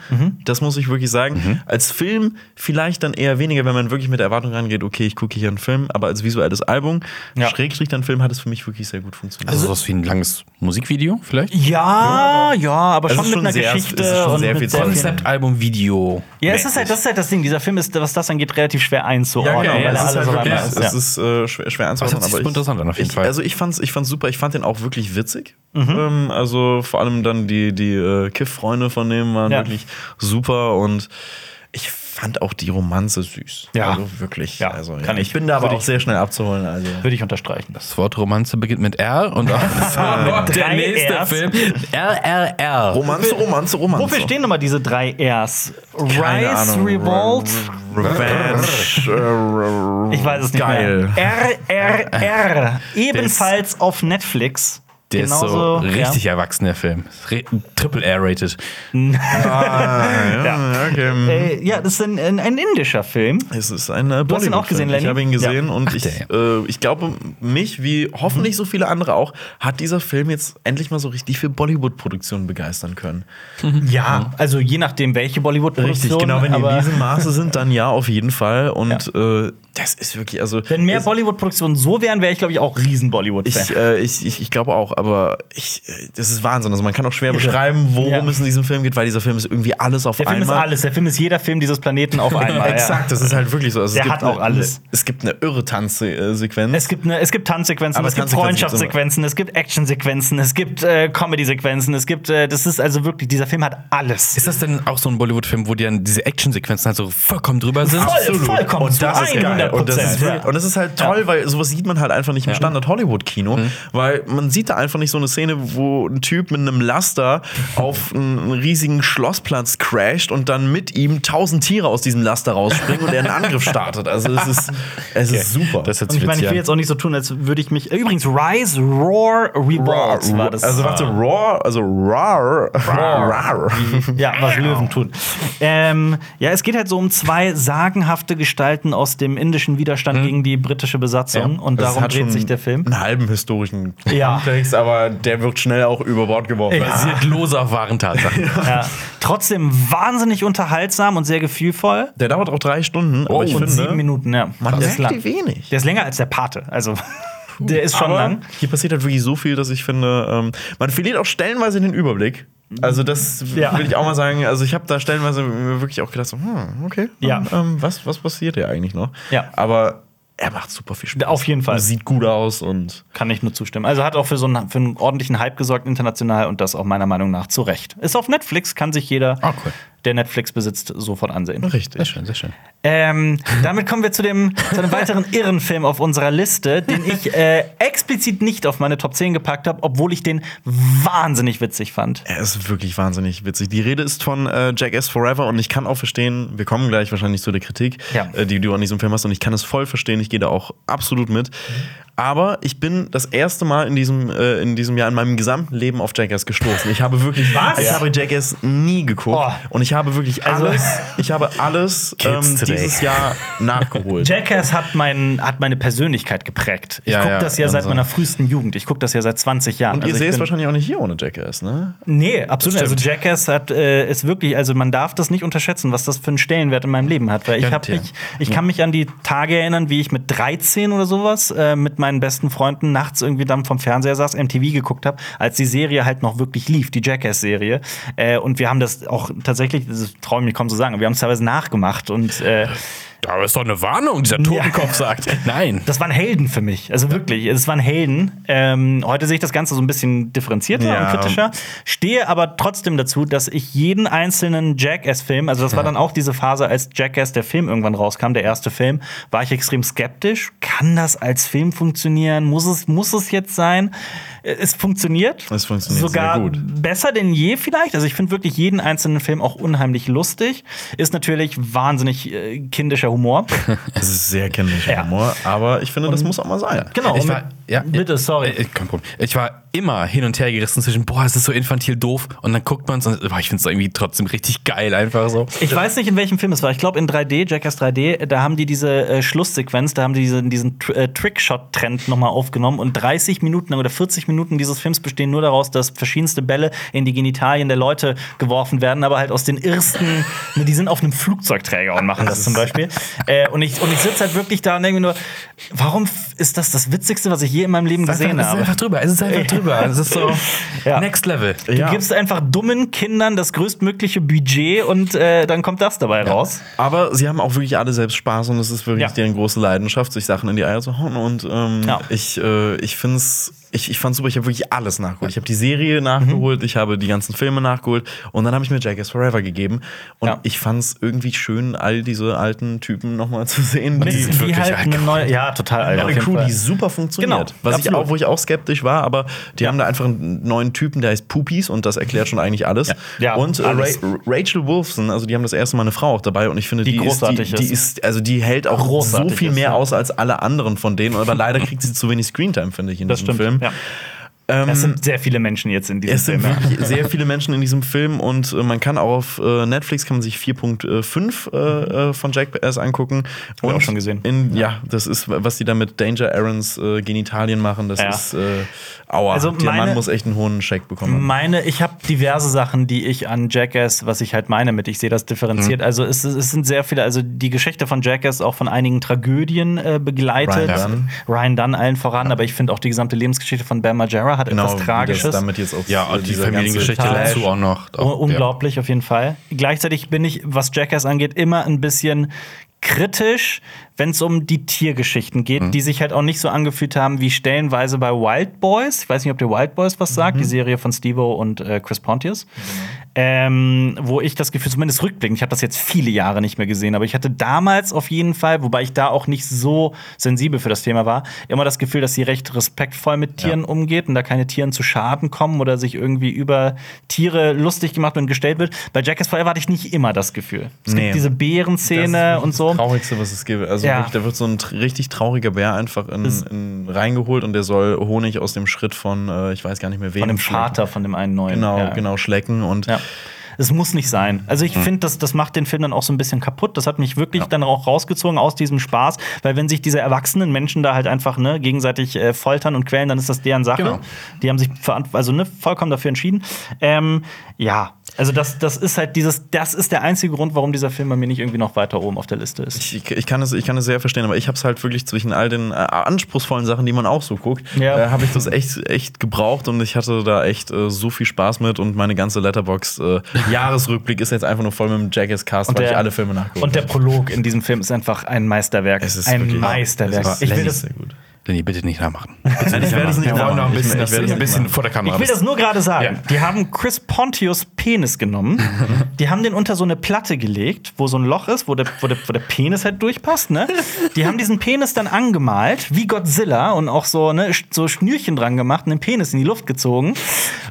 Das muss ich wirklich sagen. Als Film vielleicht dann eher weniger, wenn man wirklich mit der Erwartung rangeht, okay, ich gucke hier einen Film, aber als visuelles Album, Ja. Schrägstrich dann Film, hat es für mich wirklich sehr gut funktioniert. Also sowas wie ein langes Musikvideo vielleicht? Ja, ja, aber Es schon ist mit schon einer sehr- Geschichte es ist schon und sehr viel Konzeptalbum, Video. Ja, es ist halt, das ist halt das Ding. Dieser Film ist, was das angeht, relativ schwer einzuordnen, genau, weil er es ist alles halt wirklich, ist. es Ja. ist äh, schwer, schwer hört sich aber super interessant an, auf jeden ich, Fall. Also ich fand's, ich fand's super. Ich fand den auch wirklich witzig. Mhm. Ähm, also vor allem dann die, die äh, Kiff-Freunde von dem waren Ja. wirklich super und ich fand auch die Romanze süß. Ja. Also wirklich. Ja, also, kann ja. ich. bin da aber auch ich- sehr schnell abzuholen. Also. Würde ich unterstreichen. Das Wort Romanze beginnt mit R und auch Mit *laughs* *laughs* der nächste Rs. Film RRR. Romanze, Romanze, Romanze. Wofür stehen nochmal diese drei Rs? Keine Rise, Ahnung. Revolt? Revenge. Ich weiß es nicht Geil. mehr. RRR. Ebenfalls auf Netflix. Der ist so Genauso, richtig ja. erwachsener Film. Re Triple R-rated. Ah, ja, okay. Äh, ja, das ist ein, ein, ein indischer Film. Es ist ein äh, Du hast ihn auch gesehen. Lenny? Ich habe ihn gesehen Ja. und ich, der. äh, ich glaube, mich, wie hoffentlich so viele andere auch, hat dieser Film jetzt endlich mal so richtig für Bollywood-Produktionen begeistern können. Ja, also je nachdem, welche Bollywood-Produktion. Richtig, genau, wenn die in diesem Maße sind, dann ja, auf jeden Fall. Und äh, das ist wirklich, also. Wenn mehr Bollywood-Produktionen so wären, wäre ich, glaube ich, auch riesen Bollywood-Fan. ich, äh, ich, ich, ich glaube auch, aber ich, äh, das ist Wahnsinn. Also man kann auch schwer beschreiben, worum Ja. es in diesem Film geht, weil dieser Film ist irgendwie alles auf Der Film einmal. ist alles. Der Film ist jeder Film dieses Planeten auf *laughs* einmal. Exakt, das ist halt wirklich so. Also Der es gibt hat auch eine, alles. Es gibt eine irre Tanzsequenz. Es gibt, eine, es gibt Tanzsequenzen, Aber es gibt Freundschaftssequenzen, es gibt Actionsequenzen, es gibt äh, Comedy-Sequenzen, es gibt, äh, das ist also wirklich, dieser Film hat alles. Ist das denn auch so ein Bollywood-Film, wo die dann diese Actionsequenzen halt so vollkommen drüber sind? Voll, vollkommen Und das ist geil. 100 Und das ist, wirklich- und das ist halt toll, weil sowas sieht man halt einfach nicht im Standard-Hollywood-Kino. Weil man sieht da einfach nicht so eine Szene, wo ein Typ mit einem Laster auf einen riesigen Schlossplatz crasht und dann mit ihm tausend Tiere aus diesem Laster rausspringen und er einen Angriff *laughs* startet. Also es ist, es ist super. Das hört Und ich meine, ich will an. jetzt auch nicht so tun, als würde ich mich. Übrigens, Rise, Roar, Revolt war das. Also warte, Raw, also Rar. Rar. Ja, was Löwen tun. Ähm, ja, es geht halt so um zwei sagenhafte Gestalten aus dem indischen Widerstand gegen die britische Besatzung. Und Es darum hat dreht sich der Film. Einen halben historischen Ja. Kontext, aber der wird schnell auch über Bord geworfen. Basiert lose auf wahren Tatsachen. *laughs* Ja. Trotzdem wahnsinnig unterhaltsam und sehr gefühlvoll. Der dauert auch drei Stunden, aber ich und finde, sieben Minuten, ja. man der ist lang. wenig. Der ist länger als der Pate. Also, *laughs* der ist schon aber lang. Hier passiert halt wirklich so viel, dass ich finde, ähm, man verliert auch stellenweise den Überblick. Also das Ja. will ich auch mal sagen. Also ich habe da stellenweise mir wirklich auch gedacht, so, hm, okay, Ja. ähm, was, was passiert hier eigentlich noch? Ja. Aber er macht super viel Spaß. Auf jeden Fall. Sieht gut aus und Kann ich nur zustimmen. Also hat auch für so einen, für einen ordentlichen Hype gesorgt international und das auch meiner Meinung nach zu Recht. Ist auf Netflix, kann sich jeder, Ah, cool. Der Netflix besitzt, sofort ansehen. Sehr richtig. schön, sehr schön. Ähm, damit kommen wir zu dem zu einem weiteren *laughs* irren Film auf unserer Liste, den ich äh, explizit nicht auf meine Top 10 gepackt habe, obwohl ich den wahnsinnig witzig fand. Er ist wirklich wahnsinnig witzig. Die Rede ist von äh, Jackass Forever und ich kann auch verstehen, wir kommen gleich wahrscheinlich zu der Kritik, Ja. äh, die du an diesem Film hast und ich kann es voll verstehen, ich gehe da auch absolut mit. Aber ich bin das erste Mal in diesem, äh, in diesem Jahr in meinem gesamten Leben auf Jackass gestoßen. Ich habe wirklich, Was? ich habe Jackass nie geguckt Oh. und ich habe wirklich Also- alles, ich habe alles *laughs* ähm, dieses Jahr nachgeholt. Jackass hat, mein, hat meine Persönlichkeit geprägt. Ich Ja, gucke ja, das ja seit also- meiner frühesten Jugend. Ich gucke das ja seit 20 Jahren. Und ihr Also ich seht es wahrscheinlich auch nicht hier ohne Jackass, ne? Nee, absolut. Also. Jackass hat, äh, ist wirklich, also man darf das nicht unterschätzen, was das für einen Stellenwert in meinem Leben hat. Weil ich, hab mich, ich kann mich an die Tage erinnern, wie ich mit 13 oder sowas äh, mit meinen besten Freunden nachts irgendwie dann vom Fernseher saß, MTV geguckt habe, als die Serie halt noch wirklich lief, die Jackass-Serie. Äh, und wir haben das auch tatsächlich, das traue ich mich kaum zu sagen, wir haben es teilweise nachgemacht und äh, Aber ist doch eine Warnung, dieser Totenkopf sagt. *laughs* Nein. das waren Helden für mich. Also wirklich, es waren Helden. Ähm, heute sehe ich das Ganze so ein bisschen differenzierter Ja. und kritischer. Stehe aber trotzdem dazu, dass ich jeden einzelnen Jackass-Film, also das war dann auch diese Phase, als Jackass der Film irgendwann rauskam, der erste Film, war ich extrem skeptisch. Kann das als Film funktionieren? Muss es, muss es jetzt sein? Äh, Es funktioniert. Es funktioniert sogar sehr gut. besser denn je vielleicht. Also ich finde wirklich jeden einzelnen Film auch unheimlich lustig. Ist natürlich wahnsinnig äh, kindischer Humor. *laughs* Es ist sehr kindlicher Ja. Humor, aber ich finde, das muss auch mal sein. Genau. Ich und war, ja, bitte, sorry. Äh, kein Problem. Ich war immer hin und her gerissen zwischen, boah, es ist so infantil doof. Und dann guckt man es und boah, ich finde es irgendwie trotzdem richtig geil, einfach so. Ich weiß nicht, in welchem Film es war. Ich glaube, in 3D, Jackass 3D, da haben die diese äh, Schlusssequenz, da haben die diesen, diesen Tr äh, Trickshot-Trend nochmal aufgenommen. Und 30 Minuten lang oder 40 Minuten dieses Films bestehen nur daraus, dass verschiedenste Bälle in die Genitalien der Leute geworfen werden, aber halt aus den ersten. ne, die sind auf einem Flugzeugträger und machen das zum Beispiel. Äh, und ich, und ich sitze halt wirklich da und denke mir nur, warum ist das das Witzigste, was ich je in meinem Leben gesehen es ist habe? einfach drüber. Es ist einfach drüber. *laughs* Es ist so Ja. Next Level. Du Ja. gibst einfach dummen Kindern das größtmögliche Budget und äh, dann kommt das dabei raus. Aber sie haben auch wirklich alle selbst Spaß und es ist wirklich Ja. deren große Leidenschaft, sich Sachen in die Eier zu hauen. Und ähm, Ja. ich, äh, ich finde es, ich, ich fand super, ich habe wirklich alles nachgeholt. Ich habe die Serie nachgeholt, ich habe die ganzen Filme nachgeholt und dann habe ich mir Jackass Forever gegeben. Und Ja. ich fand es irgendwie schön, all diese alten Typen nochmal zu sehen. Die, sind wirklich halt eine neue, ja, total alt. eine Crew, die super funktioniert. Genau, Was ich auch, wo ich auch skeptisch war, aber die haben da einfach einen neuen Typen, der heißt Poopies und das erklärt schon eigentlich alles. Ja, und äh, alles. Ra Rachel Wolfson, also die haben das erste Mal eine Frau auch dabei und ich finde, Die die, großartig ist, die, die ist. ist, also die hält auch Großartig so viel ist, mehr ja. aus als alle anderen von denen, aber leider kriegt sie zu wenig Screentime, finde ich, in Das diesem stimmt. Film. Ja. Ähm, Es sind sehr viele Menschen jetzt in diesem es sind Film. ja. wirklich *laughs* sehr viele Menschen in diesem Film und äh, man kann auch auf äh, Netflix kann man sich 4.5 äh, äh, von Jackass angucken. wir Und auch schon gesehen. In, ja. das ist, was die da mit Danger Aarons äh, Genitalien machen, das Ja. ist äh, aua. Also Der meine- Mann muss echt einen hohen Scheck bekommen. Meine, ich habe diverse Sachen, die ich an Jackass, was ich halt meine mit, ich sehe das differenziert. Also es, es sind sehr viele, also die Geschichte von Jackass auch von einigen Tragödien begleitet. Ryan Dunn. Ryan Dunn allen voran, aber ich finde auch die gesamte Lebensgeschichte von Bam Margera hat etwas Genau, wie Tragisches. das damit jetzt auf Ja, und die Familiengeschichte dazu auch noch. Un- Unglaublich, auf jeden Fall. Gleichzeitig bin ich, was Jackass angeht, immer ein bisschen kritisch, wenn es um die Tiergeschichten geht, die sich halt auch nicht so angefühlt haben wie stellenweise bei Wild Boys. Ich weiß nicht, ob dir Wild Boys was sagt, die Serie von Stevo und äh, Chris Pontius. Ähm, wo ich das Gefühl, zumindest rückblickend, ich habe das jetzt viele Jahre nicht mehr gesehen, aber ich hatte damals auf jeden Fall, wobei ich da auch nicht so sensibel für das Thema war, immer das Gefühl, dass sie recht respektvoll mit Tieren umgeht und da keine Tieren zu Schaden kommen oder sich irgendwie über Tiere lustig gemacht und gestellt wird. Bei Jackass Forever hatte ich nicht immer das Gefühl. Es Nee. gibt diese Bärenszene und so. Das Traurigste, was es gibt. Also Ja. wirklich, da wird so ein richtig trauriger Bär einfach in, in, reingeholt und der soll Honig aus dem Schritt von, äh, ich weiß gar nicht mehr wem. Von dem schlecken. Vater, von dem einen neuen. Genau, ja. genau, schlecken. Und Ja. Es muss nicht sein. Also ich finde, das, das macht den Film dann auch so ein bisschen kaputt. Das hat mich wirklich dann auch rausgezogen aus diesem Spaß, weil wenn sich diese erwachsenen Menschen da halt einfach ne, gegenseitig äh, foltern und quälen, dann ist das deren Sache. Genau. Die haben sich also ne, vollkommen dafür entschieden. Ähm, ja, also das, das ist halt dieses, das ist der einzige Grund, warum dieser Film bei mir nicht irgendwie noch weiter oben auf der Liste ist. Ich, ich, kann es, ich kann es sehr verstehen, aber ich habe es halt wirklich zwischen all den äh, anspruchsvollen Sachen, die man auch so guckt, Ja. äh, habe ich das echt, echt gebraucht und ich hatte da echt äh, so viel Spaß mit und meine ganze Letterbox äh, *laughs* Jahresrückblick ist jetzt einfach nur voll mit dem Jackass Cast, weil ich alle Filme nachgeholt und der. Prolog in diesem Film ist einfach ein Meisterwerk. Es ist ein Meisterwerk. Es ist Ich will sehr, das Lenny, bitte nicht nachmachen. Nein, ich werde es nicht wollen noch ein nachmachen. Ich- bisschen, ich dass du werde es ein nicht bisschen vor der Kamera Ich will das nur gerade sagen. Ja. Die haben Chris Pontius Penis genommen. *laughs* die haben den unter so eine Platte gelegt, wo so ein Loch ist, wo der, wo der, wo der Penis halt durchpasst. Ne? Die haben diesen Penis dann angemalt, wie Godzilla, und auch so, ne, so Schnürchen dran gemacht und den Penis in die Luft gezogen.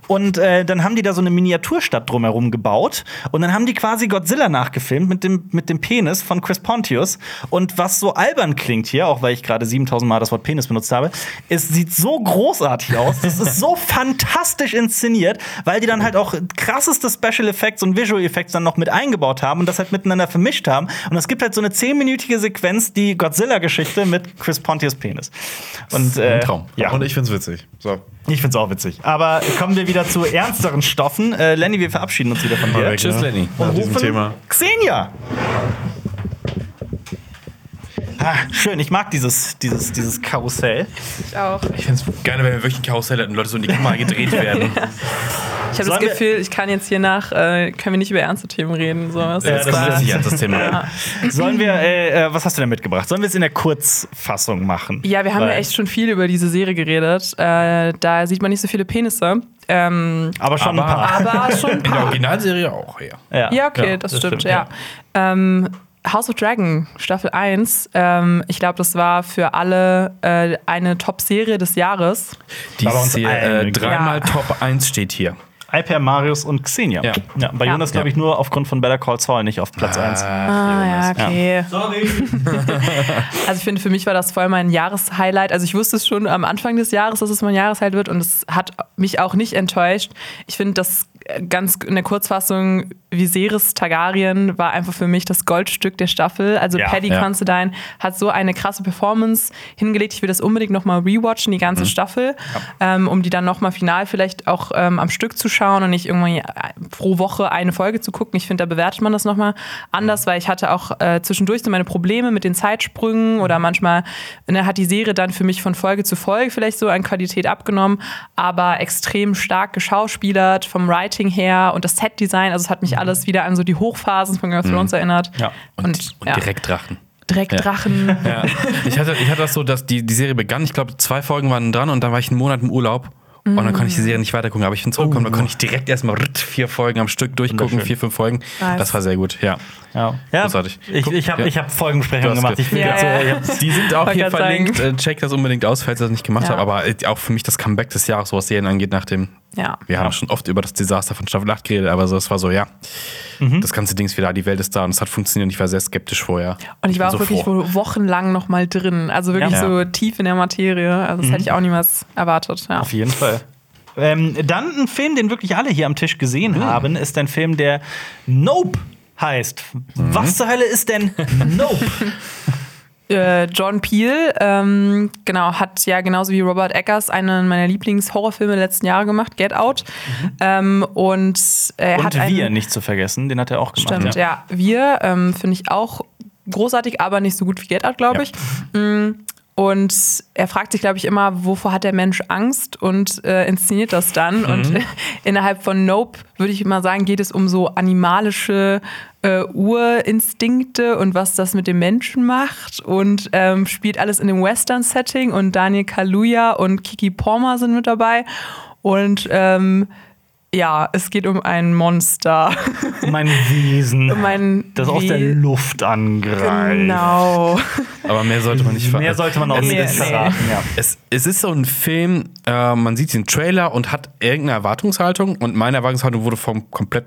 Und äh, dann haben die da so eine Miniaturstadt drumherum gebaut. Und dann haben die quasi Godzilla nachgefilmt mit dem, mit dem Penis von Chris Pontius. Und was so albern klingt hier, auch weil ich gerade 7000 Mal das Wort Penis benutzt habe, es sieht so großartig aus. Das ist so fantastisch inszeniert, weil die dann halt auch krasseste Special Effects und Visual Effects dann noch mit eingebaut haben und das halt miteinander vermischt haben. Und es gibt halt so eine zehnminütige Sequenz, die Godzilla-Geschichte mit Chris Pontius Penis. Und, äh, ein Traum. Ja, Und ich finde es witzig. So. ich find's auch witzig. Aber kommen wir wieder zu ernsteren Stoffen. Äh, Lenny, wir verabschieden uns wieder von dir. Tschüss, ne? Lenny. Und Nach diesem rufen Thema. Xenia. Ah, schön, ich mag dieses, dieses, dieses Karussell. Ich auch. Ich fände es geil, wenn wir wirklich ein Karussell hätten und Leute so in die Kamera gedreht *laughs* werden. Ich habe das Gefühl, ich kann jetzt hier nach, äh, können wir nicht über ernste Themen reden. So, was Ja, das da? ist sicher das Thema. Sollen wir, äh, äh, was hast du denn mitgebracht? Sollen wir es in der Kurzfassung machen? Ja, wir haben ja Weil- echt schon viel über diese Serie geredet. Äh, da sieht man nicht so viele Penisse. Ähm, Aber schon Aber- ein paar. aber schon ein In der paar. Originalserie auch, ja. Ja, okay, das, stimmt, ja. Ähm, House of Dragon, Staffel 1, ähm, ich glaube, das war für alle äh, eine Top-Serie des Jahres. Die uns Serie, äh, dreimal Ja. Top 1 steht hier. Alper, Marius und Xenia. Ja. bei Ja. Jonas, glaube ich, nur aufgrund von Better Call Saul nicht auf Platz 1. Ah, ja, okay. Sorry. *laughs* Also ich finde, für mich war das voll mein Jahreshighlight. Also ich wusste es schon am Anfang des Jahres, dass es mein Jahreshighlight wird und es hat mich auch nicht enttäuscht. Ich finde, das ganz in der Kurzfassung, Viserys Targaryen war einfach für mich das Goldstück der Staffel. Also Ja, Paddy ja. Considine hat so eine krasse Performance hingelegt. Ich will das unbedingt nochmal rewatchen, die ganze Staffel, ähm, um die dann nochmal final vielleicht auch ähm, am Stück zu schauen und nicht irgendwie äh, pro Woche eine Folge zu gucken. Ich finde, da bewertet man das nochmal anders, weil ich hatte auch äh, zwischendurch so meine Probleme mit den Zeitsprüngen oder manchmal ne, hat die Serie dann für mich von Folge zu Folge vielleicht so an Qualität abgenommen, aber extrem stark geschauspielert vom Writing her und das Set-Design. Also es hat mich alles wieder an so die Hochphasen von Game of Thrones erinnert. Ja. Und, und ja. direkt Drachen. Direkt Ja. Drachen. *laughs* Ja. Ich, hatte, ich hatte das so, dass die, die Serie begann. Ich glaube, zwei Folgen waren dran und dann war ich einen Monat im Urlaub. Und dann konnte ich die Serie nicht weitergucken. Aber ich bin zurückgekommen, dann konnte ich direkt erstmal vier Folgen am Stück durchgucken, vier, fünf Folgen. Nice. Das war sehr gut, ja. Ja. ja. Großartig. Ich, ich habe Ja. ich hab hast gemacht. Ich Ja, ja. ich hab- Die sind auch *laughs* hier grad sagen. verlinkt. Äh, Check das unbedingt aus, falls ihr das nicht gemacht Ja. habt. Aber äh, auch für mich das Comeback des Jahres, was Serien angeht, nach dem. Ja. Wir haben schon oft über das Desaster von Staffel 8 geredet, aber so, es war so, ja, das ganze Ding ist wieder da, die Welt ist da und es hat funktioniert und ich war sehr skeptisch vorher. Und ich war auch so wirklich froh. wohl wochenlang noch mal drin. Also wirklich Ja. so tief in der Materie. Also das hätte ich auch niemals erwartet. Ja. Auf jeden Fall. Ähm, dann ein Film, den wirklich alle hier am Tisch gesehen haben, ist ein Film, der Nope heißt. Was zur Hölle ist denn *laughs* Nope? Äh, John Peel, ähm, genau, hat ja genauso wie Robert Eggers einen meiner Lieblings-Horrorfilme der letzten Jahre gemacht, Get Out. Ähm, und er hat Und einen, wir nicht zu vergessen, den hat er auch gemacht. Stimmt, ja. Wir ähm, finde ich auch großartig, aber nicht so gut wie Get Out, glaube Ja. ich. Und er fragt sich, glaube ich, immer, wovor hat der Mensch Angst und äh, inszeniert das dann. Mhm. Und *laughs* innerhalb von Nope, würde ich mal sagen, geht es um so animalische äh, Urinstinkte und was das mit dem Menschen macht. Und ähm, spielt alles in dem Western-Setting. Und Daniel Kaluuya und Kiki Palmer sind mit dabei. Und ähm, ja, es geht um ein Monster. Mein Wesen, *laughs* um ein das aus der Luft angreift. Genau. Aber mehr sollte man nicht ver- Mehr sollte man auch es, nicht nee. verraten. Ja. Es, es ist so ein Film, äh, man sieht den Trailer und hat irgendeine Erwartungshaltung und meine Erwartungshaltung wurde vom komplett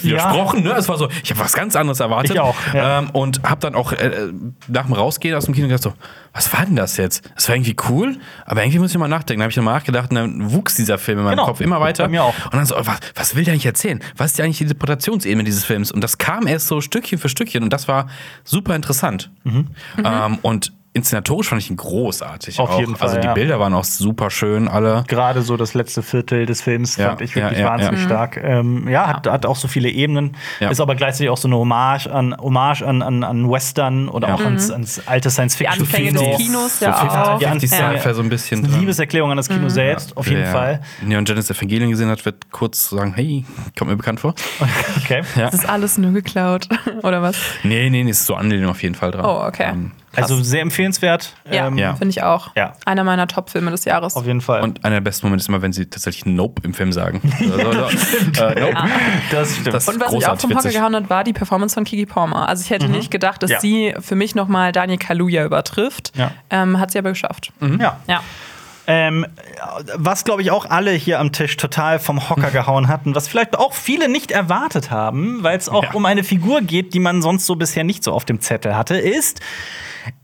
widersprochen. Ne? Es war so, ich habe was ganz anderes erwartet. Ich auch, ja. Ähm, und habe dann auch äh, nach dem Rausgehen aus dem Kino gedacht so, was war denn das jetzt? Das war irgendwie cool, aber irgendwie muss ich mal nachdenken. Da habe ich nochmal nachgedacht und dann wuchs dieser Film in meinem Genau. Kopf immer weiter. Bei mir auch. Und dann so, was, was will der eigentlich erzählen? Was ist eigentlich die Interpretationsebene dieses Films? Und das kam erst so Stückchen für Stückchen und das war super interessant. Mhm. Ähm, und inszenatorisch fand ich ihn großartig. Auf auch. jeden Fall, Also die ja. Bilder waren auch super schön, alle. Gerade so das letzte Viertel des Films Ja, fand ich ja, wirklich ja, wahnsinnig ja. stark. Ähm, ja, hat, hat auch so viele Ebenen. Ja. Ist aber gleichzeitig auch so eine Hommage an, Hommage an, an, an Western oder Ja. auch ans, ans alte Die Anfänge Science-Fiction-Kino. des Kinos So ja auch. 50 Ja. Sci-Fi so ein bisschen. Eine Liebeserklärung an das Kino selbst, auf jeden Fall. Neon Genesis Evangelion gesehen hat, wird kurz sagen, hey, kommt mir bekannt vor. *laughs* Okay. Ja. Das ist alles nur geklaut. *laughs* Oder was? Nee, nee, nee, ist so Anlehnung auf jeden Fall dran. Oh, okay. Ähm, Also sehr empfehlenswert. Ja, Ähm, Ja. finde ich auch. Ja. Einer meiner Top-Filme des Jahres. Auf jeden Fall. Und einer der besten Momente ist immer, wenn sie tatsächlich Nope im Film sagen. *laughs* Also, so, äh, nope. das stimmt. Das- Und was mich auch vom Hocker gehauen hat, war die Performance von Kiki Palmer. Also ich hätte nicht gedacht, dass Ja. sie für mich nochmal Daniel Kaluuya übertrifft. Ja. Ähm, hat sie aber geschafft. ja. Ja. Ähm, was, glaube ich, auch alle hier am Tisch total vom Hocker gehauen hatten, was vielleicht auch viele nicht erwartet haben, weil es auch Ja. um eine Figur geht, die man sonst so bisher nicht so auf dem Zettel hatte, ist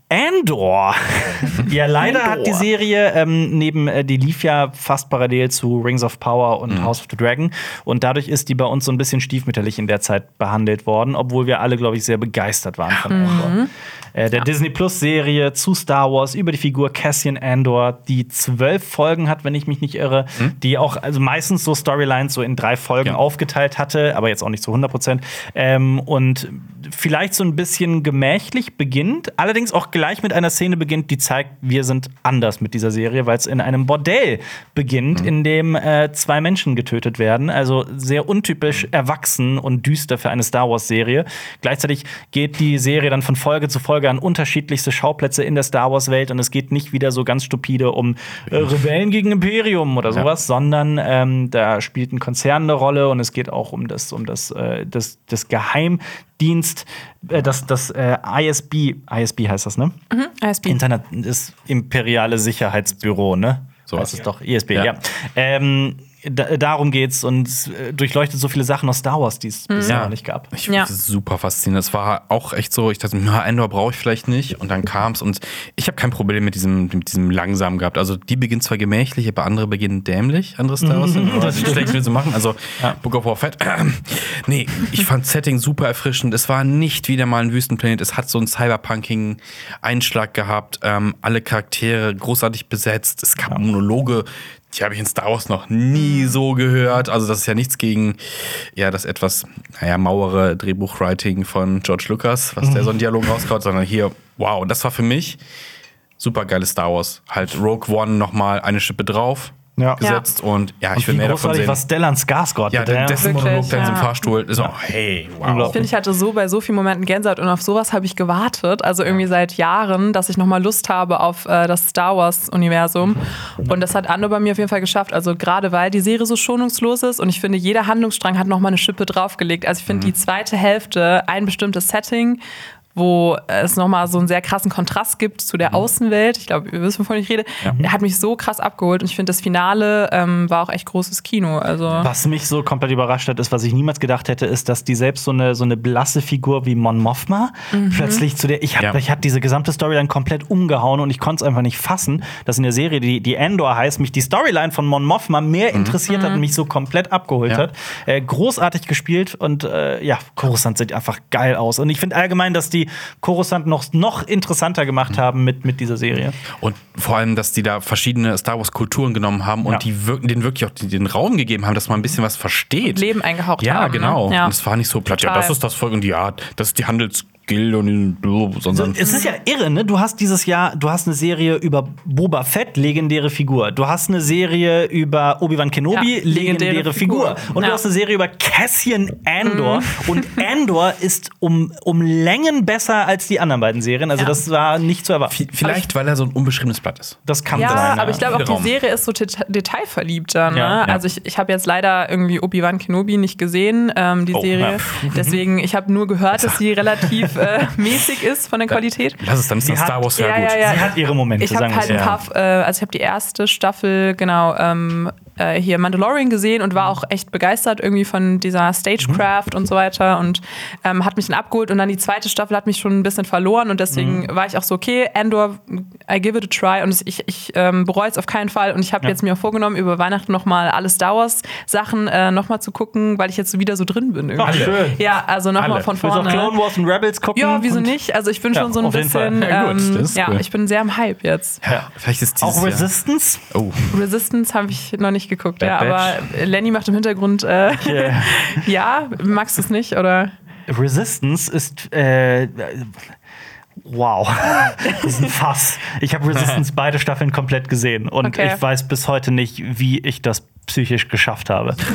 Andor. *laughs* ja, leider Andor. hat die Serie ähm, neben, äh, die lief ja fast parallel zu Rings of Power und House of the Dragon. Und dadurch ist die bei uns so ein bisschen stiefmütterlich in der Zeit behandelt worden, obwohl wir alle, glaube ich, sehr begeistert waren von Andor. Äh, der Disney Plus Serie zu Star Wars über die Figur Cassian Andor, die zwölf Folgen hat, wenn ich mich nicht irre, die auch also meistens so Storylines so in drei Folgen Ja. aufgeteilt hatte, aber jetzt auch nicht zu 100 Prozent. Ähm, und vielleicht so ein bisschen gemächlich beginnt, allerdings auch gleich mit einer Szene beginnt, die zeigt, wir sind anders mit dieser Serie, weil es in einem Bordell beginnt, in dem äh, zwei Menschen getötet werden. Also sehr untypisch erwachsen und düster für eine Star Wars-Serie. Gleichzeitig geht die Serie dann von Folge zu Folge an unterschiedlichste Schauplätze in der Star Wars-Welt und es geht nicht wieder so ganz stupide um äh, Rebellen gegen Imperium oder sowas, sondern ähm, da spielt ein Konzern eine Rolle und es geht auch um das, um das, äh, das, das Geheimdienst, äh, das, das äh, ISB, ISB heißt das, ne? ISB. Internet das Imperiale Sicherheitsbüro, ne? So heißt was. es doch, ISB, ja. Ja. Ähm, da, darum geht's und es äh, durchleuchtet so viele Sachen aus Star Wars, die es bisher noch nicht gab. Ich Ja. das ist super faszinierend. Das war auch echt so, ich dachte, na, Endor brauche ich vielleicht nicht. Und dann kam's und ich habe kein Problem mit diesem, mit diesem langsam gehabt. Also die beginnt zwar gemächlich, aber andere beginnen dämlich, andere Star Wars. Mhm, das ist schlecht zu machen. Also Book of War Fett. *clears throat* nee, ich fand Setting super erfrischend. Es war nicht wieder mal ein Wüstenplanet. Es hat so einen cyberpunkigen Einschlag gehabt. Ähm, alle Charaktere großartig besetzt. Es gab Monologe, die habe ich in Star Wars noch nie so gehört. Also das ist ja nichts gegen ja das etwas naja mauere Drehbuchwriting von George Lucas, was der so einen Dialog rauskaut, sondern hier wow, das war für mich super geiles Star Wars. Halt Rogue One noch mal eine Schippe drauf Ja. gesetzt und ja, ich will mehr davon sehen. war Stellan Skarsgård. ja, der, dessen Monolog da in diesem ja. Fahrstuhl ist so, hey, wow. Ich finde, ich hatte so bei so vielen Momenten Gänsehaut und auf sowas habe ich gewartet. Also irgendwie seit Jahren, dass ich nochmal Lust habe auf äh, das Star Wars-Universum. Und das hat Ando bei mir auf jeden Fall geschafft. Also gerade weil die Serie so schonungslos ist und ich finde, jeder Handlungsstrang hat nochmal eine Schippe draufgelegt. Also ich finde, die zweite Hälfte, ein bestimmtes Setting, wo es nochmal so einen sehr krassen Kontrast gibt zu der Außenwelt. Ich glaube, ihr wisst, wovon ich rede. Der hat mich so krass abgeholt und ich finde, das Finale ähm, war auch echt großes Kino. Also Was mich so komplett überrascht hat, ist, was ich niemals gedacht hätte, ist, dass die selbst so eine, so eine blasse Figur wie Mon Mothma plötzlich zu der. Ich habe Ja. ich hab diese gesamte Storyline komplett umgehauen und ich konnte es einfach nicht fassen, dass in der Serie, die, die Endor heißt, mich die Storyline von Mon Mothma mehr interessiert hat und mich so komplett abgeholt Ja. hat. Äh, großartig gespielt und äh, ja, Coruscant sieht einfach geil aus. Und ich finde allgemein, dass die Coruscant noch, noch interessanter gemacht haben mit, mit dieser Serie. Und vor allem, dass die da verschiedene Star Wars Kulturen genommen haben und Ja. die wirken, denen wirklich auch den, Raum gegeben haben, dass man ein bisschen was versteht. Leben eingehaucht Ja, haben. genau. Ne? Ja. Und es war nicht so platt, ja, das ist das Volk und die Art, das ist die Handelsgilde und die, sondern Es ist ja irre, ne? Du hast dieses Jahr, du hast eine Serie über Boba Fett, legendäre Figur. Du hast eine Serie über Obi-Wan Kenobi, Ja, legendäre, legendäre Figur. Figur. Und du Ja. hast eine Serie über Cassian Andor. Und *laughs* Andor ist um, um Längen besser als die anderen beiden Serien. Also Ja. das war nicht zu erwarten. vielleicht, weil er so ein unbeschriebenes Blatt ist. Das kann Ja, sein. aber ich glaube auch, die Serie ist so deta- detailverliebter. Ne? Ja, ja. Also ich, ich habe jetzt leider irgendwie Obi-Wan Kenobi nicht gesehen, ähm, die Oh, Serie. ja. Deswegen, ich habe nur gehört, dass sie *laughs* relativ mäßig ist von der Qualität. Lass es, dann ist hat- Star Wars Ja, ja, gut. ja, ja. Sie hat ihre Momente, Ich habe sagen wir halt es ein paar, äh, also ich habe die erste Staffel, genau, ähm, äh, hier Mandalorian gesehen und war auch echt begeistert irgendwie von dieser Stagecraft und so weiter und ähm, hat mich dann abgeholt und dann die zweite Staffel hat mich schon ein bisschen verloren und deswegen war ich auch so, okay, Andor, I give it a try und ich, ich ähm, bereue es auf keinen Fall und ich habe Ja. jetzt mir auch vorgenommen, über Weihnachten nochmal alle Star Wars Sachen äh, nochmal zu gucken, weil ich jetzt so wieder so drin bin. Irgendwie. Ach, schön. Ja, also nochmal von Willst du auch vorne. Clone Wars und Rebels gucken? Ja, wieso nicht? Also ich bin Ja, schon so ein bisschen, Ja, gut, ähm, ja, cool. ich bin sehr im Hype jetzt. Ja, vielleicht ist dieses Auch Jahr- Resistance? Oh, Resistance habe ich noch nicht geguckt, Bad ja, Batch. aber Lenny macht im Hintergrund, äh, Yeah. *laughs* ja, magst du es nicht, oder? Resistance ist. Äh, wow. *laughs* das ist ein Fass. Ich habe Resistance *laughs* beide Staffeln komplett gesehen und Okay. ich weiß bis heute nicht, wie ich das psychisch geschafft habe. *laughs*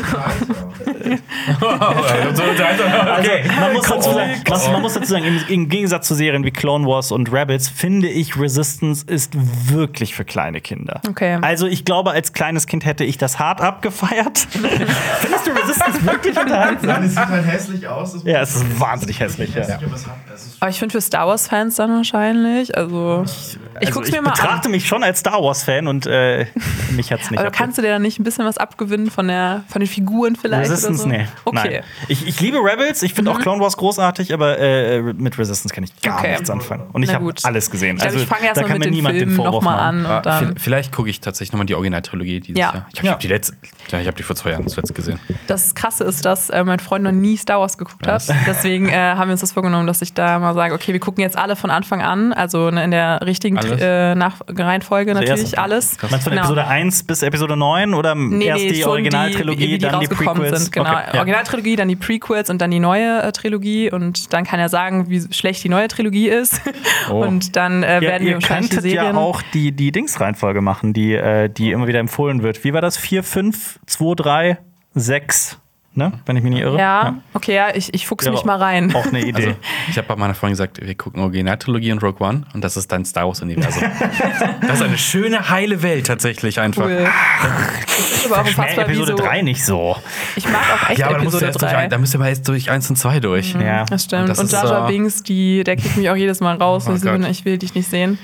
Okay, man muss dazu sagen, was, man muss dazu sagen im, im Gegensatz zu Serien wie Clone Wars und Rebels finde ich Resistance ist wirklich für kleine Kinder. Okay. Also ich glaube, als kleines Kind hätte ich das hart abgefeiert. Findest du Resistance wirklich unterhaltsam? Nein, es sieht halt hässlich aus. Ja, es ist wahnsinnig hässlich. Ja. ich aber ist Aber ich finde für Star Wars-Fans dann wahrscheinlich, also ich Also guck's ich mir mal betrachte an. mich schon als Star Wars-Fan und äh, mich hat's nicht. Aber kannst du dir dann nicht ein bisschen was abgewinnen von, der, von den Figuren vielleicht? Resistance, oder so? nee. Okay. Mhm. Nein. Ich, ich liebe Rebels, ich finde auch Clone Wars großartig, aber äh, mit Resistance kann ich gar Okay. nichts anfangen. Und ich habe alles gesehen. Ich, glaub, ich fange erst da mal kann mit mir den niemand den Filmen Vorwurf nochmal machen. an und dann. vi- Vielleicht gucke ich tatsächlich nochmal die Originaltrilogie dieses Ja. Jahr. Ich, ich Ja. habe die letzte, ja, ich habe die vor zwei Jahren zuletzt gesehen. Das Krasse ist, dass äh, mein Freund noch nie Star Wars geguckt hat. Deswegen äh, haben wir uns das vorgenommen, dass ich da mal sage, okay, wir gucken jetzt alle von Anfang an, also ne, in der richtigen Alles? Äh, nach Reihenfolge Zuerst- natürlich alles. Meinst du von Genau. Episode 1 bis Episode 9 oder Nee, erst nee, die Originaltrilogie, wie die dann die Prequels? sind. Genau, Okay, ja. Originaltrilogie, dann die Prequels und dann die neue äh, Trilogie und dann kann er sagen, wie schlecht die neue Trilogie ist. Oh. *laughs* Und dann äh, Ja, werden wir ihr wahrscheinlich die könntet Serien. ja auch die, die Dings-Reihenfolge machen, die, äh, die immer wieder empfohlen wird. Wie war das? 4, 5, 2, 3, 6, ne? Wenn ich mich nicht irre. ja, okay, ja, ich, ich fuchse Ja, mich mal rein. Auch eine Idee. Also, ich habe bei meiner Freundin gesagt, wir gucken Originaltrilogie und Rogue One und das ist dein Star Wars-Universum. *laughs* das ist eine schöne, heile Welt tatsächlich einfach. Cool. Das ist aber auch unfassbar Episode so. 3 nicht so. Ich mag auch echt Ja, aber da Episode durch, 3. ein- da müsst ihr mal jetzt durch 1 und 2 durch. Ja. Das stimmt. Und Und, das Jar Jar äh, Binks, die, der kriegt mich auch jedes Mal raus. Oh und ich will dich nicht sehen.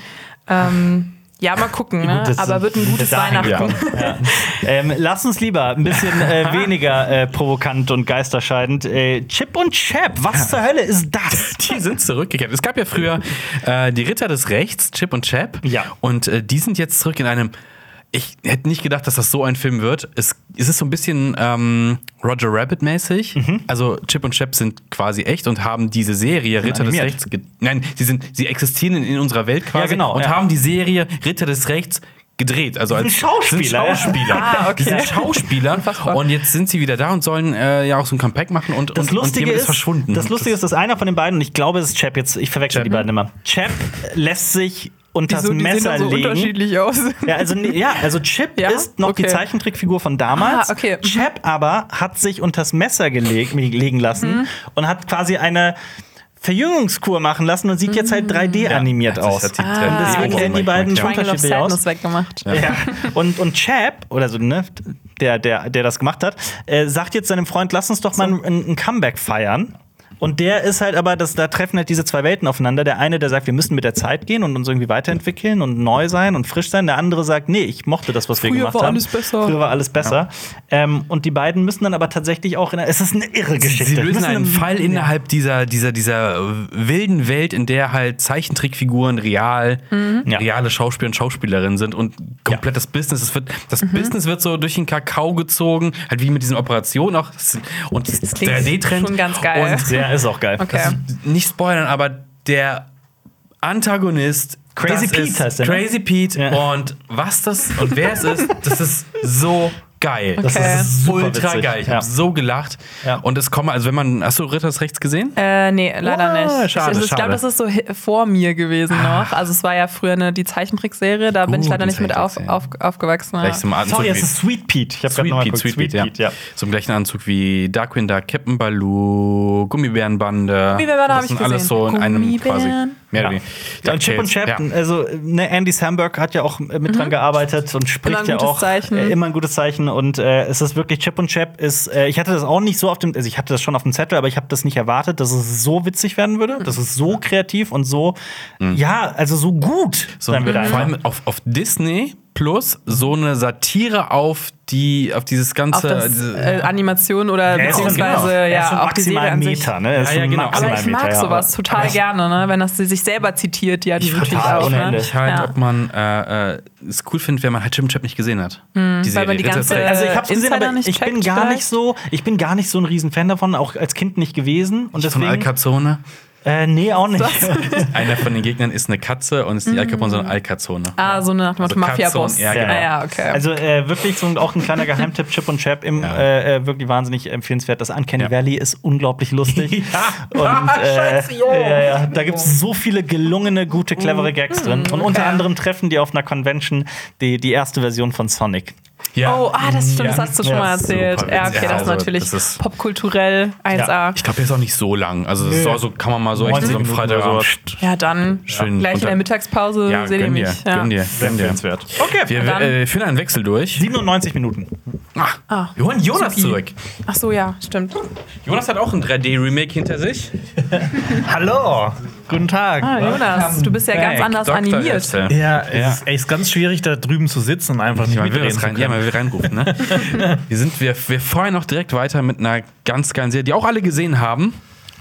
Ähm, Ja, mal gucken, ne? Gut, das aber wird ein gutes *laughs* dahin Weihnachten. Ja. ähm, lass uns lieber ein bisschen äh, *laughs* weniger äh, provokant und geisterscheidend. Äh, Chip und Chap, was zur Hölle ist das? *laughs* Die sind zurückgekehrt. Es gab ja früher äh, die Ritter des Rechts, Chip und Chap. Ja. Und äh, die sind jetzt zurück in einem. Ich hätte nicht gedacht, dass das so ein Film wird. Es, es ist so ein bisschen ähm, Roger Rabbit-mäßig. Mhm. Also Chip und Chap sind quasi echt und haben diese Serie Ritter des animiert. Rechts. ge- Nein, sie, sind, sie existieren in, in unserer Welt quasi Ja, genau, und ja. haben die Serie Ritter des Rechts gedreht. Also als Schauspieler. Sind Schauspieler. Ah, okay. Die sind Schauspieler. Und jetzt sind sie wieder da und sollen äh, ja auch so ein Comeback machen und, Das und, und Lustige jemand ist, verschwunden. Das Lustige ist, dass einer von den beiden, und ich glaube, es ist Chap jetzt, ich verwechsel Chap? die beiden immer. Chap lässt sich unter Wieso, das die sehen Messer doch so legen. unterschiedlich aus. Ja, also, ja, also Chip Ja? ist noch die Okay. Zeichentrickfigur von damals. Ah, okay. Mhm. Chap aber hat sich unters Messer geleg legen lassen Mhm. und hat quasi eine Verjüngungskur machen lassen und sieht jetzt halt 3D animiert hat sich- aus. hat die und 3D deswegen Ohren sehen die beiden of unterschiedlich aus. Weggemacht. Ja. Und, und Chap, oder so, ne, der, der, der das gemacht hat, äh, sagt jetzt seinem Freund, lass uns doch mal ein, ein Comeback feiern. Und der ist halt aber, das, da treffen halt diese zwei Welten aufeinander. Der eine, der sagt, wir müssen mit der Zeit gehen und uns irgendwie weiterentwickeln und neu sein und frisch sein. Der andere sagt, nee, ich mochte das, was wir Früher gemacht war haben. alles besser. Früher war alles besser. Ähm, und die beiden müssen dann aber tatsächlich auch in einer, es ist eine irre Geschichte. Sie lösen einen Fall innerhalb dieser, dieser, dieser äh, wilden Welt, in der halt Zeichentrickfiguren real, Ja. reale Schauspieler und Schauspielerinnen sind und komplett das Business. Es wird, das Business wird so durch den Kakao gezogen, halt wie mit diesen Operationen auch. Das- Und das klingt 3D-Trend. schon ganz geil. Und Ja, ist auch geil. Okay. nicht spoilern, aber der Antagonist. Crazy das Pete ist heißt der, ne? Crazy Pete. Ja. Und was das und wer es ist, das ist so geil. Das Okay. ist super ultra witzig. geil. Ich Ja. habe so gelacht. Ja. Und es kommt, also wenn man, hast du Ritters Rechts gesehen? Äh, nee, leider Oh, nicht. schade, ich ich glaube, das ist so vor mir gewesen noch. Also es war ja früher eine, die Zeichentrickserie, da bin ich leider nicht mit auf, auf, aufgewachsen. Ja. Gleich zum Anzug. Sorry, es ist Sweet Pete. Ich habe gerade Sweet noch mal Pete. Sweet Pete, ja. Zum gleichen Anzug wie Darkwing Duck, Captain Baloo, Gummibärenbande. Gummibärenbande hab Das ich sind alles gesehen. so in einem quasi. Mehr Ja. oder weniger. Ja, Chip und Chap, Ja. also ne, Andy Samberg hat ja auch mit dran gearbeitet und spricht Mhm. Ja gutes auch Zeichen. Äh, immer ein gutes Zeichen und äh, es ist wirklich Chip und Chap ist äh, ich hatte das auch nicht so auf dem also ich hatte das schon auf dem Zettel, aber ich habe das nicht erwartet, dass es so witzig werden würde, dass es so kreativ und so ja, also so gut So, sein würde vor allem auf, auf Disney plus so eine Satire auf die auf dieses ganze Auf das diese- äh, Animation oder Er schon- beziehungsweise genau. Ja, auch die Serie an sich. Meter, ne? Er ist Ja, ja, genau. Aber ich Meter, mag ja. sowas total Aber- gerne, ne? wenn das sie sich selber zitiert, ja, die natürlich total, auch. Ne? Ich halt, Ja. ob man äh, äh, es cool findet, wenn man halt und Chap nicht gesehen hat. die man die Ritter des ganze-. Also ich hab's gesehen, aber nicht ich bin gar vielleicht? nicht so, ich bin gar nicht so ein Riesenfan davon, auch als Kind nicht gewesen und Von deswegen Alcazone. Äh, nee, auch nicht. *laughs* Einer von den Gegnern ist eine Katze und ist die Al Capone, sondern Alcazone. Ah, so eine nach Also Mafia-Boss. Ja, genau. Ah, ja, okay. Also äh, wirklich so auch ein kleiner Geheimtipp, Chip und Chap, im, Ja. äh, äh, wirklich wahnsinnig empfehlenswert. Das Uncanny Ja. Valley ist unglaublich lustig. *laughs* Und äh, Scheiße, jo. ja, ja, da gibt es so viele gelungene, gute, clevere Gags drin. Und unter okay. anderem treffen die auf einer Convention die, die erste Version von Sonic. Ja. Oh, ah, das stimmt, das hast du schon Ja, mal erzählt. super Ja, okay, Ja, das ist also, natürlich das ist- popkulturell 1A. Ich glaube, der ist auch nicht so lang. Also, das ist Nö. auch so, kann man mal so echt 90 so am Freitagabend. sowas. Ja, dann Schön gleich in der Mittagspause Ja, seht ihr gönn dir, mich. Ja. gönn dir, gönn dir. Okay. Wir äh, führen einen Wechsel durch. 97 Minuten. Ah, wir holen Jonas Supi. zurück. Ach so, ja, stimmt. Jonas hat auch ein 3D-Remake hinter sich. *laughs* Hallo. Guten Tag. Ah, Jonas, du bist ja ganz anders Dr. animiert. Äpfel. Ja, es ist echt ganz schwierig, da drüben zu sitzen und einfach nicht Man will mitreden rein, ja, man will reinrufen, ne? *laughs* wir, sind, wir, wir feuern noch direkt weiter mit einer ganz geilen Serie, die auch alle gesehen haben.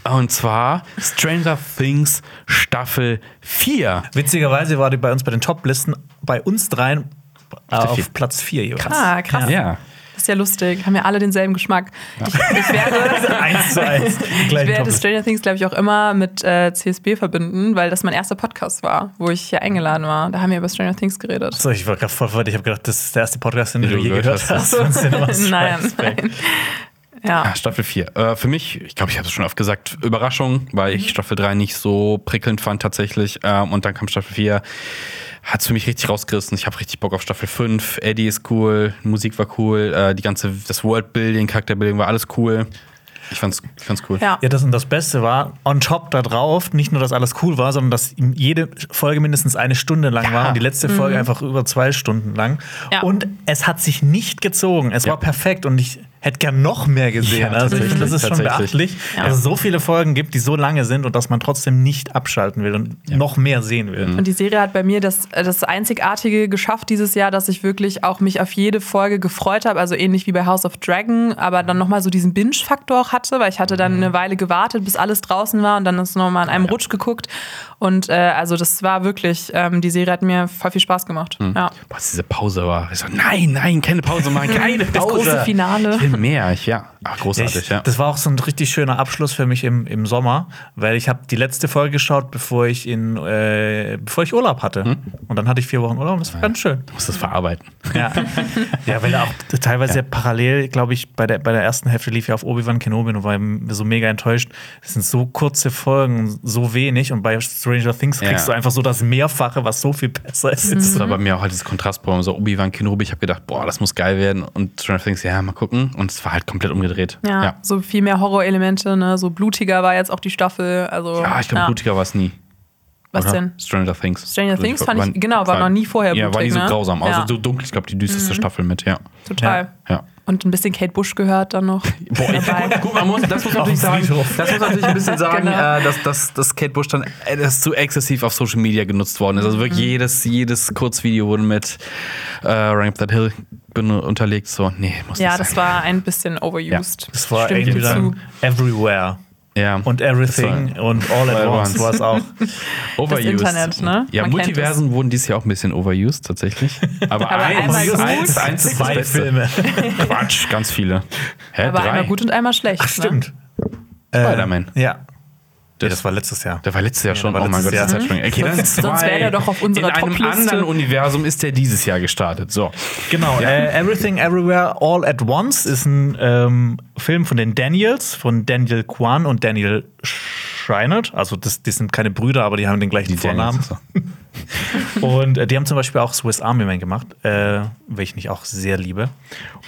Und zwar Stranger Things Staffel 4. Witzigerweise war die bei uns bei den Top-Listen bei uns dreien vier. auf Platz 4 jeweils. Ah, krass. Ja. Das ist ja lustig. Haben ja alle denselben Geschmack. Ich, ich werde, *laughs* Eins zu eins. *laughs* ich werde Stranger Things, glaube ich, auch immer mit äh, CSB verbinden, weil das mein erster Podcast war, wo ich hier eingeladen war. Da haben wir über Stranger Things geredet. So, ich war gerade voll verwirrt. Ich habe gedacht, das ist der erste Podcast, den du je gehört hast. hast. So *laughs* nein, nein. Ja. Ah, Staffel 4. Äh, für mich, ich glaube, ich habe es schon oft gesagt, Überraschung, weil ich Staffel 3 nicht so prickelnd fand tatsächlich. Ähm, und dann kam Staffel 4. Hat es für mich richtig rausgerissen. Ich habe richtig Bock auf Staffel 5. Eddie ist cool, Musik war cool, äh, die ganze, das Worldbuilding, Charakterbuilding war alles cool. Ich fand's, ich fand's cool. Ja. Ja, das und das Beste war, on top da drauf, nicht nur, dass alles cool war, sondern dass jede Folge mindestens eine Stunde lang war und die letzte Folge einfach über zwei Stunden lang. Ja. Und es hat sich nicht gezogen. Es Ja. war perfekt und ich, hätte gern noch mehr gesehen. Ja, also ich, das ist schon beachtlich, dass es so viele Folgen gibt, die so lange sind und dass man trotzdem nicht abschalten will und noch mehr sehen will. Und die Serie hat bei mir das, das Einzigartige geschafft dieses Jahr, dass ich wirklich auch mich auf jede Folge gefreut habe. Also ähnlich wie bei House of Dragon, aber dann nochmal so diesen Binge-Faktor auch hatte, weil ich hatte dann eine Weile gewartet, bis alles draußen war und dann ist nochmal an einem Rutsch geguckt. Und äh, also das war wirklich, ähm, die Serie hat mir voll viel Spaß gemacht. Ja. Boah, diese Pause war. Ich so, nein, nein, keine Pause machen, keine Pause. *laughs* Das große Finale. Ich will mehr. Ich, ja. Ach, großartig, Ich, ja. Das war auch so ein richtig schöner Abschluss für mich im, im Sommer, weil ich habe die letzte Folge geschaut, bevor ich in äh, bevor ich Urlaub hatte. Hm? Und dann hatte ich vier Wochen Urlaub und das war ganz schön. Du musst das verarbeiten. Ja, *laughs* ja weil auch teilweise parallel, glaube ich, bei der, bei der ersten Hälfte lief ja auf Obi-Wan Kenobi und war so mega enttäuscht. Es sind so kurze Folgen, so wenig und bei Stranger Things Ja. kriegst du einfach so das Mehrfache, was so viel besser ist. Das war bei mir auch halt dieses Kontrastprogramm, so Obi-Wan Kenobi. Ich habe gedacht, boah, das muss geil werden. Und Stranger Things, ja, mal gucken. Und es war halt komplett umgedreht. Ja, ja. so viel mehr Horrorelemente, ne? So blutiger war jetzt auch die Staffel. Also, Ja, ich glaube, blutiger war es nie. Was oder? denn? Stranger Things. Stranger Things fand ich- genau, war noch nie vorher Ja, war nie blutig, so ne? grausam. Also Ja. so dunkel, ich glaube, die düsterste Staffel mit, ja. Total. Ja. Und ein bisschen Kate Bush gehört dann noch. *laughs* Boah, ich, gut, man muss, das muss man natürlich sagen. Das muss natürlich ein bisschen *laughs* sagen, Genau. äh, dass, dass, dass Kate Bush dann äh, das zu exzessiv auf Social Media genutzt worden ist. Also wirklich jedes, jedes Kurzvideo wurde mit äh, Running Up That Hill unterlegt. So, nee, muss Ja, nicht das war ein bisschen overused. Das war Stimmt irgendwie dann zu. everywhere. Ja. Und everything Das und all at All at once war es auch. *laughs* overused. Internet, ne? Ja, Man Multiversen wurden dieses Jahr auch ein bisschen overused, tatsächlich. *laughs* Aber, Aber eins, einmal gut. eins, eins ist das Zwei Beste. Filme. Quatsch, ganz viele. Hä, Aber drei? einmal gut und einmal schlecht. Ach, stimmt. Spider-Man. Äh, ja. Das- Das war letztes Jahr. Der war letztes Jahr schon. war oh mein Gott, letztes das ist Jahr. Zeitsprung. Okay, dann Sonst- sonst wäre der doch auf unserer In einem anderen Universum ist der dieses Jahr gestartet. So. Genau, äh, Everything Everywhere All at Once ist ein ähm, Film von den Daniels, von Daniel Kwan und Daniel Scheinert. Also das, die sind keine Brüder, aber die haben den gleichen Vornamen. So. *laughs* Und äh, die haben zum Beispiel auch Swiss Army Man gemacht, äh, welchen ich auch sehr liebe.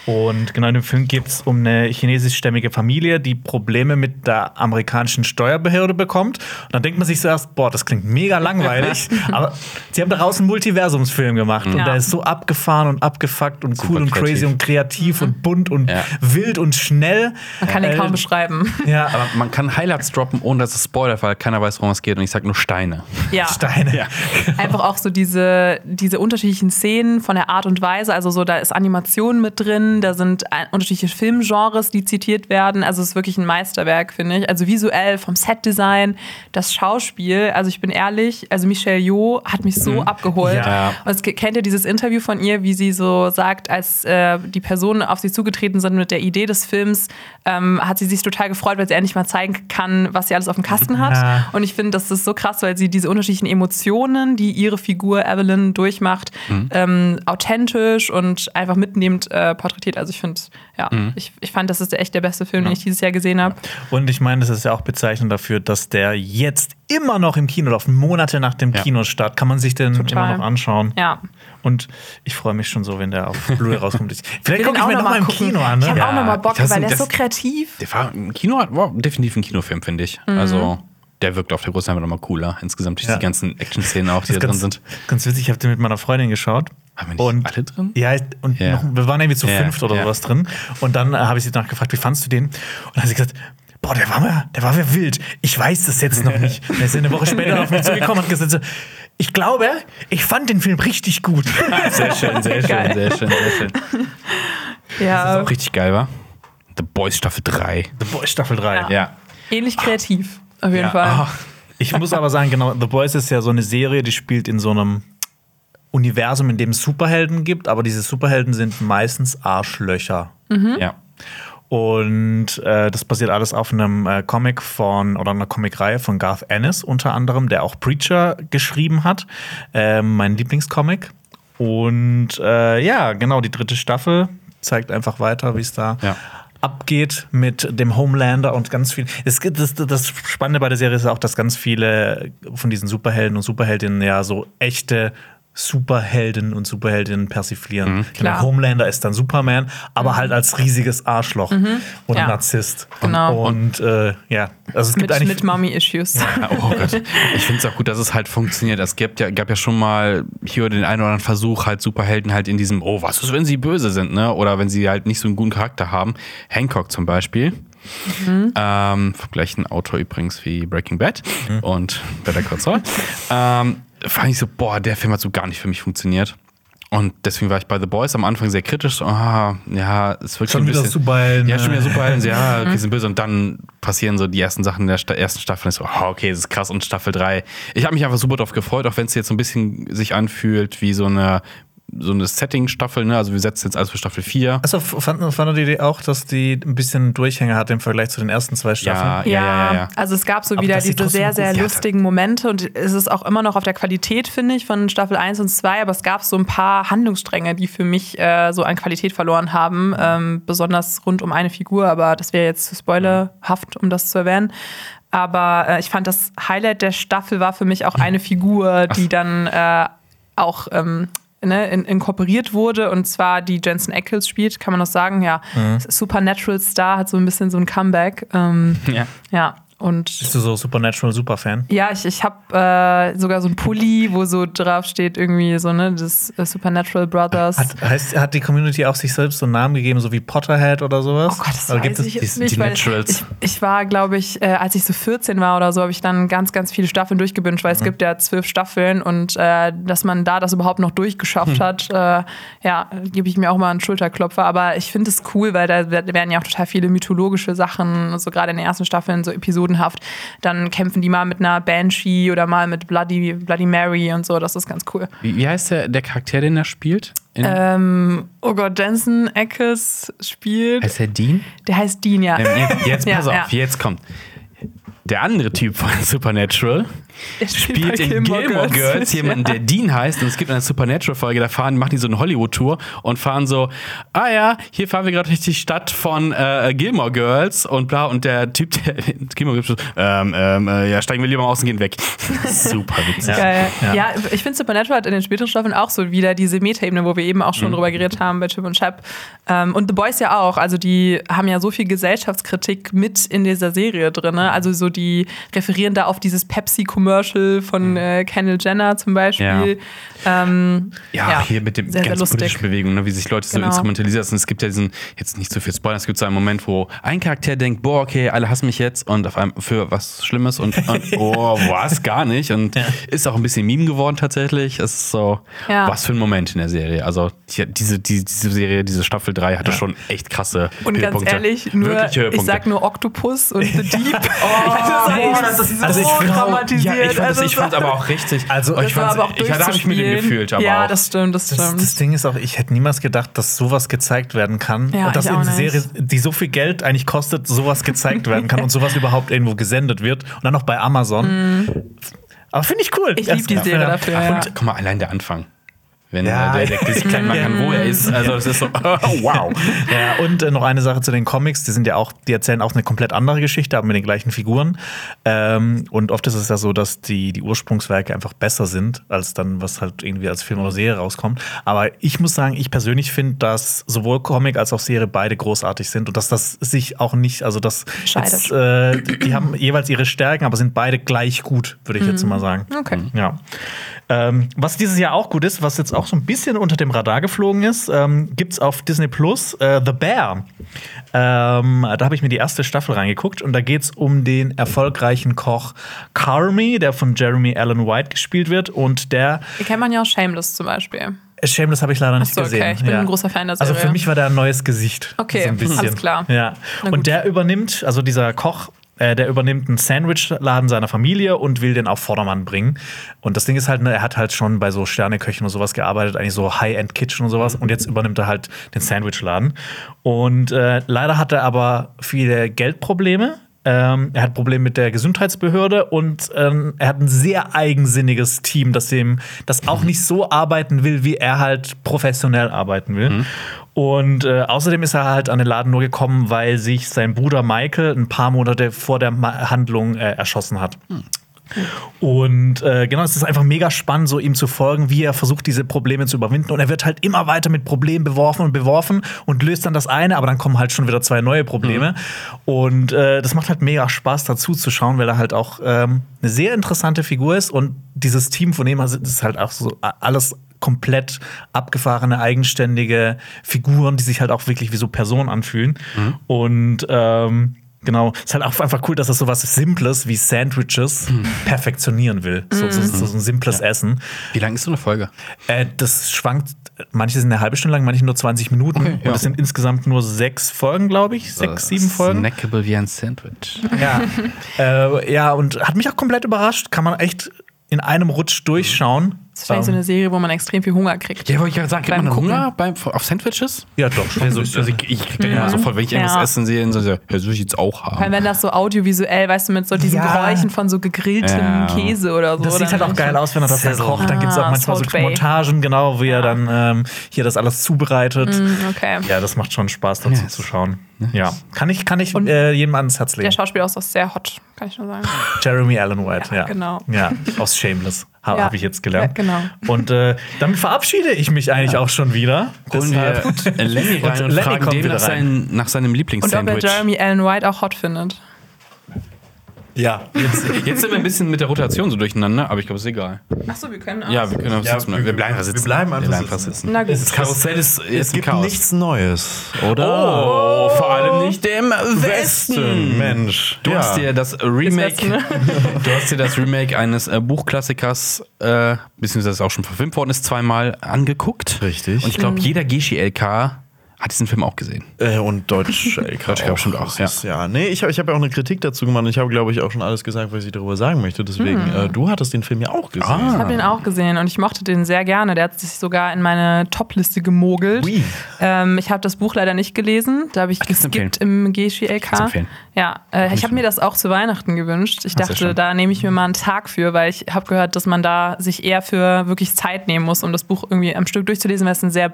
Und genau in dem Film geht es um eine chinesischstämmige Familie, die Probleme mit der amerikanischen Steuerbehörde bekommt. Und dann denkt man sich zuerst, boah, das klingt mega langweilig. *laughs* aber sie haben daraus einen Multiversumsfilm gemacht. Und Ja. der ist so abgefahren und abgefuckt und cool und kreativ. crazy und kreativ und bunt und Ja. wild und schnell. Man kann den Äh, kaum beschreiben. Ja, Aber man kann Highlights droppen, ohne dass es spoilert, weil keiner weiß, worum es geht. Und ich sag nur Steine. Ja. *laughs* Steine. *laughs* Einfach auch so diese, diese unterschiedlichen Szenen von der Art und Weise. Also so, da ist Animation mit drin, da sind unterschiedliche Filmgenres, die zitiert werden. Also es ist wirklich ein Meisterwerk, finde ich. Also visuell, vom Setdesign, das Schauspiel. Also ich bin ehrlich, also Michelle Yeoh hat mich so abgeholt. Ja. Und es, kennt ihr dieses Interview von ihr, wie sie so sagt, als äh, die Personen auf sie zugetreten sind mit der Idee des Films, ähm, hat sie sich total gefreut, weil sie endlich mal zeigen kann, was sie alles auf dem Kasten hat. Ja. Und ich finde, das ist so krass, weil sie diese unterschiedlichen Emotionen, die ihre Figur Evelyn durchmacht, ähm, authentisch und einfach mitnehmend äh, porträtiert. Also ich finde, ja, ich, ich fand, das ist echt der beste Film, den ich dieses Jahr gesehen habe. Und ich meine, das ist ja auch bezeichnend dafür, dass der jetzt immer noch im Kino läuft. Monate nach dem Ja. Kinostart kann man sich den Total. immer noch anschauen. Ja. Und ich freue mich schon so, wenn der auf Blu-ray *laughs* rauskommt. Vielleicht gucke ich mir auch noch im. Kino an. Ich Ne? habe Ja, auch nochmal Bock, weil der ist so kreativ. Der war im Kino, war definitiv ein Kinofilm, finde ich. Also, der wirkt auf der großen Leinwand nochmal cooler. Insgesamt durch Ja. die ganzen Action-Szenen auch, die da Das drin ganz, sind. ganz witzig, ich habe den mit meiner Freundin geschaut. Haben wir nicht Und alle drin? Ja, und Ja. Noch, wir waren irgendwie zu Ja, fünft oder ja. sowas drin. Und dann äh, habe ich sie danach gefragt, wie fandst du den? Und dann hat sie gesagt, boah, der war mir, der war mir wild. Ich weiß das jetzt noch nicht. Er ist eine Woche später auf mich zugekommen und hat gesagt, so, ich glaube, ich fand den Film richtig gut. *laughs* Sehr schön, sehr schön, Geil. sehr schön, sehr schön. Ja, Auch richtig geil war. The Boys Staffel 3. The Boys Staffel 3. Ja. ähnlich kreativ, auf jeden Ja. Fall. Ah, Ich muss aber sagen, genau, The Boys ist ja so eine Serie, die spielt in so einem Universum, in dem es Superhelden gibt, aber diese Superhelden sind meistens Arschlöcher. Ja. Und äh, das basiert alles auf einem äh, Comic von oder einer Comicreihe von Garth Ennis unter anderem, der auch Preacher geschrieben hat. Ähm, mein Lieblingscomic. Und äh, ja, genau, die dritte Staffel zeigt einfach weiter, wie es da Ja. abgeht mit dem Homelander und ganz viel. Es gibt das, das Spannende bei der Serie ist auch, dass ganz viele von diesen Superhelden und Superheldinnen ja so echte Superhelden und Superheldinnen persiflieren. Mhm. Genau. Homelander ist dann Superman, aber halt als riesiges Arschloch und Ja. Narzisst. Genau. Und äh, ja, also es gibt Mit, eigentlich mit Mommy-Issues. Oh Gott. Ich finde es auch gut, dass es halt funktioniert. Es gab ja, gab ja schon mal hier den einen oder anderen Versuch, halt Superhelden halt in diesem, oh, was ist, wenn sie böse sind, ne? Oder wenn sie halt nicht so einen guten Charakter haben. Hancock zum Beispiel. Ähm, vom gleichen Autor übrigens wie Breaking Bad und Better Call Saul. ähm, fand ich so, boah, der Film hat so gar nicht für mich funktioniert. Und deswegen war ich bei The Boys am Anfang sehr kritisch. So, ah, ja, es wird Schon ein wieder bisschen, Superhelden, Ja, schon wieder äh. Superhelden. Ja, *laughs* okay, sind böse. Und dann passieren so die ersten Sachen in der Sta ersten Staffel. Und ich so, ah, okay, das ist krass. Und Staffel 3. Ich habe mich einfach super drauf gefreut, auch wenn es jetzt so ein bisschen sich anfühlt wie so eine, so eine Setting-Staffel. Ne? Also wir setzen jetzt alles für Staffel 4. Also fanden fand die Idee auch, dass die ein bisschen Durchhänger hat im Vergleich zu den ersten zwei Staffeln? Ja, ja, ja, ja. also es gab so Aber wieder diese sehr, sehr Ja, lustigen Momente und es ist auch immer noch auf der Qualität, finde ich, von Staffel 1 und 2, aber es gab so ein paar Handlungsstränge, die für mich äh, so an Qualität verloren haben, ähm, besonders rund um eine Figur, aber das wäre jetzt zu spoilerhaft, um das zu erwähnen. Aber äh, ich fand, das Highlight der Staffel war für mich auch eine Figur, die dann äh, auch ähm, ne, in, inkorporiert wurde und zwar die Jensen Ackles spielt, kann man das sagen, ja. Supernatural Star hat so ein bisschen so ein Comeback. Ähm, *laughs* Ja. ja, und Bist du so Supernatural Superfan? ja, ich, ich habe äh, sogar so ein Pulli, wo so drauf steht, irgendwie so, ne, das äh, Supernatural Brothers. Hat, heißt, hat die Community auch sich selbst so einen Namen gegeben, so wie Potterhead oder sowas? Oh Gott, das Oder weiß gibt es- ich die- jetzt nicht. die Naturals? Ich, ich war, glaube ich, äh, als ich so 14 war oder so, habe ich dann ganz, ganz viele Staffeln durchgebünscht, weil es gibt ja zwölf Staffeln und äh, dass man da das überhaupt noch durchgeschafft hat, äh, ja, gebe ich mir auch mal einen Schulterklopfer. Aber ich finde es cool, weil da werden ja auch total viele mythologische Sachen, so gerade in den ersten Staffeln, so episodenhaft. Dann kämpfen die mal mit einer Banshee oder mal mit Bloody, Bloody Mary und so. Das ist ganz cool. Wie, wie heißt der, der Charakter, den er spielt? Ähm, oh Gott, Jensen Ackles spielt. heißt er Dean? Der heißt Dean, ja. Ähm, Jetzt, jetzt *laughs* Ja, pass auf, ja. jetzt kommt. Der andere Typ von *laughs* Supernatural Der *laughs* spielt bei in Gilmore Girls jemanden, der *laughs* Dean heißt. Und es gibt eine Supernatural-Folge, da fahren, machen die so eine Hollywood-Tour und fahren so, ah ja, hier fahren wir gerade durch die Stadt von äh, Gilmore Girls und bla. Und der Typ, der *laughs* Gilmore Girls, ähm, ähm, äh, ja, steigen wir lieber mal aus und gehen weg. Super witzig. Ja. Ja. ich finde Supernatural hat in den späteren Staffeln auch so wieder diese Meta-Ebene, wo wir eben auch Mhm. schon drüber geredet haben bei Chip und Chap. Ähm, und The Boys ja auch. Also die haben ja so viel Gesellschaftskritik mit in dieser Serie drin. Ne? Also so die referieren da auf dieses Pepsi-Commercial von äh, Kendall Jenner zum Beispiel. Ähm, Ja, Ja, hier mit dem sehr, sehr ganz lustig. politischen Bewegungen, ne, wie sich Leute so Genau. instrumentalisieren lassen. Es gibt ja diesen, jetzt nicht so viel Spoiler, es gibt so einen Moment, wo ein Charakter denkt, boah, okay, alle hassen mich jetzt und auf einmal für was Schlimmes und, und *laughs* oh, was, gar nicht. Und ist auch ein bisschen Meme geworden tatsächlich. Es ist so, Ja. was für ein Moment in der Serie. Also die, diese, die, diese Serie, diese Staffel 3 hatte schon echt krasse und ganz ehrlich, nur, ich sag nur Octopus und *laughs* The Deep. oh, *laughs* das ist also ich so dramatisiert. ja, ich fand Also es ich fand's aber auch richtig. Also, ich das fand's- aber auch ich, da habe ich mit dem durchzuspielen. gefühlt, aber Ja, auch. das stimmt, das Das, stimmt. das Ding ist auch, ich hätte niemals gedacht, dass sowas gezeigt werden kann. Ja, und dass in nicht. Serie, die so viel Geld eigentlich kostet, sowas gezeigt werden kann und sowas *laughs* überhaupt irgendwo gesendet wird. Und dann noch bei Amazon. Aber finde ich cool. Mhm. Ich lieb die. Serie dafür. Ja. Und guck mal, allein der Anfang. Wenn Ja. der, der sich klein *laughs* machen kann, wo er ist. Also das ist so, *laughs* wow. Ja, und äh, noch eine Sache zu den Comics, die sind ja auch, die erzählen auch eine komplett andere Geschichte, aber mit den gleichen Figuren. Ähm, und oft ist es ja so, dass die, die Ursprungswerke einfach besser sind, als dann, was halt irgendwie als Film oder Serie rauskommt. Aber ich muss sagen, ich persönlich finde, dass sowohl Comic als auch Serie beide großartig sind und dass das sich auch nicht, also das jetzt, äh, die haben jeweils ihre Stärken, aber sind beide gleich gut, würde ich jetzt mal sagen. Okay. Ja. Ähm, was dieses Jahr auch gut ist, was jetzt auch so ein bisschen unter dem Radar geflogen ist, ähm, gibt es auf Disney Plus äh, The Bear. Ähm, da habe ich mir die erste Staffel reingeguckt und da geht es um den erfolgreichen Koch Carmy, der von Jeremy Allen White gespielt wird und der Die kennt man ja auch Shameless zum Beispiel. Shameless habe ich leider nicht so, okay. gesehen. Ich bin ein großer Fan der Also Serie. für mich war der ein neues Gesicht. Okay, so ein bisschen. alles klar. Ja. Und der übernimmt, also dieser Koch, äh, der übernimmt einen Sandwichladen seiner Familie und will den auf Vordermann bringen. Und das Ding ist halt, ne, er hat halt schon bei so Sterneköchen und sowas gearbeitet, eigentlich so High-End-Kitchen und sowas. Und jetzt übernimmt er halt den Sandwichladen. Und äh, leider hat er aber viele Geldprobleme. Ähm, er hat Probleme mit der Gesundheitsbehörde und ähm, er hat ein sehr eigensinniges Team, das dem das auch nicht so arbeiten will, wie er halt professionell arbeiten will. Und äh, außerdem ist er halt an den Laden nur gekommen, weil sich sein Bruder Michael ein paar Monate vor der Ma Handlung äh, erschossen hat. Und äh, genau, es ist einfach mega spannend, so ihm zu folgen, wie er versucht, diese Probleme zu überwinden. Und er wird halt immer weiter mit Problemen beworfen und beworfen und löst dann das eine, aber dann kommen halt schon wieder zwei neue Probleme. Und äh, das macht halt mega Spaß, dazu zu schauen, weil er halt auch ähm, eine sehr interessante Figur ist. Und dieses Team von ihm ist halt auch so alles komplett abgefahrene, eigenständige Figuren, die sich halt auch wirklich wie so Personen anfühlen. Und ähm, Genau, ist halt auch einfach cool, dass er sowas Simples wie Sandwiches perfektionieren will. So, so, so ein simples Essen. Wie lang ist so eine Folge? Äh, das schwankt, manche sind eine halbe Stunde lang, manche nur 20 Minuten. Okay, ja. Und es sind insgesamt nur sechs Folgen, glaube ich. Sechs, sieben Folgen. Snackable wie ein Sandwich. Ja. *laughs* äh, ja, und hat mich auch komplett überrascht. Kann man echt in einem Rutsch durchschauen. Das ist wahrscheinlich so Ähm, eine Serie, wo man extrem viel Hunger kriegt. Ja, wollte ich gerade sagen, kriegt Beim man Gucken. Hunger beim, auf Sandwiches? ja, doch, schon. Also, also ich, ich krieg dann immer sofort, wenn ich irgendwas Ja. essen sehe, so, so, ja, so will ich jetzt auch Vor allem, haben. wenn das so audiovisuell, weißt du, mit so diesen Ja. Geräuschen von so gegrilltem Ja. käse oder so. Das sieht halt auch geil aus, wenn er das dann kocht. Dann gibt es auch Ah, manchmal so Salt Bay. Montagen, genau, wie er dann ähm, hier das alles zubereitet. Mm, Okay. Ja, das macht schon Spaß, dazu Yes. zu schauen. Ja, kann ich, kann ich Und- äh, jedem ans Herz Der legen. Schauspieler ist auch sehr hot, kann ich nur sagen. Jeremy Allen White, ja. Ja, genau. Ja, aus Shameless ha, Ja. habe ich jetzt gelernt. Ja, genau. Und äh, damit verabschiede ich mich eigentlich auch schon wieder. Holen wir *laughs* Lenny rein Und und, Lenny fragen kommt den wieder nach, rein. seinen, nach seinem Und ob er Lieblingssandwich. Jeremy Allen White auch hot findet. Ja. Jetzt, jetzt sind wir ein bisschen mit der Rotation so durcheinander, aber ich glaube, es ist egal. Achso, wir können auch. Ja, wir können einfach Ja, sitzen. wir- Wir bleiben einfach wir sitzen. bleiben einfach einfach sitzen. sitzen. Na gut. Das Karussell ist, ist Es gibt Chaos. nichts Neues, oder? Oh, vor allem nicht im Westen. Westen, Mensch. Du Ja. hast dir das Remake, ne? *laughs* du hast dir das Remake eines äh, Buchklassikers, äh, beziehungsweise das auch schon verfilmt worden ist, zweimal angeguckt. Richtig. Und ich glaube, jeder Geschi LK hat diesen Film auch gesehen. Äh, und Deutsch LK *laughs* Deutsch LK bestimmt auch, Das ist, ja. Nee, ich habe ich hab ja auch eine Kritik dazu gemacht und ich habe, glaube ich, auch schon alles gesagt, was ich darüber sagen möchte. Deswegen, äh, du hattest den Film ja auch gesehen. Ah. Ich habe den auch gesehen und ich mochte den sehr gerne. Der hat sich sogar in meine Top-Liste gemogelt. Ähm, ich habe das Buch leider nicht gelesen. Da habe ich geskippt im Geschi LK. Ja, äh, ich habe mir das auch zu Weihnachten gewünscht. Ich sehr dachte, da nehme ich mir mal einen Tag für, weil ich habe gehört, dass man da sich eher für wirklich Zeit nehmen muss, um das Buch irgendwie am Stück durchzulesen, weil es ein sehr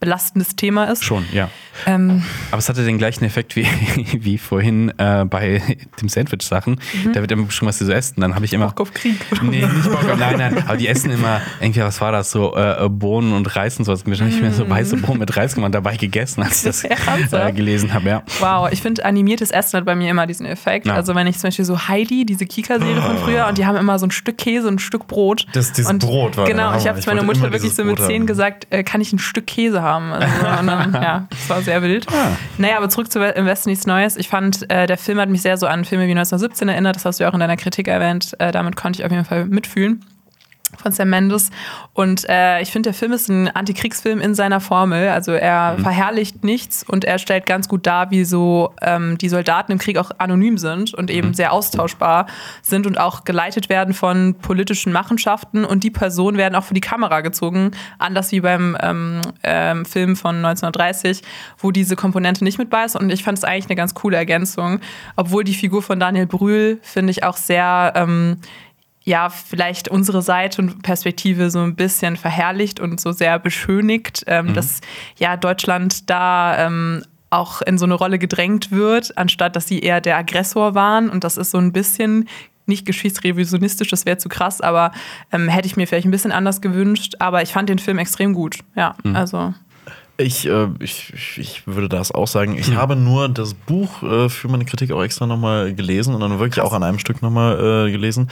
belastendes Thema ist. Schon, ja. Ähm, Aber es hatte den gleichen Effekt wie, *laughs* wie vorhin äh, bei dem Sandwich-Sachen. Da wird immer beschrieben, was sie so essen. Dann habe ich immer. Bock auf Krieg. Nee, nicht Bock auf, nein, nein. Aber die essen immer, irgendwie, was war das, so äh, Bohnen und Reis und sowas. Dann habe ich mir so weiße Bohnen mit Reis gemacht, dabei gegessen, als ich das *laughs* äh, gelesen habe, ja. Wow, ich finde animiertes Essen hat bei mir immer diesen Effekt. Ja. Also wenn ich zum Beispiel so Heidi, diese Kika-Serie von früher, und die haben immer so ein Stück Käse und ein Stück Brot. Das- dieses und Brot war Genau, ich habe Ich zu meiner Mutter wirklich so mit zehn gesagt, äh, kann ich ein Stück Käse haben? Also, und dann, *laughs* ja, das war sehr wild. Naja, aber zurück zu Im Westen nichts Neues. Ich fand, äh, der Film hat mich sehr so an Filme wie 1917 erinnert. Das hast du ja auch in deiner Kritik erwähnt. Äh, damit konnte ich auf jeden Fall mitfühlen von Sam Mendes. Und äh, ich finde, der Film ist ein Antikriegsfilm in seiner Formel. Also er verherrlicht nichts und er stellt ganz gut dar, wie so ähm, die Soldaten im Krieg auch anonym sind und eben sehr austauschbar sind und auch geleitet werden von politischen Machenschaften. Und die Personen werden auch für die Kamera gezogen, anders wie beim ähm, ähm, Film von 1930, wo diese Komponente nicht mit bei ist. Und ich fand es eigentlich eine ganz coole Ergänzung. Obwohl die Figur von Daniel Brühl, finde ich, auch sehr ähm, ja, vielleicht unsere Seite und Perspektive so ein bisschen verherrlicht und so sehr beschönigt, ähm, dass ja Deutschland da ähm, auch in so eine Rolle gedrängt wird, anstatt dass sie eher der Aggressor waren. Und das ist so ein bisschen nicht geschichtsrevisionistisch, das wäre zu krass, aber ähm, hätte ich mir vielleicht ein bisschen anders gewünscht. Aber ich fand den Film extrem gut. Ja, also. Ich, äh, ich, ich- würde das auch sagen. Ich habe nur das Buch äh, für meine Kritik auch extra nochmal gelesen und dann wirklich auch an einem Stück nochmal äh, gelesen.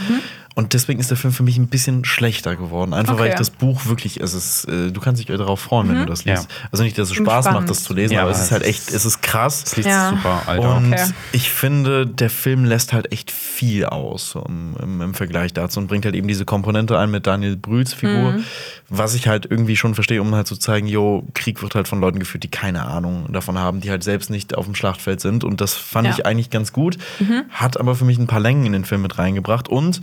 Und deswegen ist der Film für mich ein bisschen schlechter geworden. Einfach weil Okay. ich das Buch wirklich, es ist, äh, du kannst dich darauf freuen, wenn du das liest. Ja. Also nicht, dass es Spaß macht, das zu lesen, Ja, aber es ist halt es echt, es ist krass. Das liest Ja. super, Alter. Und Okay. ich finde, der Film lässt halt echt viel aus so im, im, Vergleich dazu und bringt halt eben diese Komponente ein mit Daniel Brühls Figur, Mhm. was ich halt irgendwie schon verstehe, um halt zu zeigen, jo, Krieg wird halt von Leuten geführt, die keine Ahnung davon haben, die halt selbst nicht auf dem Schlachtfeld sind. Und das fand Ja. Mhm. ich eigentlich ganz gut, hat aber für mich ein paar Längen in den Film mit reingebracht und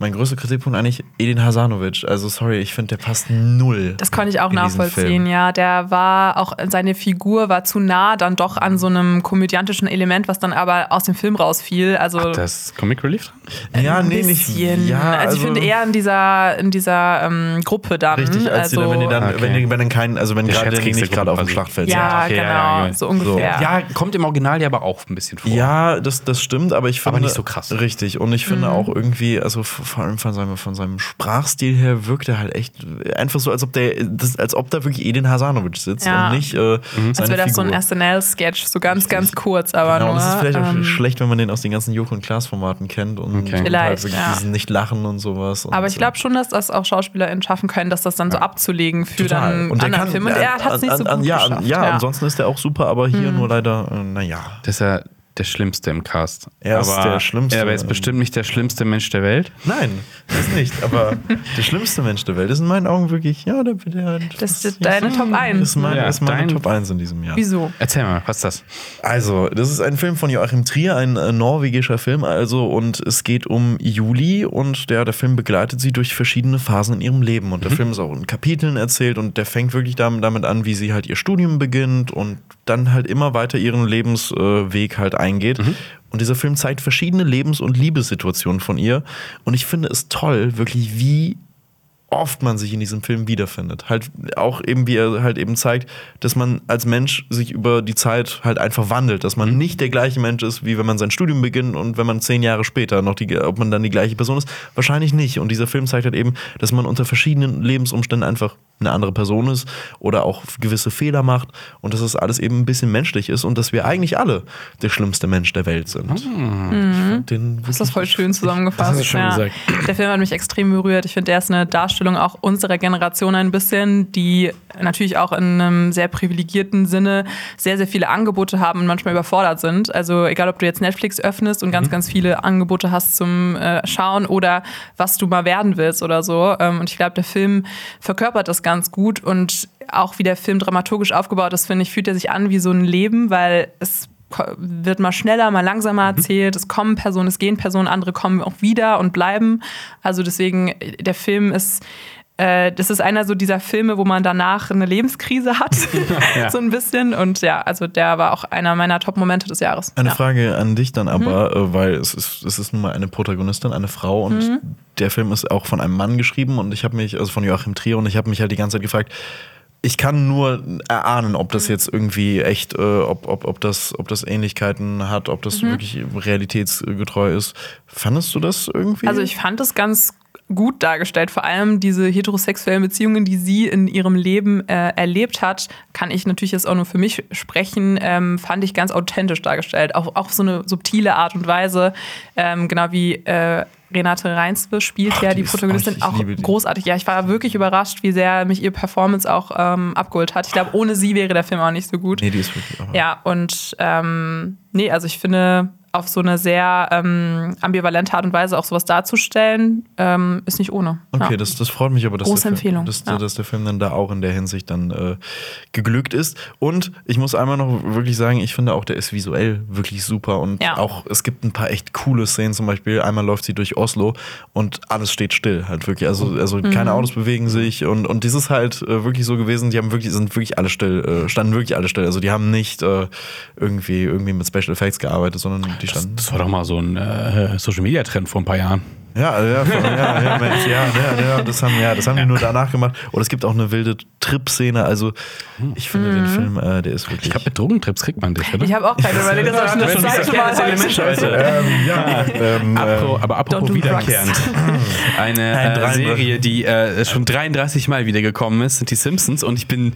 mein größter Kritikpunkt eigentlich Edin Hasanovic. Also sorry, ich finde, der passt null. Das konnte ich auch nachvollziehen, ja. Der war auch, seine Figur war zu nah dann doch an so einem komödiantischen Element, was dann aber aus dem Film rausfiel. Also Das ist Comic Relief dran? Ja, ein nee, nicht. Ja, also, ich finde eher in dieser, in dieser ähm, Gruppe dann. Richtig, als also, die dann, wenn die dann, Okay. wenn, die, wenn dann kein, also wenn Der gerade nicht gerade auf dem Schlachtfeld ja, Okay, genau, ja, ja, so ungefähr. Ja, kommt im Original ja aber auch ein bisschen vor. sind. Ja, das, das stimmt, aber ich finde. Aber nicht so krass. Richtig. Und ich finde auch irgendwie, also vor allem von seinem, von seinem Sprachstil her wirkt er halt echt einfach so, als ob der, das, als ob da wirklich Edin Hasanovic sitzt Ja. und nicht äh, Als seine wäre das so ein. SNL-Sketch, so ganz, ganz kurz, aber Genau, nur. und es ist vielleicht auch ähm, schlecht, wenn man den aus den ganzen Joko und Klaas-Formaten kennt und, Okay. und Vielleicht, halt wirklich ja. diesen Nicht-Lachen und sowas. Und aber ich glaube schon, dass das auch SchauspielerInnen schaffen können, dass das dann so abzulegen für dann Und der anderen kann, Film. Und er hat es nicht so an, an, gut ja, geschafft. ja, ansonsten ist er auch super, aber hier nur leider, äh, naja. Das ist ja der Schlimmste im Cast. Er ist der Schlimmste. Er ist bestimmt nicht der schlimmste Mensch der Welt. Nein, das nicht. Aber *laughs* der schlimmste Mensch der Welt ist in meinen Augen wirklich, ja, der, der Das ist deine Top 1. ist, mein, Ja, ist meine dein- Top 1 in diesem Jahr. Wieso? Erzähl mal, was ist das? Also, das ist ein Film von Joachim Trier, ein äh, norwegischer Film, also, und es geht um Juli und der, der Film begleitet sie durch verschiedene Phasen in ihrem Leben. Und der Film ist auch in Kapiteln erzählt und der fängt wirklich damit, damit an, wie sie halt ihr Studium beginnt und dann halt immer weiter ihren Lebensweg halt eingeht. Und dieser Film zeigt verschiedene Lebens- und Liebessituationen von ihr. Und ich finde es toll, wirklich, wie oft man sich in diesem Film wiederfindet. Halt auch eben, wie er halt eben zeigt, dass man als Mensch sich über die Zeit halt einfach wandelt, dass man nicht der gleiche Mensch ist, wie wenn man sein Studium beginnt und wenn man zehn Jahre später noch die, ob man dann die gleiche Person ist, wahrscheinlich nicht. Und dieser Film zeigt halt eben, dass man unter verschiedenen Lebensumständen einfach eine andere Person ist oder auch gewisse Fehler macht und dass es alles eben ein bisschen menschlich ist und dass wir eigentlich alle der schlimmste Mensch der Welt sind. Ich find den Das ist voll schön zusammengefasst. Das ja. gesagt. Der Film hat mich extrem berührt. Ich finde, der ist eine Darstellung auch unserer Generation ein bisschen, die natürlich auch in einem sehr privilegierten Sinne sehr, sehr viele Angebote haben und manchmal überfordert sind. Also egal, ob du jetzt Netflix öffnest und ganz, ganz viele Angebote hast zum äh, Schauen oder was du mal werden willst oder so. Ähm, und ich glaube, der Film verkörpert das ganz gut und auch wie der Film dramaturgisch aufgebaut ist, finde ich, fühlt er sich an wie so ein Leben, weil es wird mal schneller, mal langsamer erzählt. Es kommen Personen, es gehen Personen, andere kommen auch wieder und bleiben. Also deswegen, der Film ist. äh, Das ist einer so dieser Filme, wo man danach eine Lebenskrise hat, *laughs* *laughs* so ein bisschen. Und ja, also der war auch einer meiner Top-Momente des Jahres. Eine ja. Frage an dich dann aber, äh, weil es ist, es ist nun mal eine Protagonistin, eine Frau und der Film ist auch von einem Mann geschrieben und ich habe mich, also von Joachim Trier und ich habe mich halt die ganze Zeit gefragt, ich kann nur erahnen, ob das jetzt irgendwie echt, äh, ob, ob, ob, das, ob das Ähnlichkeiten hat, ob das wirklich realitätsgetreu ist. Fandest du das irgendwie? Also ich fand es ganz gut dargestellt. Vor allem diese heterosexuellen Beziehungen, die sie in ihrem Leben äh, erlebt hat, kann ich natürlich jetzt auch nur für mich sprechen, ähm, fand ich ganz authentisch dargestellt. Auch, auch so eine subtile Art und Weise, ähm, genau wie äh, Renate Reinsbe spielt Ach, ja die die ist- Protagonistin ich auch die. großartig. Ja, ich war wirklich überrascht, wie sehr mich ihr Performance auch ähm, abgeholt hat. Ich glaube, ohne sie wäre der Film auch nicht so gut. nee, die ist wirklich. aber- Ja, und ähm, nee, also ich finde, auf so eine sehr ähm, ambivalente Art und Weise auch sowas darzustellen, ähm, ist nicht ohne. Okay, ja. das, das freut mich aber, dass, Große der Film, Empfehlung, dass, ja. dass der Film dann da auch in der Hinsicht dann äh, geglückt ist. Und ich muss einmal noch wirklich sagen, ich finde auch, der ist visuell wirklich super. Und Ja. auch, es gibt ein paar echt coole Szenen. Zum Beispiel, einmal läuft sie durch Oslo und alles steht still halt wirklich. Also, also Mhm. keine Autos bewegen sich. Und, und das ist halt äh, wirklich so gewesen, die haben wirklich, sind wirklich alle still, äh, standen wirklich alle still. Also die haben nicht äh, irgendwie, irgendwie mit Special Effects gearbeitet, sondern die standen. Das war doch mal so ein äh, Social Media Trend vor ein paar Jahren. Ja, ja, ja, ja, Mensch, ja, ja, ja, das haben, ja, das haben die nur danach gemacht. Und es gibt auch eine wilde Trip-Szene. Also, ich finde den Film, äh, der ist wirklich. Ich glaube, mit Drogentrips kriegt man dich, oder? Ich habe auch keine überlegt, dass ich das zweite Mal Element heute. ähm, ja, ähm, Apro, aber apropos do wiederkehrend. *laughs* Eine Ein äh. Serie, die äh, schon 33 Mal wiedergekommen ist, sind die Simpsons. Und ich bin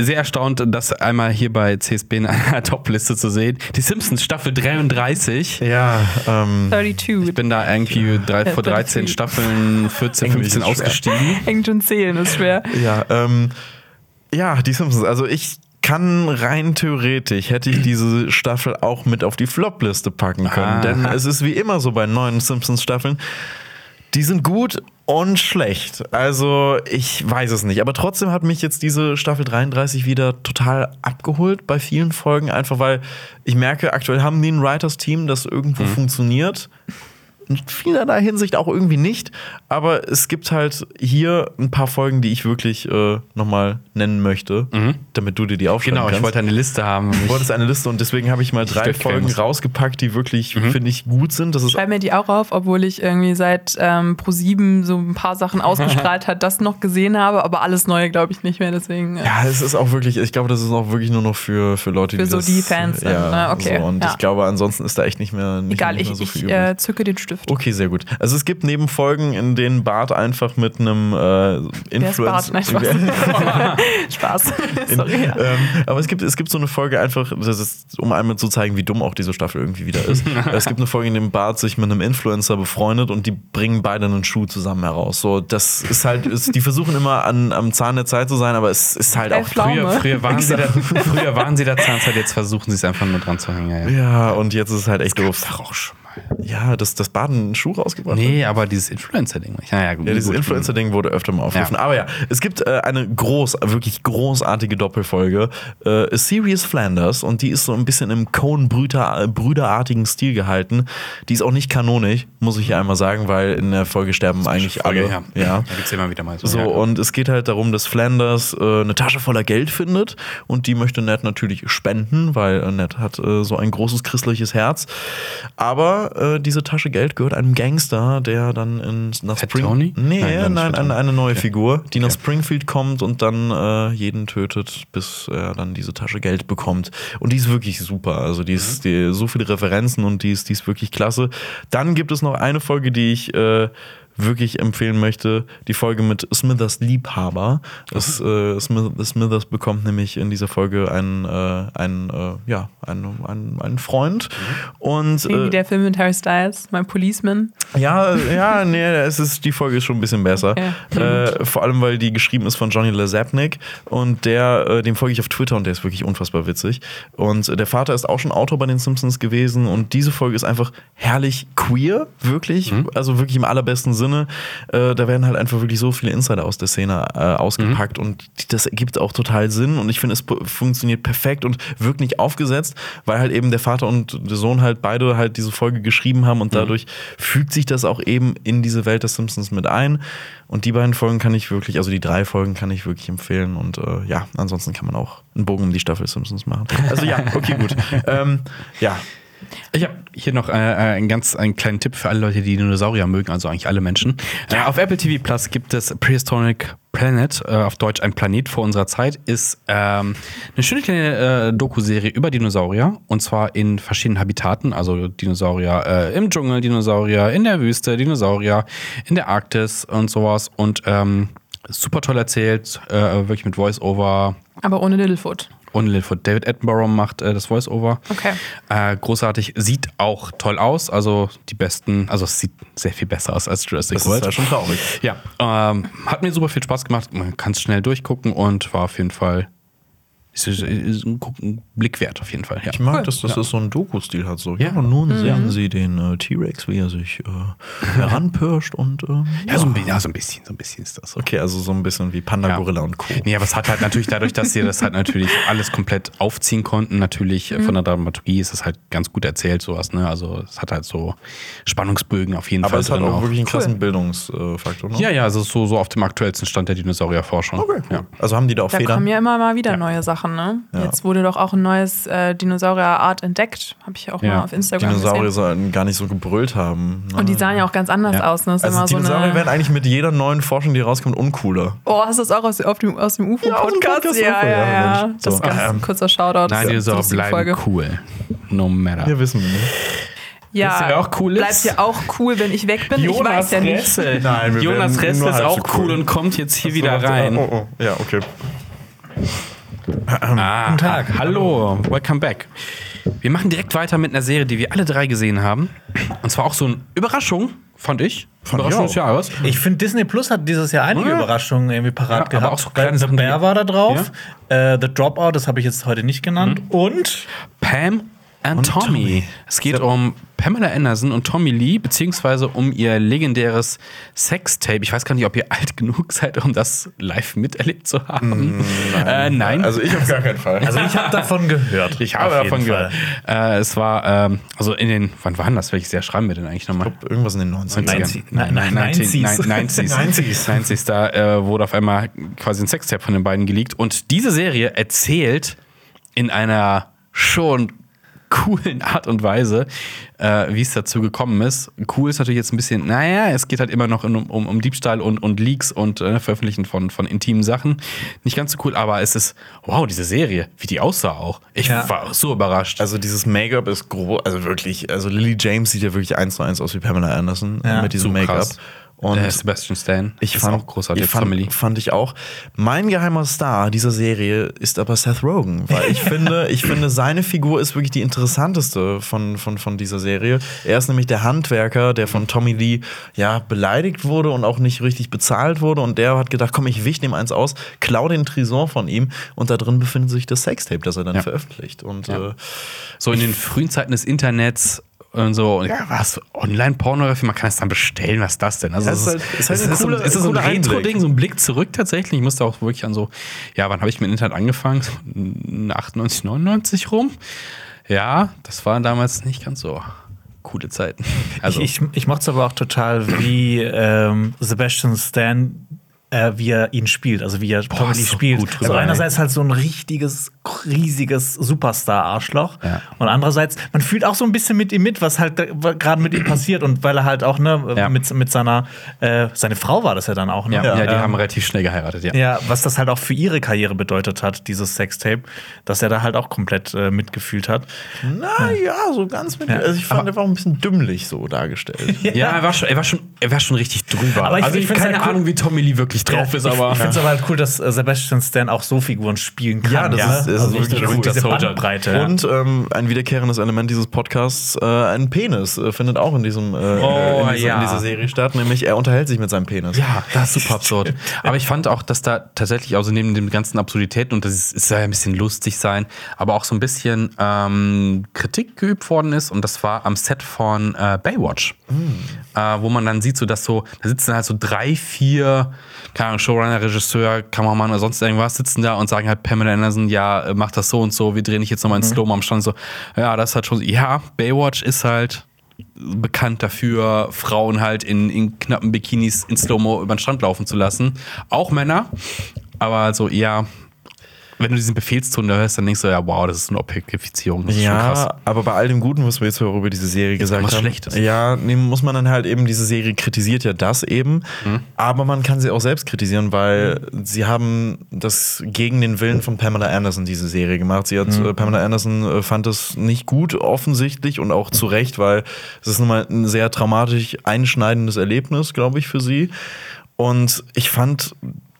sehr erstaunt, das einmal hier bei CSB in einer *laughs* Top-Liste zu sehen. Die Simpsons Staffel 33. ja, ähm, 32. Ich bin da irgendwie drei, *laughs* vor 13 33. Staffeln, 14, Englisch 15 ist schwer. ausgestiegen. Hängt schon zählen, ist schwer. ja, ähm, ja, die Simpsons. Also, ich kann rein theoretisch, hätte ich diese Staffel auch mit auf die Flop-Liste packen können. Aha. Denn es ist wie immer so bei neuen Simpsons-Staffeln. Die sind gut und schlecht. Also, ich weiß es nicht. Aber trotzdem hat mich jetzt diese Staffel 33 wieder total abgeholt bei vielen Folgen. Einfach weil ich merke, aktuell haben die ein Writers-Team, das irgendwo funktioniert. In vielerlei Hinsicht auch irgendwie nicht. Aber es gibt halt hier ein paar Folgen, die ich wirklich äh, nochmal nennen möchte, damit du dir die aufschreiben Genau, ich kannst. wollte eine Liste haben. Du wolltest eine Liste und deswegen habe ich mal drei Folgen muss. rausgepackt, die wirklich, finde ich, gut sind. Das ist Schreib mir die auch auf, obwohl ich irgendwie seit ähm, Pro7 so ein paar Sachen *laughs* ausgestrahlt hat, das noch gesehen habe, aber alles Neue glaube ich nicht mehr. Deswegen. äh, Ja, es ist auch wirklich, ich glaube, das ist auch wirklich nur noch für, für Leute, Für die so das, die Fans sind, ja, ne? Okay, So. Und ja. ich glaube, ansonsten ist da echt nicht mehr, nicht, Egal, nicht ich, mehr so ich viel übrig. äh, zücke den Stift. Okay, sehr gut. Also es gibt neben Folgen, in denen Bart einfach mit einem äh, Influencer. Bart? Nein, Spaß. *laughs* *laughs* Spaß. Sorry. Ja. ähm, aber es gibt, es gibt so eine Folge einfach, das ist, um einmal zu zeigen, wie dumm auch diese Staffel irgendwie wieder ist. *laughs* es gibt eine Folge, in dem Bart sich mit einem Influencer befreundet und die bringen beide einen Schuh zusammen heraus. So, das ist halt, ist, die versuchen immer an, am Zahn der Zeit zu sein, aber es ist halt auch. Früher, früher, waren sie da, früher waren sie der Zahnzeit, jetzt versuchen sie es einfach nur dran zu hängen. Ja, ja. Ja, und jetzt ist es halt echt doof. Doch auch schon. Ja, dass das Baden einen Schuh rausgebracht hat. Nee, aber dieses Influencer-Ding. Ja, ja, dieses. Influencer-Ding wurde öfter mal aufgerufen. Ja. Aber ja, es gibt äh, eine groß, wirklich großartige Doppelfolge. Äh, A Serious Flanders und die ist so ein bisschen im Coen-Brüderartigen Stil gehalten. Die ist auch nicht kanonisch, muss ich hier einmal sagen, weil in der Folge sterben eigentlich Folge, alle. ja. ja. Da gibt es immer wieder mal so. So, und es geht halt darum, dass Flanders äh, eine Tasche voller Geld findet und die möchte Ned natürlich spenden, weil äh, Ned hat äh, so ein großes christliches Herz. Aber äh, diese Tasche Geld gehört einem Gangster, der dann in, nach Fat Spring Tony? Nee, Nein, nein, eine, eine neue Figur, die nach Springfield kommt und dann äh, jeden tötet, bis er dann diese Tasche Geld bekommt. Und die ist wirklich super. Also die Mhm. ist die, so viele Referenzen und die ist, die ist wirklich klasse. Dann gibt es noch eine Folge, die ich äh, wirklich empfehlen möchte, die Folge mit Smithers Liebhaber. Es, äh, Smith, Smithers bekommt nämlich in dieser Folge einen, äh, einen, äh, ja, einen, einen, einen Freund. Und Irgendwie äh, der Film mit Harry Styles, mein Policeman. ja, ja, nee, es ist, die Folge ist schon ein bisschen besser. Äh, vor allem, weil die geschrieben ist von Johnny Lazapnik und der, äh, dem folge ich auf Twitter und der ist wirklich unfassbar witzig. Und äh, der Vater ist auch schon Autor bei den Simpsons gewesen und diese Folge ist einfach herrlich queer, wirklich, also wirklich im allerbesten Sinne. Äh, da werden halt einfach wirklich so viele Insider aus der Szene äh, ausgepackt und das ergibt auch total Sinn und ich finde, es funktioniert perfekt und wirkt nicht aufgesetzt, weil halt eben der Vater und der Sohn halt beide halt diese Folge geschrieben haben und dadurch fügt sich das auch eben in diese Welt der Simpsons mit ein. Und die beiden Folgen kann ich wirklich, also die drei Folgen kann ich wirklich empfehlen. Und äh, ja, ansonsten kann man auch einen Bogen um die Staffel Simpsons machen. Also ja, okay, gut. *laughs* ähm, ja, Ich habe hier noch äh, einen ganz einen kleinen Tipp für alle Leute, die Dinosaurier mögen, also eigentlich alle Menschen. Äh, auf Apple TV Plus gibt es Prehistoric Planet, äh, auf Deutsch ein Planet vor unserer Zeit, ist ähm, eine schöne kleine äh, Doku-Serie über Dinosaurier und zwar in verschiedenen Habitaten, also Dinosaurier äh, im Dschungel, Dinosaurier in der Wüste, Dinosaurier in der Arktis und sowas und ähm, super toll erzählt, äh, wirklich mit Voice-Over. Aber ohne Littlefoot. Und Littlefoot. David Attenborough macht äh, das Voice-Over. Okay. Äh, großartig, sieht auch toll aus. Also die besten, also es sieht sehr viel besser aus als Jurassic das ist World. ja schon traurig. Ja, ähm, hat mir super viel Spaß gemacht. Man kann es schnell durchgucken und war auf jeden Fall ist, ist, ist ein, ein Blick wert auf jeden Fall. Ja. Ich mag, dass das so einen Doku-Stil hat. So, ja, Ja. und nun sehen Sie den äh, T-Rex, wie er sich äh, *laughs* heranpirscht und ähm, Ja, so ein, ja, so ein bisschen, so ein bisschen ist das so. Okay, also so ein bisschen wie Panda, Ja. Gorilla und Co. Nee, aber es hat halt natürlich dadurch, dass sie das halt natürlich alles komplett aufziehen konnten, natürlich äh, von der Dramaturgie ist es halt ganz gut erzählt, sowas, ne? Also es hat halt so Spannungsbögen auf jeden Aber Fall es hat drin auch wirklich einen krassen Bildungsfaktor. Ne? Ja, ja, also so, so auf dem aktuellsten Stand der Dinosaurierforschung. Okay, cool. ja. Also haben die da auch Da Federn? kommen ja immer mal wieder neue Sachen, ne? Ja. Jetzt wurde doch auch ein neues äh, Dinosaurier-Art entdeckt. Habe ich auch Ja. mal auf Instagram Dinosaurier gesehen. sollen gar nicht so gebrüllt haben. ne? Und die sahen ja auch ganz anders Ja. aus. Ne? Das also immer so Dinosaurier eine werden eigentlich mit jeder neuen Forschung, die rauskommt, uncooler. Oh, hast du das auch aus, auf dem, aus dem Ja, aus dem UFO-Podcast? Podcast ja, UFO, ja, ja, ja. Das So. ist ganz Ähm, ein kurzer Shoutout. Nein, Das ist Dinosaurier bleiben Folge. cool. No matter. Ja, wissen wir nicht. Ja, wer auch cool ist? Bleibt ja auch cool, wenn ich weg bin. ich weiß ja nicht. Nein, wir Jonas Ressel nur ist auch so cool cool. und kommt jetzt hier wieder rein. Oh, oh. Ja, okay. Ah, Guten Tag. Hallo, welcome back. Wir machen direkt weiter mit einer Serie, die wir alle drei gesehen haben. Und zwar auch so eine Überraschung, fand ich. Fand Überraschung des Jahres. Ich finde, Disney Plus hat dieses Jahr einige Ja. Überraschungen irgendwie parat Ja, aber gehabt. auch so kleine The Sachen, Bear war da drauf. Äh, The Dropout, das habe ich jetzt heute nicht genannt. Mhm. Und Pam and Und Tommy. Tommy. Es geht um Pamela Anderson und Tommy Lee, beziehungsweise um ihr legendäres Sextape. Ich weiß gar nicht, ob ihr alt *laughs* genug seid, um das live miterlebt zu haben. Äh, nein. Also ich auf gar keinen Fall. Also ich habe davon gehört. ich habe Auf jeden davon gehört. Fall. Äh, es war, ähm, also in den, wann waren das? Welches Jahr schreiben wir denn eigentlich nochmal? Irgendwas in den 90ern. 90 Nein, nein, 90s. 90s. 90s. 90s. 90s. Da äh, wurde auf einmal quasi ein Sextape von den beiden geleakt. Und diese Serie erzählt in einer schon coolen Art und Weise, äh, wie es dazu gekommen ist. Cool ist natürlich jetzt ein bisschen, naja, es geht halt immer noch um, um, um Diebstahl und, und Leaks und äh, Veröffentlichen von, von intimen Sachen. Nicht ganz so cool, aber es ist, wow, diese Serie, wie die aussah auch. Ich Ja. war so überrascht. Also dieses Make-up ist groß, also wirklich, also Lily James sieht ja wirklich eins zu eins aus wie Pamela Anderson Ja, mit diesem so Make-up. Und äh, Sebastian Stan ich ist fand, auch großartig. ich fand, Family. fand ich auch. Mein geheimer Star dieser Serie ist aber Seth Rogen, weil ich *laughs* finde, ich finde, seine Figur ist wirklich die interessanteste von, von, von dieser Serie. Er ist nämlich der Handwerker, der von Tommy Lee ja beleidigt wurde und auch nicht richtig bezahlt wurde. Und der hat gedacht, komm, ich wich dem eins aus, klau den Tresor von ihm und da drin befindet sich das Sextape, das er dann Ja. veröffentlicht. Und Ja. äh, So in den frühen Zeiten des Internets und so, und ja, was, Online-Pornografie, man kann es dann bestellen, was ist das denn? Also, Ja, es ist halt- ist halt es ein so- ist so ein. Retro-Ding, so ein Blick zurück tatsächlich. Ich musste auch wirklich an so, ja, wann habe ich mit dem Internet angefangen? So 98, 99 rum. Ja, das waren damals nicht ganz so coole Zeiten. Also, ich, ich, ich mochte es aber auch total, wie ähm, Sebastian Stan, äh, wie er ihn spielt, also wie er Tommy Lee spielt. gut also einerseits halt so ein richtiges, riesiges Superstar-Arschloch. Ja. Und andererseits, man fühlt auch so ein bisschen mit ihm mit, was halt gerade mit ihm passiert. Und weil er halt auch, ne, Ja. mit, mit seiner, äh, seine Frau war das ja dann auch, ne? ja, ja, die Ähm, haben relativ schnell geheiratet, ja. Ja, was das halt auch für ihre Karriere bedeutet hat, dieses Sextape, dass er da halt auch komplett äh, mitgefühlt hat. na ja, so ganz mit. Ja. Also ich fand, er war auch ein bisschen dümmlich so dargestellt. *laughs* Ja, er war schon, er war schon, er war schon richtig drüber. Aber ich- also ich ich keine halt cool- Ahnung, wie Tommy Lee wirklich drauf ist, ich, aber ich finde es aber halt cool, dass äh, Sebastian Stan auch so Figuren spielen kann. Ja, das ist- das ist also wirklich cool. diese. Bandbreite. ja. Und ähm, ein wiederkehrendes Element dieses Podcasts, äh, ein Penis, äh, findet auch in, diesem, äh, Oh, in, dieser, ja. in dieser Serie statt, nämlich er unterhält sich mit seinem Penis. Ja, das ist super absurd. Aber ich fand auch, dass da tatsächlich, also neben den ganzen Absurditäten, und das ist, ja ein bisschen lustig sein, aber auch so ein bisschen ähm, Kritik geübt worden ist. Und das war am Set von äh, Baywatch. Äh, wo man dann sieht, so dass so, da sitzen halt so drei, vier, keine Ahnung, Showrunner, Regisseur, Kameramann oder sonst irgendwas, sitzen da und sagen halt Pamela Anderson, ja, äh, mach das so und so, wir drehen dich jetzt nochmal in Slow-Mo am Stand. So, ja, das ist halt schon, ja, Baywatch ist halt bekannt dafür, Frauen halt in, in knappen Bikinis in Slow-Mo über den Strand laufen zu lassen. Auch Männer. Aber so, ja, wenn du diesen Befehlston da hörst, dann denkst du, ja, wow, das ist eine Objektifizierung. Das ist schon krass. Ja, aber bei all dem Guten, was wir jetzt über diese Serie gesagt was haben, Schlechtes. ja, nee, muss man dann halt eben, diese Serie kritisiert ja das eben, Mhm. aber man kann sie auch selbst kritisieren, weil sie haben das gegen den Willen von Pamela Anderson diese Serie gemacht. Sie hat, Mhm. äh, Pamela Anderson äh, fand es nicht gut, offensichtlich und auch zu Recht, weil es ist nun mal ein sehr traumatisch einschneidendes Erlebnis, glaube ich, für sie. Und ich fand,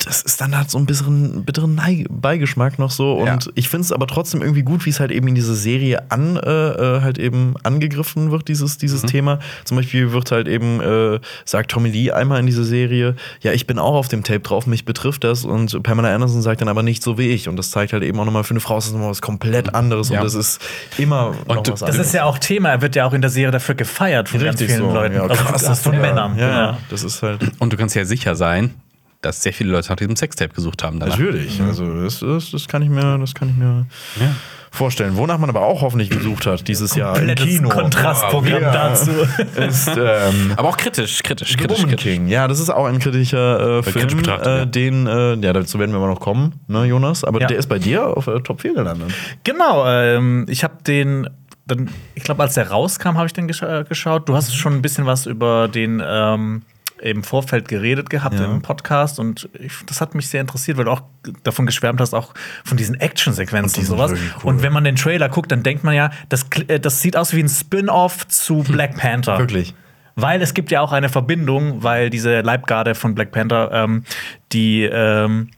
das ist dann halt so ein bisschen bitteren Beigeschmack noch so. Und Ja. ich finde es aber trotzdem irgendwie gut, wie es halt eben in dieser Serie an, äh, äh, halt eben angegriffen wird, dieses, dieses Thema. Zum Beispiel wird halt eben, äh, sagt Tommy Lee einmal in dieser Serie, ja, ich bin auch auf dem Tape drauf, mich betrifft das. Und Pamela Anderson sagt dann aber nicht so wie ich. Und das zeigt halt eben auch nochmal, für eine Frau ist das nochmal was komplett anderes. Ja. Und das ist immer noch Und du- was das anderes. ist ja auch Thema. Er wird ja auch in der Serie dafür gefeiert von ganz vielen Leuten. Ja, Also krass, von ja, Männern. Ja, genau. das ist halt. Und du kannst ja sicher sein, dass sehr viele Leute nach diesem Sextape gesucht haben. Danach. Natürlich, also das, das, das kann ich mir, das kann ich mir Ja. vorstellen. Wonach man aber auch hoffentlich gesucht hat dieses Jahr im Kino. Kontrastprogramm Ja. dazu. *laughs* ist ähm, Aber auch kritisch, kritisch, kritisch. Kritisch. King. Ja, das ist auch ein kritischer äh, kritisch Film, betrachtet, äh, ja. den, äh, ja, dazu werden wir aber noch kommen, ne, Jonas? Aber Ja. der ist bei dir auf äh, Top 4 gelandet. Genau, ähm, ich habe den, dann, ich glaube, als der rauskam, habe ich den gesch äh, geschaut. Du hast schon ein bisschen was über den ähm, im Vorfeld geredet gehabt Ja. im Podcast und ich, das hat mich sehr interessiert, weil du auch davon geschwärmt hast, auch von diesen Action-Sequenzen und sind sowas. cool. Und wenn man den Trailer guckt, dann denkt man ja, das, äh, das sieht aus wie ein Spin-off zu Black Panther. Wirklich. Weil es gibt ja auch eine Verbindung, weil diese Leibgarde von Black Panther, ähm, die ähm,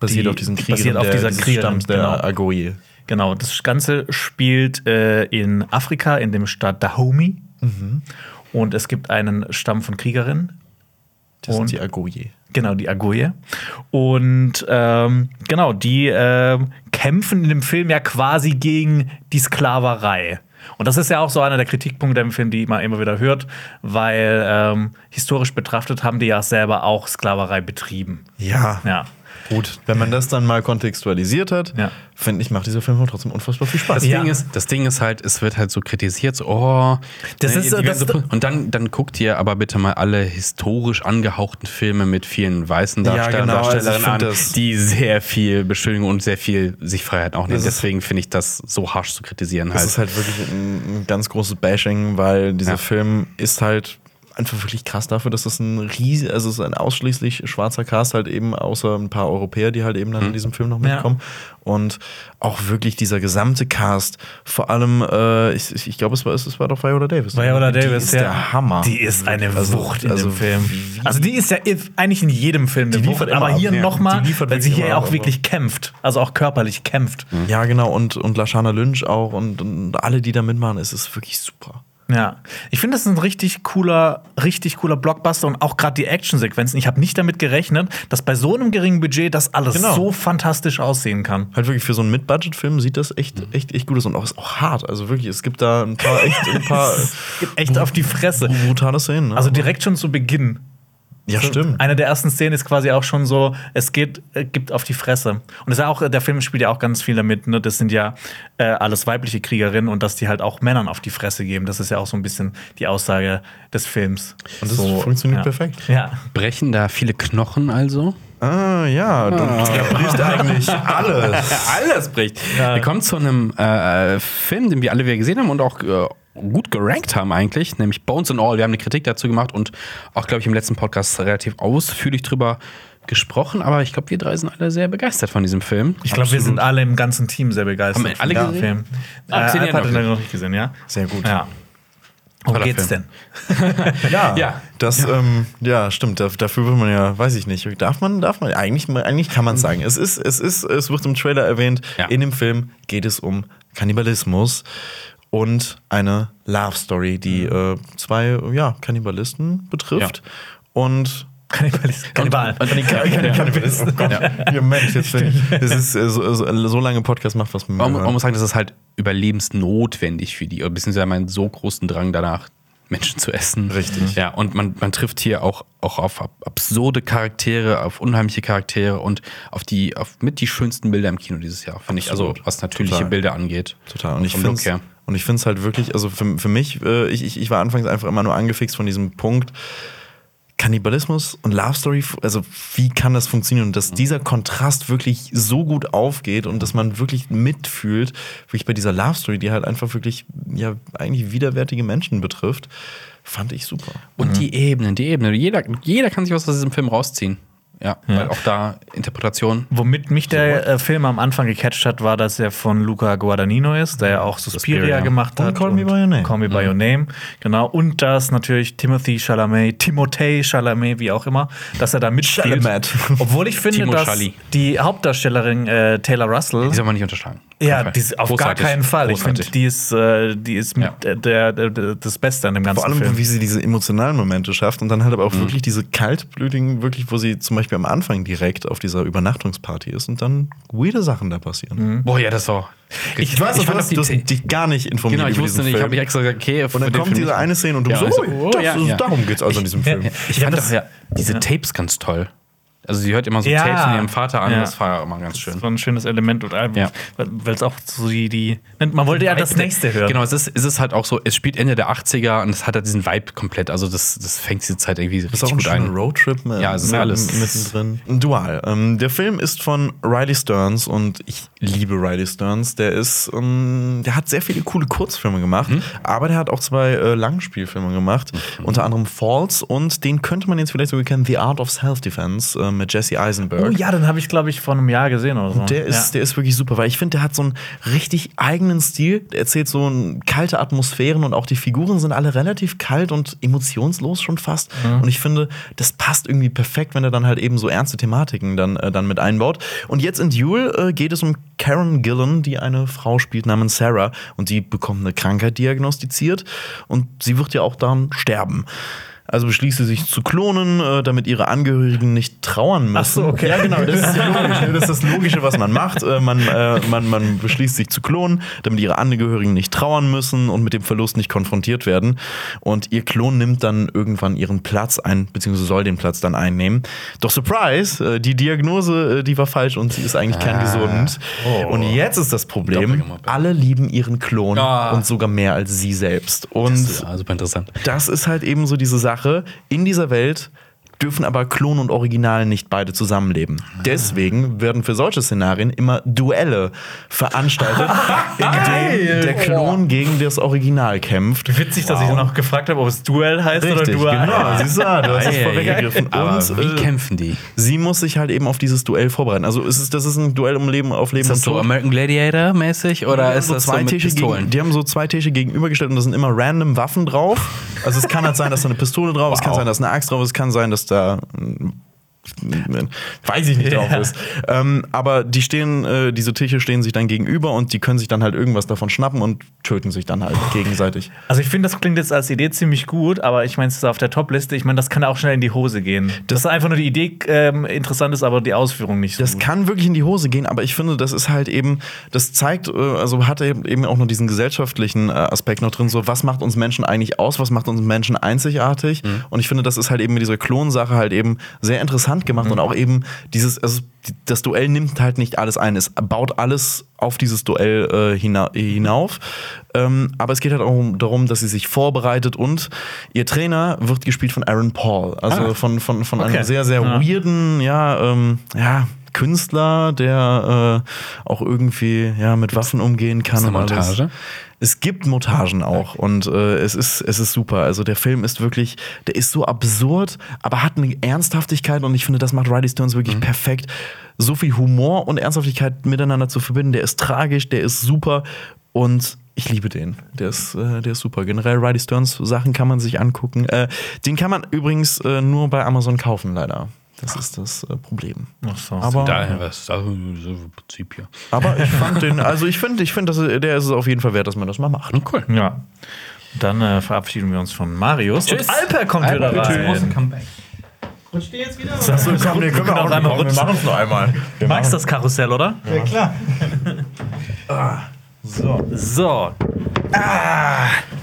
Basiert Die- auf diesen Kriegern basiert auf dieser Kriegerin, Stamms der genau. Agoye. Genau, das Ganze spielt äh, in Afrika, in dem Staat Dahomey. Mhm. Und es gibt einen Stamm von Kriegerinnen. Das Und- sind die Agoye. Genau, die Agoye. Und ähm, genau, die ähm, kämpfen in dem Film ja quasi gegen die Sklaverei. Und das ist ja auch so einer der Kritikpunkte im Film, die man immer wieder hört, weil ähm, historisch betrachtet haben die ja selber auch Sklaverei betrieben. Ja. Ja. Gut, wenn man das dann mal kontextualisiert hat, Ja. finde ich, macht dieser Film trotzdem unfassbar viel Spaß. Das, Ja. Ding ist, das Ding ist halt, es wird halt so kritisiert, so, oh. Das ne, ist, das- ganze- und dann, dann guckt ihr aber bitte mal alle historisch angehauchten Filme mit vielen weißen Ja, Darstellern genau, und also Darstellerinnen find an, das- die sehr viel Beschönigung und sehr viel sich Freiheit auch nehmen. Deswegen finde ich das so harsch zu kritisieren Das halt. ist halt wirklich ein, ein ganz großes Bashing, weil dieser Ja. Film ist halt einfach wirklich krass dafür, dass das ein riesig, also es ist ein ausschließlich schwarzer Cast halt eben, außer ein paar Europäer, die halt eben dann in diesem Film noch Ja. mitkommen. Und auch wirklich dieser gesamte Cast, vor allem, äh, ich, ich, glaube, es war, es war doch Viola Davis. Viola Die Davis, ist ja. der Hammer. Die ist eine Also- Wucht in also dem Film. Also die ist ja eigentlich in jedem Film Die Wucht, liefert immer aber hier ja. nochmal, weil sie hier immer auch wirklich kämpft. Also auch körperlich kämpft. Ja, genau, und, und Lashana Lynch auch und, und alle, die da mitmachen, es ist wirklich super. Ja, ich finde, das ist ein richtig cooler, richtig cooler Blockbuster und auch gerade die Actionsequenzen. Ich habe nicht damit gerechnet, dass bei so einem geringen Budget das alles Genau. so fantastisch aussehen kann. Halt wirklich für so einen Mid-Budget-Film sieht das echt, echt, echt gut aus und auch ist auch hart. Also wirklich, es gibt da ein paar echt ein paar echt auf die Fresse. brutale Szenen. Ne? Also direkt schon zu Beginn. Ja, stimmt. Eine der ersten Szenen ist quasi auch schon so, es geht, äh, gibt auf die Fresse. Und das ist ja auch, der Film spielt ja auch ganz viel damit, ne? Das sind ja äh, alles weibliche Kriegerinnen und dass die halt auch Männern auf die Fresse geben. Das ist ja auch so ein bisschen die Aussage des Films. Und das so, funktioniert ja. perfekt. Ja. Brechen da viele Knochen also? Ah, ja, du, der bricht eigentlich alles. *laughs* Alles bricht. Wir kommen zu einem äh, Film, den wir alle wieder gesehen haben und auch äh, gut gerankt haben eigentlich, nämlich Bones and All. Wir haben eine Kritik dazu gemacht und auch, glaube ich, im letzten Podcast relativ ausführlich drüber gesprochen, aber ich glaube, wir drei sind alle sehr begeistert von diesem Film. Ich glaube, wir sind alle im ganzen Team sehr begeistert. Haben alle gesehen? Film. Äh, Ah, zehn Alp Jahre hat noch ihn noch nicht gesehen, ja? Sehr gut. Ja. Worum geht's Film. denn? *laughs* Ja, Ja. das, ja, ähm, ja stimmt. Da, dafür will man ja, weiß ich nicht. Darf man, darf man, eigentlich, eigentlich kann man es sagen. Es ist, es ist, es wird im Trailer erwähnt. Ja. In dem Film geht es um Kannibalismus und eine Love Story, die äh, zwei, ja, Kannibalisten betrifft. Und Kannibalismus. Kannibalen. Und, Kannibalisten. ja. Mensch, jetzt bin ich, es ist äh, so, so, so lange Podcast macht was mir. Man, man muss sagen, das ist halt überlebensnotwendig für die, beziehungsweise man einen so großen Drang danach, Menschen zu essen. Richtig. Ja, und man, man trifft hier auch, auch auf ab- absurde Charaktere, auf unheimliche Charaktere und auf die, auf mit die schönsten Bilder im Kino dieses Jahr, finde ich. Also, was natürliche Total. Bilder angeht. Total. Und ich finde. Und ich finde es halt wirklich, also für, für mich, äh, ich, ich, ich war anfangs einfach immer nur angefixt von diesem Punkt. Kannibalismus und Love Story, also wie kann das funktionieren? Und dass dieser Kontrast wirklich so gut aufgeht und dass man wirklich mitfühlt, wirklich bei dieser Love Story, die halt einfach wirklich, ja, eigentlich widerwärtige Menschen betrifft, fand ich super. Und die Ebenen, die Ebenen. Jeder, jeder kann sich was aus diesem Film rausziehen. Ja, weil auch da Interpretation. Womit mich der äh, Film am Anfang gecatcht hat, war, dass er von Luca Guadagnino ist, der ja auch Suspiria, Suspiria. gemacht Und hat. Call Me By Your Name. Call Me By Your Name, genau. Und dass natürlich Timothy Chalamet, Timothée Chalamet, wie auch immer, dass er da mitspielt. Chalamet. Obwohl ich *laughs* finde, Timo dass Schalli. die Hauptdarstellerin äh, Taylor Russell Die soll man nicht unterschlagen. Ja, die ist auf Großartig. gar keinen Fall. Ich finde, Großartig. die ist, äh, die ist mit Ja. der, der, der, das Beste an dem ganzen Vor allem, Film. wie sie diese emotionalen Momente schafft und dann halt aber auch wirklich diese kaltblütigen, wirklich, wo sie zum Beispiel am Anfang direkt auf dieser Übernachtungsparty ist und dann weirde Sachen da passieren. Boah, ja, das war. Ich weiß, du fand hast, auch die du hast Te- dich gar nicht informiert Genau, ich über wusste diesen nicht, ich habe mich extra gesagt, okay, und dann kommt diese eine Szene und du Ja, so, also, oh, oh, das ja, ist, ja. darum geht's also in diesem Film. Ich fand doch ja diese Tapes ganz toll. Also sie hört immer so Ja. Tapes von ihrem Vater an, Ja. das war immer ganz schön. Das war ein schönes Element und Ja. weil es auch so die, die. Man wollte ja das nächste hören. Genau, es ist, es ist halt auch so, es spielt Ende der 80er und es hat halt diesen Vibe komplett. Also das, das fängt diese Zeit irgendwie Das ist richtig gut ein. Roadtrip mit, Ja, es ist alles. mittendrin. Dual. Ähm, der Film ist von Riley Stearns und ich liebe Riley Stearns. Der ist, ähm, der hat sehr viele coole Kurzfilme gemacht, Mhm. aber der hat auch zwei äh, Langspielfilme gemacht, unter anderem Falls und den könnte man jetzt vielleicht sogar kennen, The Art of Self-Defense äh, mit Jesse Eisenberg. Oh ja, den habe ich, glaube ich, vor einem Jahr gesehen oder so. Der ist, ja. der ist wirklich super, weil ich finde, der hat so einen richtig eigenen Stil. Der erzählt so kalte Atmosphären und auch die Figuren sind alle relativ kalt und emotionslos schon fast. Und ich finde, das passt irgendwie perfekt, wenn er dann halt eben so ernste Thematiken dann, äh, dann mit einbaut. Und jetzt in Duel äh, geht es um Karen Gillan, die eine Frau spielt namens Sarah und die bekommt eine Krankheit diagnostiziert und sie wird ja auch dann sterben. Also beschließt sie sich zu klonen, äh, damit ihre Angehörigen nicht trauern müssen. Ach so, okay. Ja, genau. Das ist, ja *laughs* logisch, das ist das Logische, was man macht. Äh, man, äh, man, man beschließt sich zu klonen, damit ihre Angehörigen nicht trauern müssen und mit dem Verlust nicht konfrontiert werden. Und ihr Klon nimmt dann irgendwann ihren Platz ein, beziehungsweise soll den Platz dann einnehmen. Doch Surprise, äh, die Diagnose, äh, die war falsch und sie ist eigentlich kerngesund. Und jetzt ist das Problem, alle lieben ihren Klon Ah. und sogar mehr als sie selbst. Und Ja, super interessant. das ist halt eben so diese Sache. In dieser Welt dürfen aber Klon und Original nicht beide zusammenleben. Deswegen werden für solche Szenarien immer Duelle veranstaltet, *laughs* in denen der Klon gegen das Original kämpft. Witzig, dass ich dann auch gefragt habe, ob es Duell heißt Richtig, oder Dual. genau. Siehst du, du hast es vorweggegriffen. Aber Und wie äh, kämpfen die? sie muss sich halt eben auf dieses Duell vorbereiten. Also ist es, das ist ein Duell um Leben auf Leben Ist das und so Tod. American Gladiator mäßig oder Die haben ist so das so zwei mit Tische Pistolen? gegen, die haben so zwei Tische gegenübergestellt und da sind immer random Waffen drauf. Also es kann halt sein, dass da eine Pistole drauf ist, es kann Wow. sein, dass eine Axt drauf ist, es kann sein, dass da mm, *laughs* weiß ich nicht drauf Ja. ist. Ähm, aber die stehen, äh, diese Tische stehen sich dann gegenüber und die können sich dann halt irgendwas davon schnappen und töten sich dann halt gegenseitig. Also ich finde, das klingt jetzt als Idee ziemlich gut, aber ich meine, es ist auf der Top-Liste. Ich meine, das kann auch schnell in die Hose gehen. Dass einfach nur die Idee ähm, interessant ist, aber die Ausführung nicht so Das gut. kann wirklich in die Hose gehen, aber ich finde, das ist halt eben, das zeigt, äh, also hat eben auch noch diesen gesellschaftlichen äh, Aspekt noch drin, so was macht uns Menschen eigentlich aus, was macht uns Menschen einzigartig und ich finde, das ist halt eben mit dieser Klonsache halt eben sehr interessant gemacht und auch eben dieses, also das Duell nimmt halt nicht alles ein, es baut alles auf dieses Duell äh, hina hinauf, ähm, aber es geht halt auch um- darum, dass sie sich vorbereitet und ihr Trainer wird gespielt von Aaron Paul, also von, von, von einem Okay. sehr, sehr Ja. weirden, ja, ähm, ja, Künstler, der äh, auch irgendwie ja, mit Waffen umgehen kann. Ist eine. Montage? Es gibt Montagen auch und äh, es, ist, es ist super. Also der Film ist wirklich, der ist so absurd, aber hat eine Ernsthaftigkeit und ich finde, das macht Riley Stearns wirklich perfekt. So viel Humor und Ernsthaftigkeit miteinander zu verbinden, der ist tragisch, der ist super und ich liebe den. Der ist, äh, der ist super. Generell Riley Stearns Sachen kann man sich angucken. Äh, den kann man übrigens äh, nur bei Amazon kaufen, leider. Das ist das äh, Problem. Ach so. Aber, Daher was, also so im Prinzip hier. aber ich *laughs* fand den, also ich finde, ich finde, er- der ist es auf jeden Fall wert, dass man das mal macht. Cool. Ja. Dann äh, verabschieden wir uns von Marius. Und Alper kommt wieder rein. Achso, komm, wir können auch einmal rutschen. machen es noch einmal. Magst das Karussell, oder? Ja, klar. *laughs* *laughs* So. So.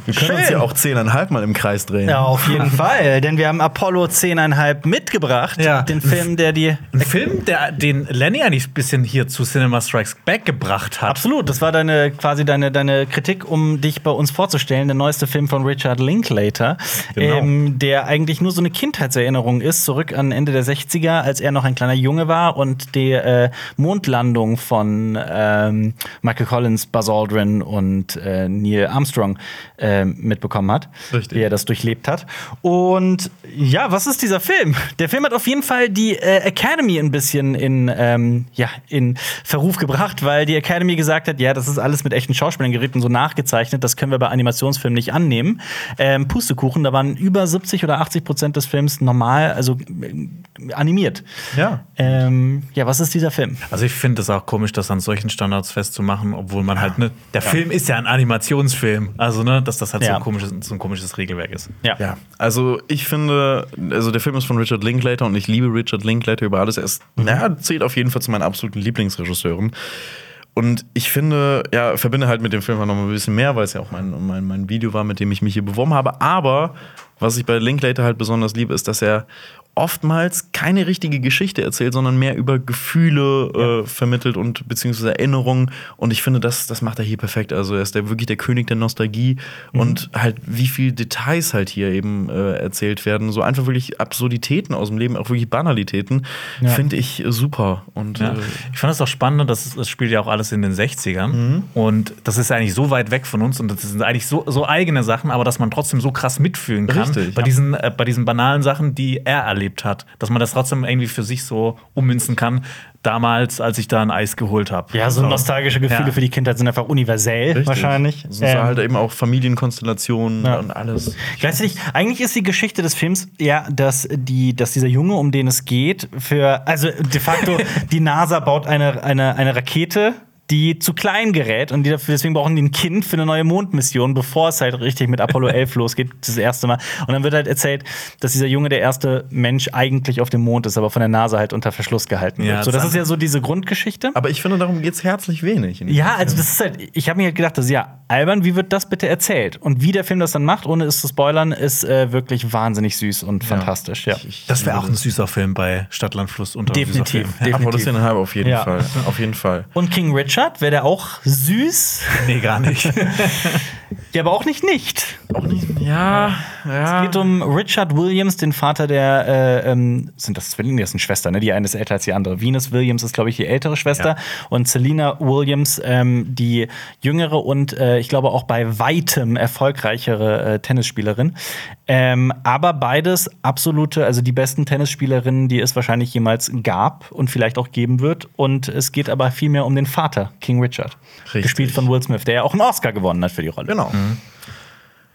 Wir können uns Schön. ja auch zehneinhalb Mal im Kreis drehen. Ja, auf jeden Fall. Denn wir haben Apollo 10,5 mitgebracht. Ja. Den Film, der die. Ein Film, der den Lenny eigentlich ein bisschen hier zu Cinema Strikes Back gebracht hat. Absolut, das war deine quasi deine, deine Kritik, um dich bei uns vorzustellen. Der neueste Film von Richard Linklater, Genau. ähm, der eigentlich nur so eine Kindheitserinnerung ist, zurück an Ende der 60er, als er noch ein kleiner Junge war und die äh, Mondlandung von ähm, Michael Collins, Buzz Aldrin und äh, Neil Armstrong äh, mitbekommen hat, Richtig. wie er das durchlebt hat. Und ja, was ist dieser Film? Der Film hat auf jeden Fall die äh, Academy ein bisschen in, ähm, ja, in Verruf gebracht, weil die Academy gesagt hat, ja, das ist alles mit echten Schauspielern gerät und so nachgezeichnet, das können wir bei Animationsfilmen nicht annehmen. Ähm, Pustekuchen, da waren über 70 oder 80 Prozent des Films normal, also äh, animiert. Ja. Ähm, ja, was ist dieser Film? Also ich finde es auch komisch, das an solchen Standards festzumachen, obwohl man halt ne, der Film ist ja ein Animationsfilm, also ne, dass das halt so, Ja. ein komisches, so ein komisches Regelwerk ist. Ja. Ja, also ich finde, also der Film ist von Richard Linklater und ich liebe Richard Linklater über alles. Er ist, naja, zählt auf jeden Fall zu meinen absoluten Lieblingsregisseuren. Und ich finde, ja, verbinde halt mit dem Film noch mal ein bisschen mehr, weil es ja auch mein, mein, mein Video war, mit dem ich mich hier beworben habe. Aber was ich bei Linklater halt besonders liebe, ist, dass er oftmals keine richtige Geschichte erzählt, sondern mehr über Gefühle äh, vermittelt und beziehungsweise Erinnerungen. Und ich finde, das, das macht er hier perfekt. Also er ist der, wirklich der König der Nostalgie und halt wie viel Details halt hier eben äh, erzählt werden. So einfach wirklich Absurditäten aus dem Leben, auch wirklich Banalitäten, finde ich äh, super. Und Ja. äh, Ich fand es auch spannend, dass es, das spielt ja auch alles in den 60ern. Mhm. Und das ist ja eigentlich so weit weg von uns und das sind eigentlich so, so eigene Sachen, aber dass man trotzdem so krass mitfühlen kann Richtig, bei, ja. diesen, äh, bei diesen banalen Sachen, die er erlebt hat. Dass man das trotzdem irgendwie für sich so ummünzen kann, damals, als ich da ein Eis geholt habe. Ja, so nostalgische Gefühle Ja. für die Kindheit sind einfach universell richtig. wahrscheinlich. So Ähm, halt eben auch Familienkonstellationen Ja. und alles. Gleichzeitig, eigentlich ist die Geschichte des Films ja, dass, die, dass dieser Junge, um den es geht, für, also de facto, *laughs* die NASA baut eine, eine, eine Rakete, die zu klein gerät und die dafür, deswegen brauchen die ein Kind für eine neue Mondmission, bevor es halt richtig mit Apollo *laughs* 11 losgeht, das erste Mal. Und dann wird halt erzählt, dass dieser Junge der erste Mensch eigentlich auf dem Mond ist, aber von der NASA halt unter Verschluss gehalten Ja, wird. So, das ist ja so diese Grundgeschichte. Aber ich finde, darum geht es herzlich wenig. Ja, also das ist halt, ich habe mir halt gedacht, das ist ja albern, wie wird das bitte erzählt? Und wie der Film das dann macht, ohne es zu spoilern, ist äh, wirklich wahnsinnig süß und fantastisch, ja. Ich- Das wäre auch ein süßer Film bei Stadtland Fluss unter Definitiv. Apollo 10,5 auf jeden Ja. Fall. Auf jeden Fall. Und King Richard, wäre der auch süß? Nee, gar nicht. *laughs* Ja, aber auch nicht nicht. Auch nicht. Ja, ja. Es geht um Richard Williams, den Vater der, äh, ähm, sind das Zwillinge? Das sind Schwestern, ne? Die eine ist älter als die andere. Venus Williams ist, glaube ich, die ältere Schwester. Ja. Und Selena Williams, ähm, die jüngere und äh, ich glaube auch bei weitem erfolgreichere äh, Tennisspielerin. Ähm, aber beides absolute, also die besten Tennisspielerinnen, die es wahrscheinlich jemals gab und vielleicht auch geben wird. Und es geht aber vielmehr um den Vater, King Richard. Richtig. Gespielt von Will Smith, der ja auch einen Oscar gewonnen hat für die Rolle. Genau.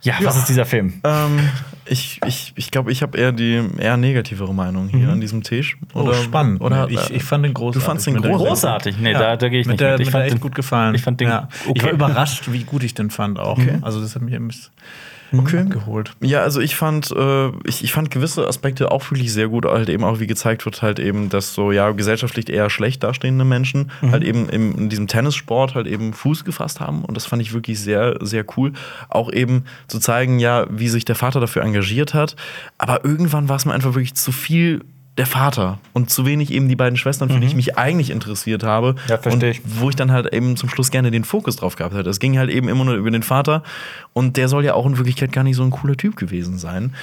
Ja, was ist dieser Film? Ähm, ich ich, ich glaube, ich habe eher die eher negativere Meinung hier an diesem Tisch. Oh, spannend. Oder, ich, ich fand den großartig. Du fandst den großartig? Großartig. Nee, da, da gehe ich mit nicht der, mit. Ich mit der fand echt den- gut gefallen. Ich fand den ja. okay. Ich war überrascht, wie gut ich den fand auch. Also das hat mich Okay. geholt. Ja, also ich fand, äh, ich, ich fand gewisse Aspekte auch wirklich sehr gut, halt eben auch wie gezeigt wird, halt eben, dass so ja gesellschaftlich eher schlecht dastehende Menschen halt eben im, in diesem Tennissport halt eben Fuß gefasst haben und das fand ich wirklich sehr, sehr cool. Auch eben zu zeigen, ja, wie sich der Vater dafür engagiert hat, aber irgendwann war es mir einfach wirklich zu viel der Vater und zu wenig eben die beiden Schwestern, für die ich mich eigentlich interessiert habe. Ja, versteh ich. Wo ich dann halt eben zum Schluss gerne den Fokus drauf gehabt hätte. Es ging halt eben immer nur über den Vater und der soll ja auch in Wirklichkeit gar nicht so ein cooler Typ gewesen sein,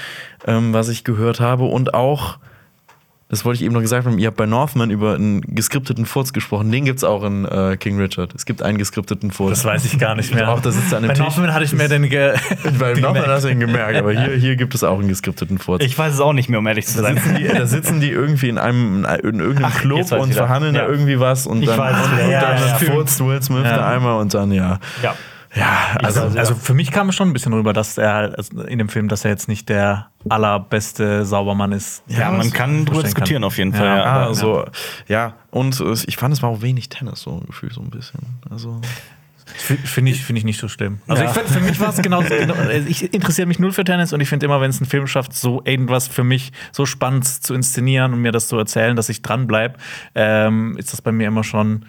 ähm, was ich gehört habe. Und auch, das wollte ich eben noch gesagt haben, ihr habt bei Northman über einen geskripteten Furz gesprochen. Den gibt es auch in äh, King Richard. Es gibt einen geskripteten Furz. Das weiß ich gar nicht mehr. Auch da sitzt er an dem Bei Tisch. Northman hatte ich mir den ge *laughs* Bei Northman hast du ihn gemerkt, aber hier, hier gibt es auch einen geskripteten Furz. Ich weiß es auch nicht mehr, um ehrlich zu Da sein. sitzen, die, da sitzen die irgendwie in einem in irgendeinem Ach, Club und verhandeln Ja. da irgendwie was und Ich dann, weiß es und. Ja, dann ja, ja. furzt Will Smith Ja. da einmal und dann ja. Ja. Ja, also, Also, also für mich kam es schon ein bisschen rüber, dass er also in dem Film, dass er jetzt nicht der allerbeste Saubermann ist. Ja, man kann drüber diskutieren auf jeden Fall. Ja. Ja, ah, aber- so, ja. Und äh, ich fand, es war auch wenig Tennis, so ein Gefühl, so ein bisschen. Also, Finde ich, find ich nicht so schlimm. Also Ja. ich find, für mich war es genau, *laughs* genau ich interessiere mich null für Tennis und ich finde immer, wenn es ein Film schafft, so irgendwas für mich so spannend zu inszenieren und mir das zu erzählen, dass ich dranbleibe, ähm, ist das bei mir immer schon,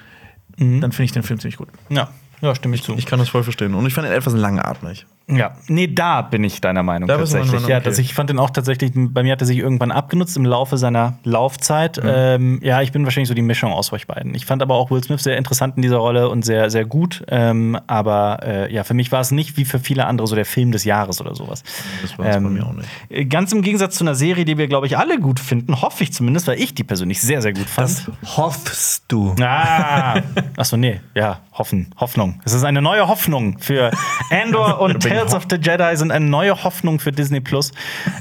dann finde ich den Film ziemlich gut. ja. Ja, stimme ich zu. ich kann das voll verstehen. Und ich fand ihn etwas langatmig. Ja, nee, da bin ich deiner Meinung Da tatsächlich. Meinung, Ja, okay. dass ich fand den auch tatsächlich, bei mir hat er sich irgendwann abgenutzt im Laufe seiner Laufzeit. Ähm, ja, ich bin wahrscheinlich so die Mischung aus euch beiden. Ich fand aber auch Will Smith sehr interessant in dieser Rolle und sehr, sehr gut. Ähm, aber äh, ja, für mich war es nicht wie für viele andere so der Film des Jahres oder sowas. Das war es bei mir auch nicht. äh, Ganz im Gegensatz zu einer Serie, die wir, glaube ich, alle gut finden, hoffe ich zumindest, weil ich die persönlich sehr, sehr gut fand. hoffst du. Ah, achso, nee, ja, hoffen, Hoffnung. Es ist eine neue Hoffnung für *laughs* Andor und Tales of the Jedi sind eine neue Hoffnung für Disney Plus.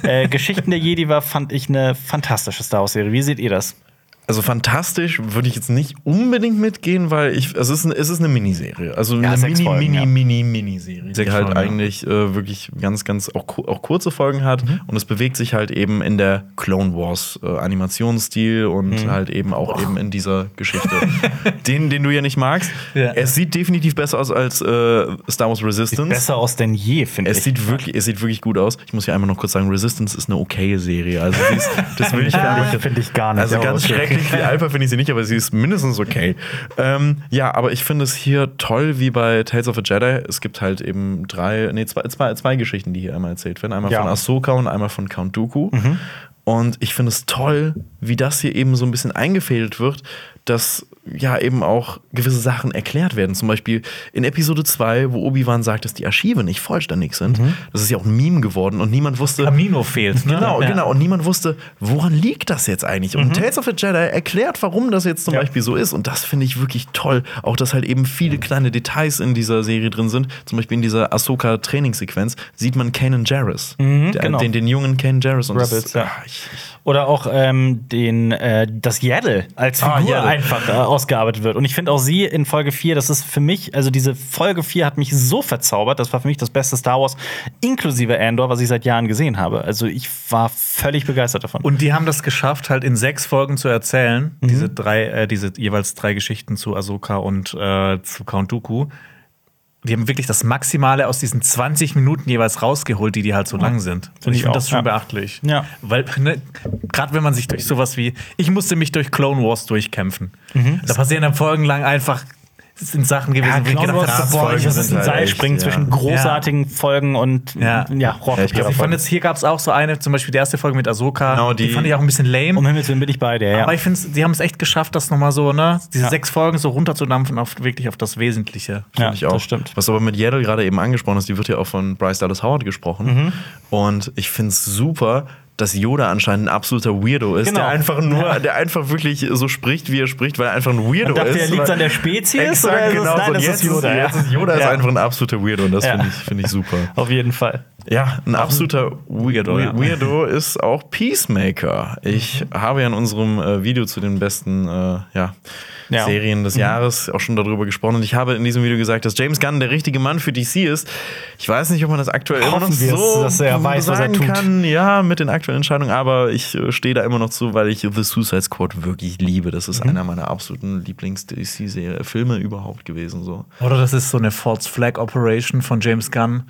Äh, Geschichten der Jedi war, fand ich, eine fantastische Star Wars-Serie. Wie seht ihr das? Also fantastisch würde ich jetzt nicht unbedingt mitgehen, weil ich, also es ist, ein, es ist eine Miniserie. Also eine sechs Mini, Folgen, Mini, ja. Mini, Miniserie, die halt Folgen, ja. eigentlich äh, wirklich ganz, ganz auch, auch kurze Folgen hat. Und es bewegt sich halt eben in der Clone Wars äh, Animationsstil und halt eben auch eben in dieser Geschichte. *laughs* den, den du ja nicht magst. Ja. Es sieht definitiv besser aus als äh, Star Wars Resistance. Besser aus denn je, finde Es ich. sieht, wirklich, es sieht wirklich gut aus. Ich muss hier einmal noch kurz sagen, Resistance ist eine okaye Serie. Also ist, das will *laughs* ich gar nicht. Finde ich gar nicht. Also ganz okay. Schrecklich wie Alpha finde ich sie nicht, aber sie ist mindestens okay. ähm, ja, aber ich finde es hier toll, wie bei Tales of a Jedi. Es gibt halt eben drei, nee, zwei, zwei, zwei Geschichten, die hier einmal erzählt werden. Einmal Ja. von Ahsoka und einmal von Count Dooku. Und ich finde es toll, wie das hier eben so ein bisschen eingefädelt wird, dass ja eben auch gewisse Sachen erklärt werden. Zum Beispiel in Episode 2, wo Obi-Wan sagt, dass die Archive nicht vollständig sind. Das ist ja auch ein Meme geworden und niemand wusste. Camino fehlt, ne? Genau, Ja. genau. Und niemand wusste, woran liegt das jetzt eigentlich? Und Tales of the Jedi erklärt, warum das jetzt zum Ja. Beispiel so ist. Und das finde ich wirklich toll. Auch, dass halt eben viele kleine Details in dieser Serie drin sind. Zum Beispiel in dieser Ahsoka-Trainingssequenz sieht man Kanan Jarrus. Der, genau. den, den jungen Kanan Jarrus. Und Rebels, das, ja. ah, ich, Oder auch ähm, den, äh, das Yaddle als Ah, Figur Yaddle. einfach ausgearbeitet wird. Und ich finde auch sie in Folge 4, das ist für mich, also diese Folge 4 hat mich so verzaubert. Das war für mich das beste Star Wars, inklusive Andor, was ich seit Jahren gesehen habe. Also ich war völlig begeistert davon. Und die haben das geschafft, halt in sechs Folgen zu erzählen. Diese drei, äh, diese jeweils drei Geschichten zu Ahsoka und äh, zu Count Dooku. Die haben wirklich das Maximale aus diesen 20 Minuten jeweils rausgeholt, die die halt so lang sind. Und ich finde das schon ja. beachtlich. Ja. Weil, ne, gerade wenn man sich durch sowas wie, ich musste mich durch Clone Wars durchkämpfen. Da passieren dann folgenlang einfach, sind Sachen gewesen, wo ich gedacht habe, boah, ein halt Seilspringen echt, zwischen ja. großartigen Folgen und Ja. ja, Rohrpapier- ich glaub, Also ich fand jetzt, hier gab es auch so eine, zum Beispiel die erste Folge mit Ahsoka, Genau, die, die- fand ich auch ein bisschen lame. Um Himmels Willen bin ich bei dir, ja. Aber ich finde, sie haben es echt geschafft, das nochmal so, ne, diese Ja. sechs Folgen so runterzudampfen auf wirklich auf das Wesentliche. ja, Finde ich auch. das stimmt. Was aber mit Yaddle gerade eben angesprochen ist, die wird ja auch von Bryce Dallas Howard gesprochen. Mhm. Und ich finde es super, dass Yoda anscheinend ein absoluter Weirdo ist, Genau. der einfach nur, der einfach wirklich so spricht, wie er spricht, weil er einfach ein Weirdo dachte, ist. er liegt's Weil- an der Spezies, Exakt, oder ist es- genau. nein, so. das ist jetzt Yoda, ja. Jetzt ist Yoda ist Ja. einfach ein absoluter Weirdo und das Ja. finde ich, finde ich super. Auf jeden Fall. Ja, ein absoluter Weirdo, ja. Weirdo ist auch Peacemaker. Ich habe ja in unserem äh, Video zu den besten äh, ja, Ja. Serien des Jahres auch schon darüber gesprochen. Und ich habe in diesem Video gesagt, dass James Gunn der richtige Mann für DC ist. Ich weiß nicht, ob man das aktuell immer noch Hoffen wir es, so dass er weiß, was er sagen tut. kann. Ja, mit den aktuellen Entscheidungen. Aber ich äh, stehe da immer noch zu, weil ich The Suicide Squad wirklich liebe. Das Mhm. ist einer meiner absoluten Lieblings-DC-Filme überhaupt gewesen. So. Oder das ist so eine False Flag Operation von James Gunn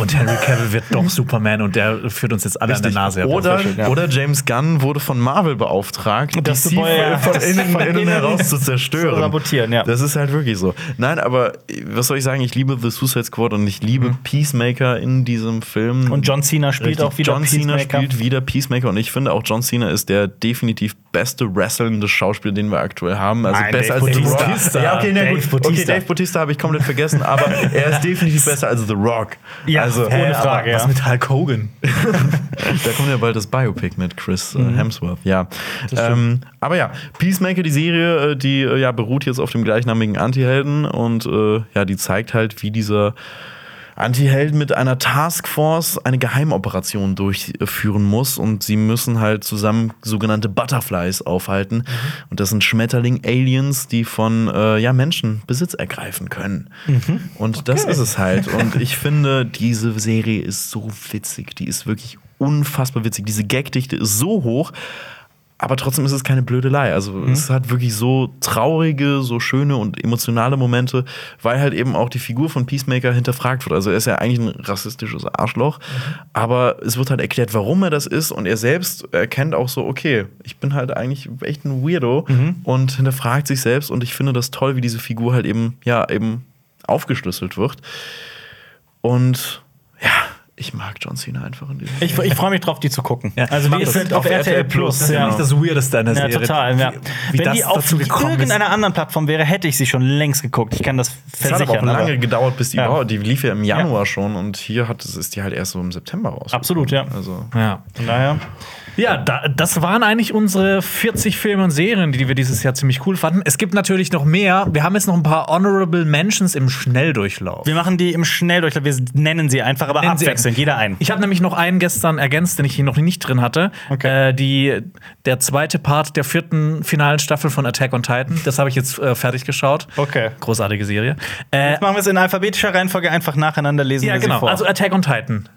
und Henry Cavill wird doch *laughs* Superman und der führt uns jetzt alle an der Nase herum. Oder, ja. oder James Gunn wurde von Marvel beauftragt, Das DC zu- ja, von innen, von innen heraus zu zerstören. zu sabotieren, ja. Das ist halt wirklich so. Nein, aber was soll ich sagen? Ich liebe The Suicide Squad und ich liebe Peacemaker in diesem Film. Und John Cena spielt Richtig, auch wieder John Cena Peacemaker. spielt wieder Peacemaker und ich finde auch John Cena ist der definitiv beste wrestlende Schauspieler, den wir aktuell haben. Also Nein, besser Dave als The Rock. Bautista. Ja, okay, na Dave gut. Bautista. Okay, Dave Bautista habe ich komplett vergessen, aber *laughs* er ist definitiv besser als The Rock. Ja, also, ohne Hä, Frage, ja. Was mit Hulk Hogan? *laughs* da kommt ja bald das Biopic mit Chris äh, Hemsworth, ja. Ähm, aber ja, Peacemaker, die Serie, äh, die äh, ja beruht jetzt auf dem gleichnamigen Antihelden und äh, ja, die zeigt halt, wie dieser Antiheld mit einer Taskforce eine Geheimoperation durchführen muss und sie müssen halt zusammen sogenannte Butterflies aufhalten. Und das sind Schmetterling-Aliens, die von äh, ja, Menschen Besitz ergreifen können. Und das ist es halt. Und *laughs* ich finde, diese Serie ist so witzig. Die ist wirklich unfassbar witzig. Diese Gagdichte ist so hoch. Aber trotzdem ist es keine Blödelei. Also es hat wirklich so traurige, so schöne und emotionale Momente, weil halt eben auch die Figur von Peacemaker hinterfragt wird. Also er ist ja eigentlich ein rassistisches Arschloch, aber es wird halt erklärt, warum er das ist und er selbst erkennt auch so, okay, ich bin halt eigentlich echt ein Weirdo und hinterfragt sich selbst und ich finde das toll, wie diese Figur halt eben, ja, eben aufgeschlüsselt wird. Und ja, ich mag John Cena einfach in diesem Ich, ich freue mich drauf, die zu gucken. also mach die das. ist auf RTL Plus. Das ist ja Ja. nicht das Weirdeste an der Ja, Serie. total. Ja. Wie, wie Wenn das die auf gekommen ist. irgendeiner anderen Plattform wäre, hätte ich sie schon längst geguckt. Ich kann das Es hat versichern. auch lange aber- gedauert, bis die Ja. überhaupt, die lief ja im Januar schon und hier hat, ist die halt erst so im September raus. Absolut, ja. Also, Ja. Von daher. Ja, da, das waren eigentlich unsere 40 Filme und Serien, die wir dieses Jahr ziemlich cool fanden. Es gibt natürlich noch mehr. Wir haben jetzt noch ein paar Honorable Mentions im Schnelldurchlauf. Wir machen die im Schnelldurchlauf. Wir nennen sie einfach, aber Nennen abwechselnd. Jeder einen. Ich habe nämlich noch einen gestern ergänzt, den ich hier noch nicht drin hatte. Okay. Äh, die, der zweite Part der vierten finalen Staffel von Attack on Titan. Das habe ich jetzt äh, fertig geschaut. Okay. Großartige Serie. Äh, Jetzt machen wir es in alphabetischer Reihenfolge einfach nacheinander lesen. ja, genau. Also Attack on Titan.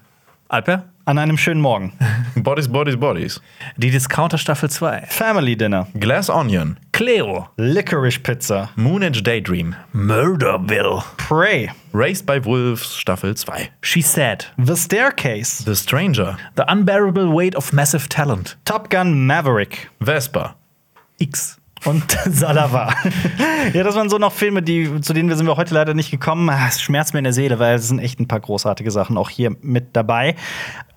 Alper? An einem schönen Morgen. *laughs* Bodies, Bodies, Bodies. Die Discounter Staffel 2. Family Dinner. Glass Onion. Cleo. Licorice Pizza. Moon Age Daydream. Murderville. Prey. Raised by Wolves Staffel 2. She Said. The Staircase. The Stranger. The Unbearable Weight of Massive Talent. Top Gun Maverick. Vesper. X. Und *laughs* Salava. ja, das waren so noch Filme, die, zu denen wir sind wir heute leider nicht gekommen. Ah, Es schmerzt mir in der Seele, weil es sind echt ein paar großartige Sachen auch hier mit dabei.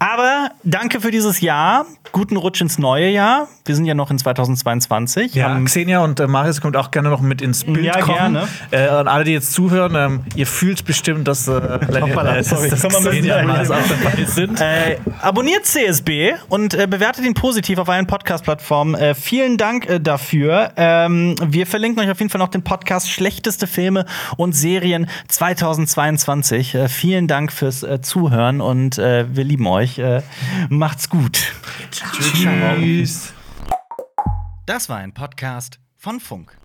Aber danke für dieses Jahr. Guten Rutsch ins neue Jahr. Wir sind ja noch in 2022. Ja, Am- Xenia und äh, Marius kommt auch gerne noch mit ins Bild Ja, kommen. gerne. Äh, an alle, die jetzt zuhören, ähm, ihr fühlt bestimmt, dass, äh, Hoppala, dass, sorry, dass bisschen Xenia und. Marius auch dabei sind. Äh, abonniert CSB und äh, bewertet ihn positiv auf allen Podcast-Plattformen. Äh, vielen Dank äh, dafür. Ähm, wir verlinken euch auf jeden Fall noch den Podcast Schlechteste Filme und Serien 2022. Äh, vielen Dank fürs äh, Zuhören und äh, wir lieben euch. Äh, macht's gut. Tschüss. Das war ein Podcast von Funk.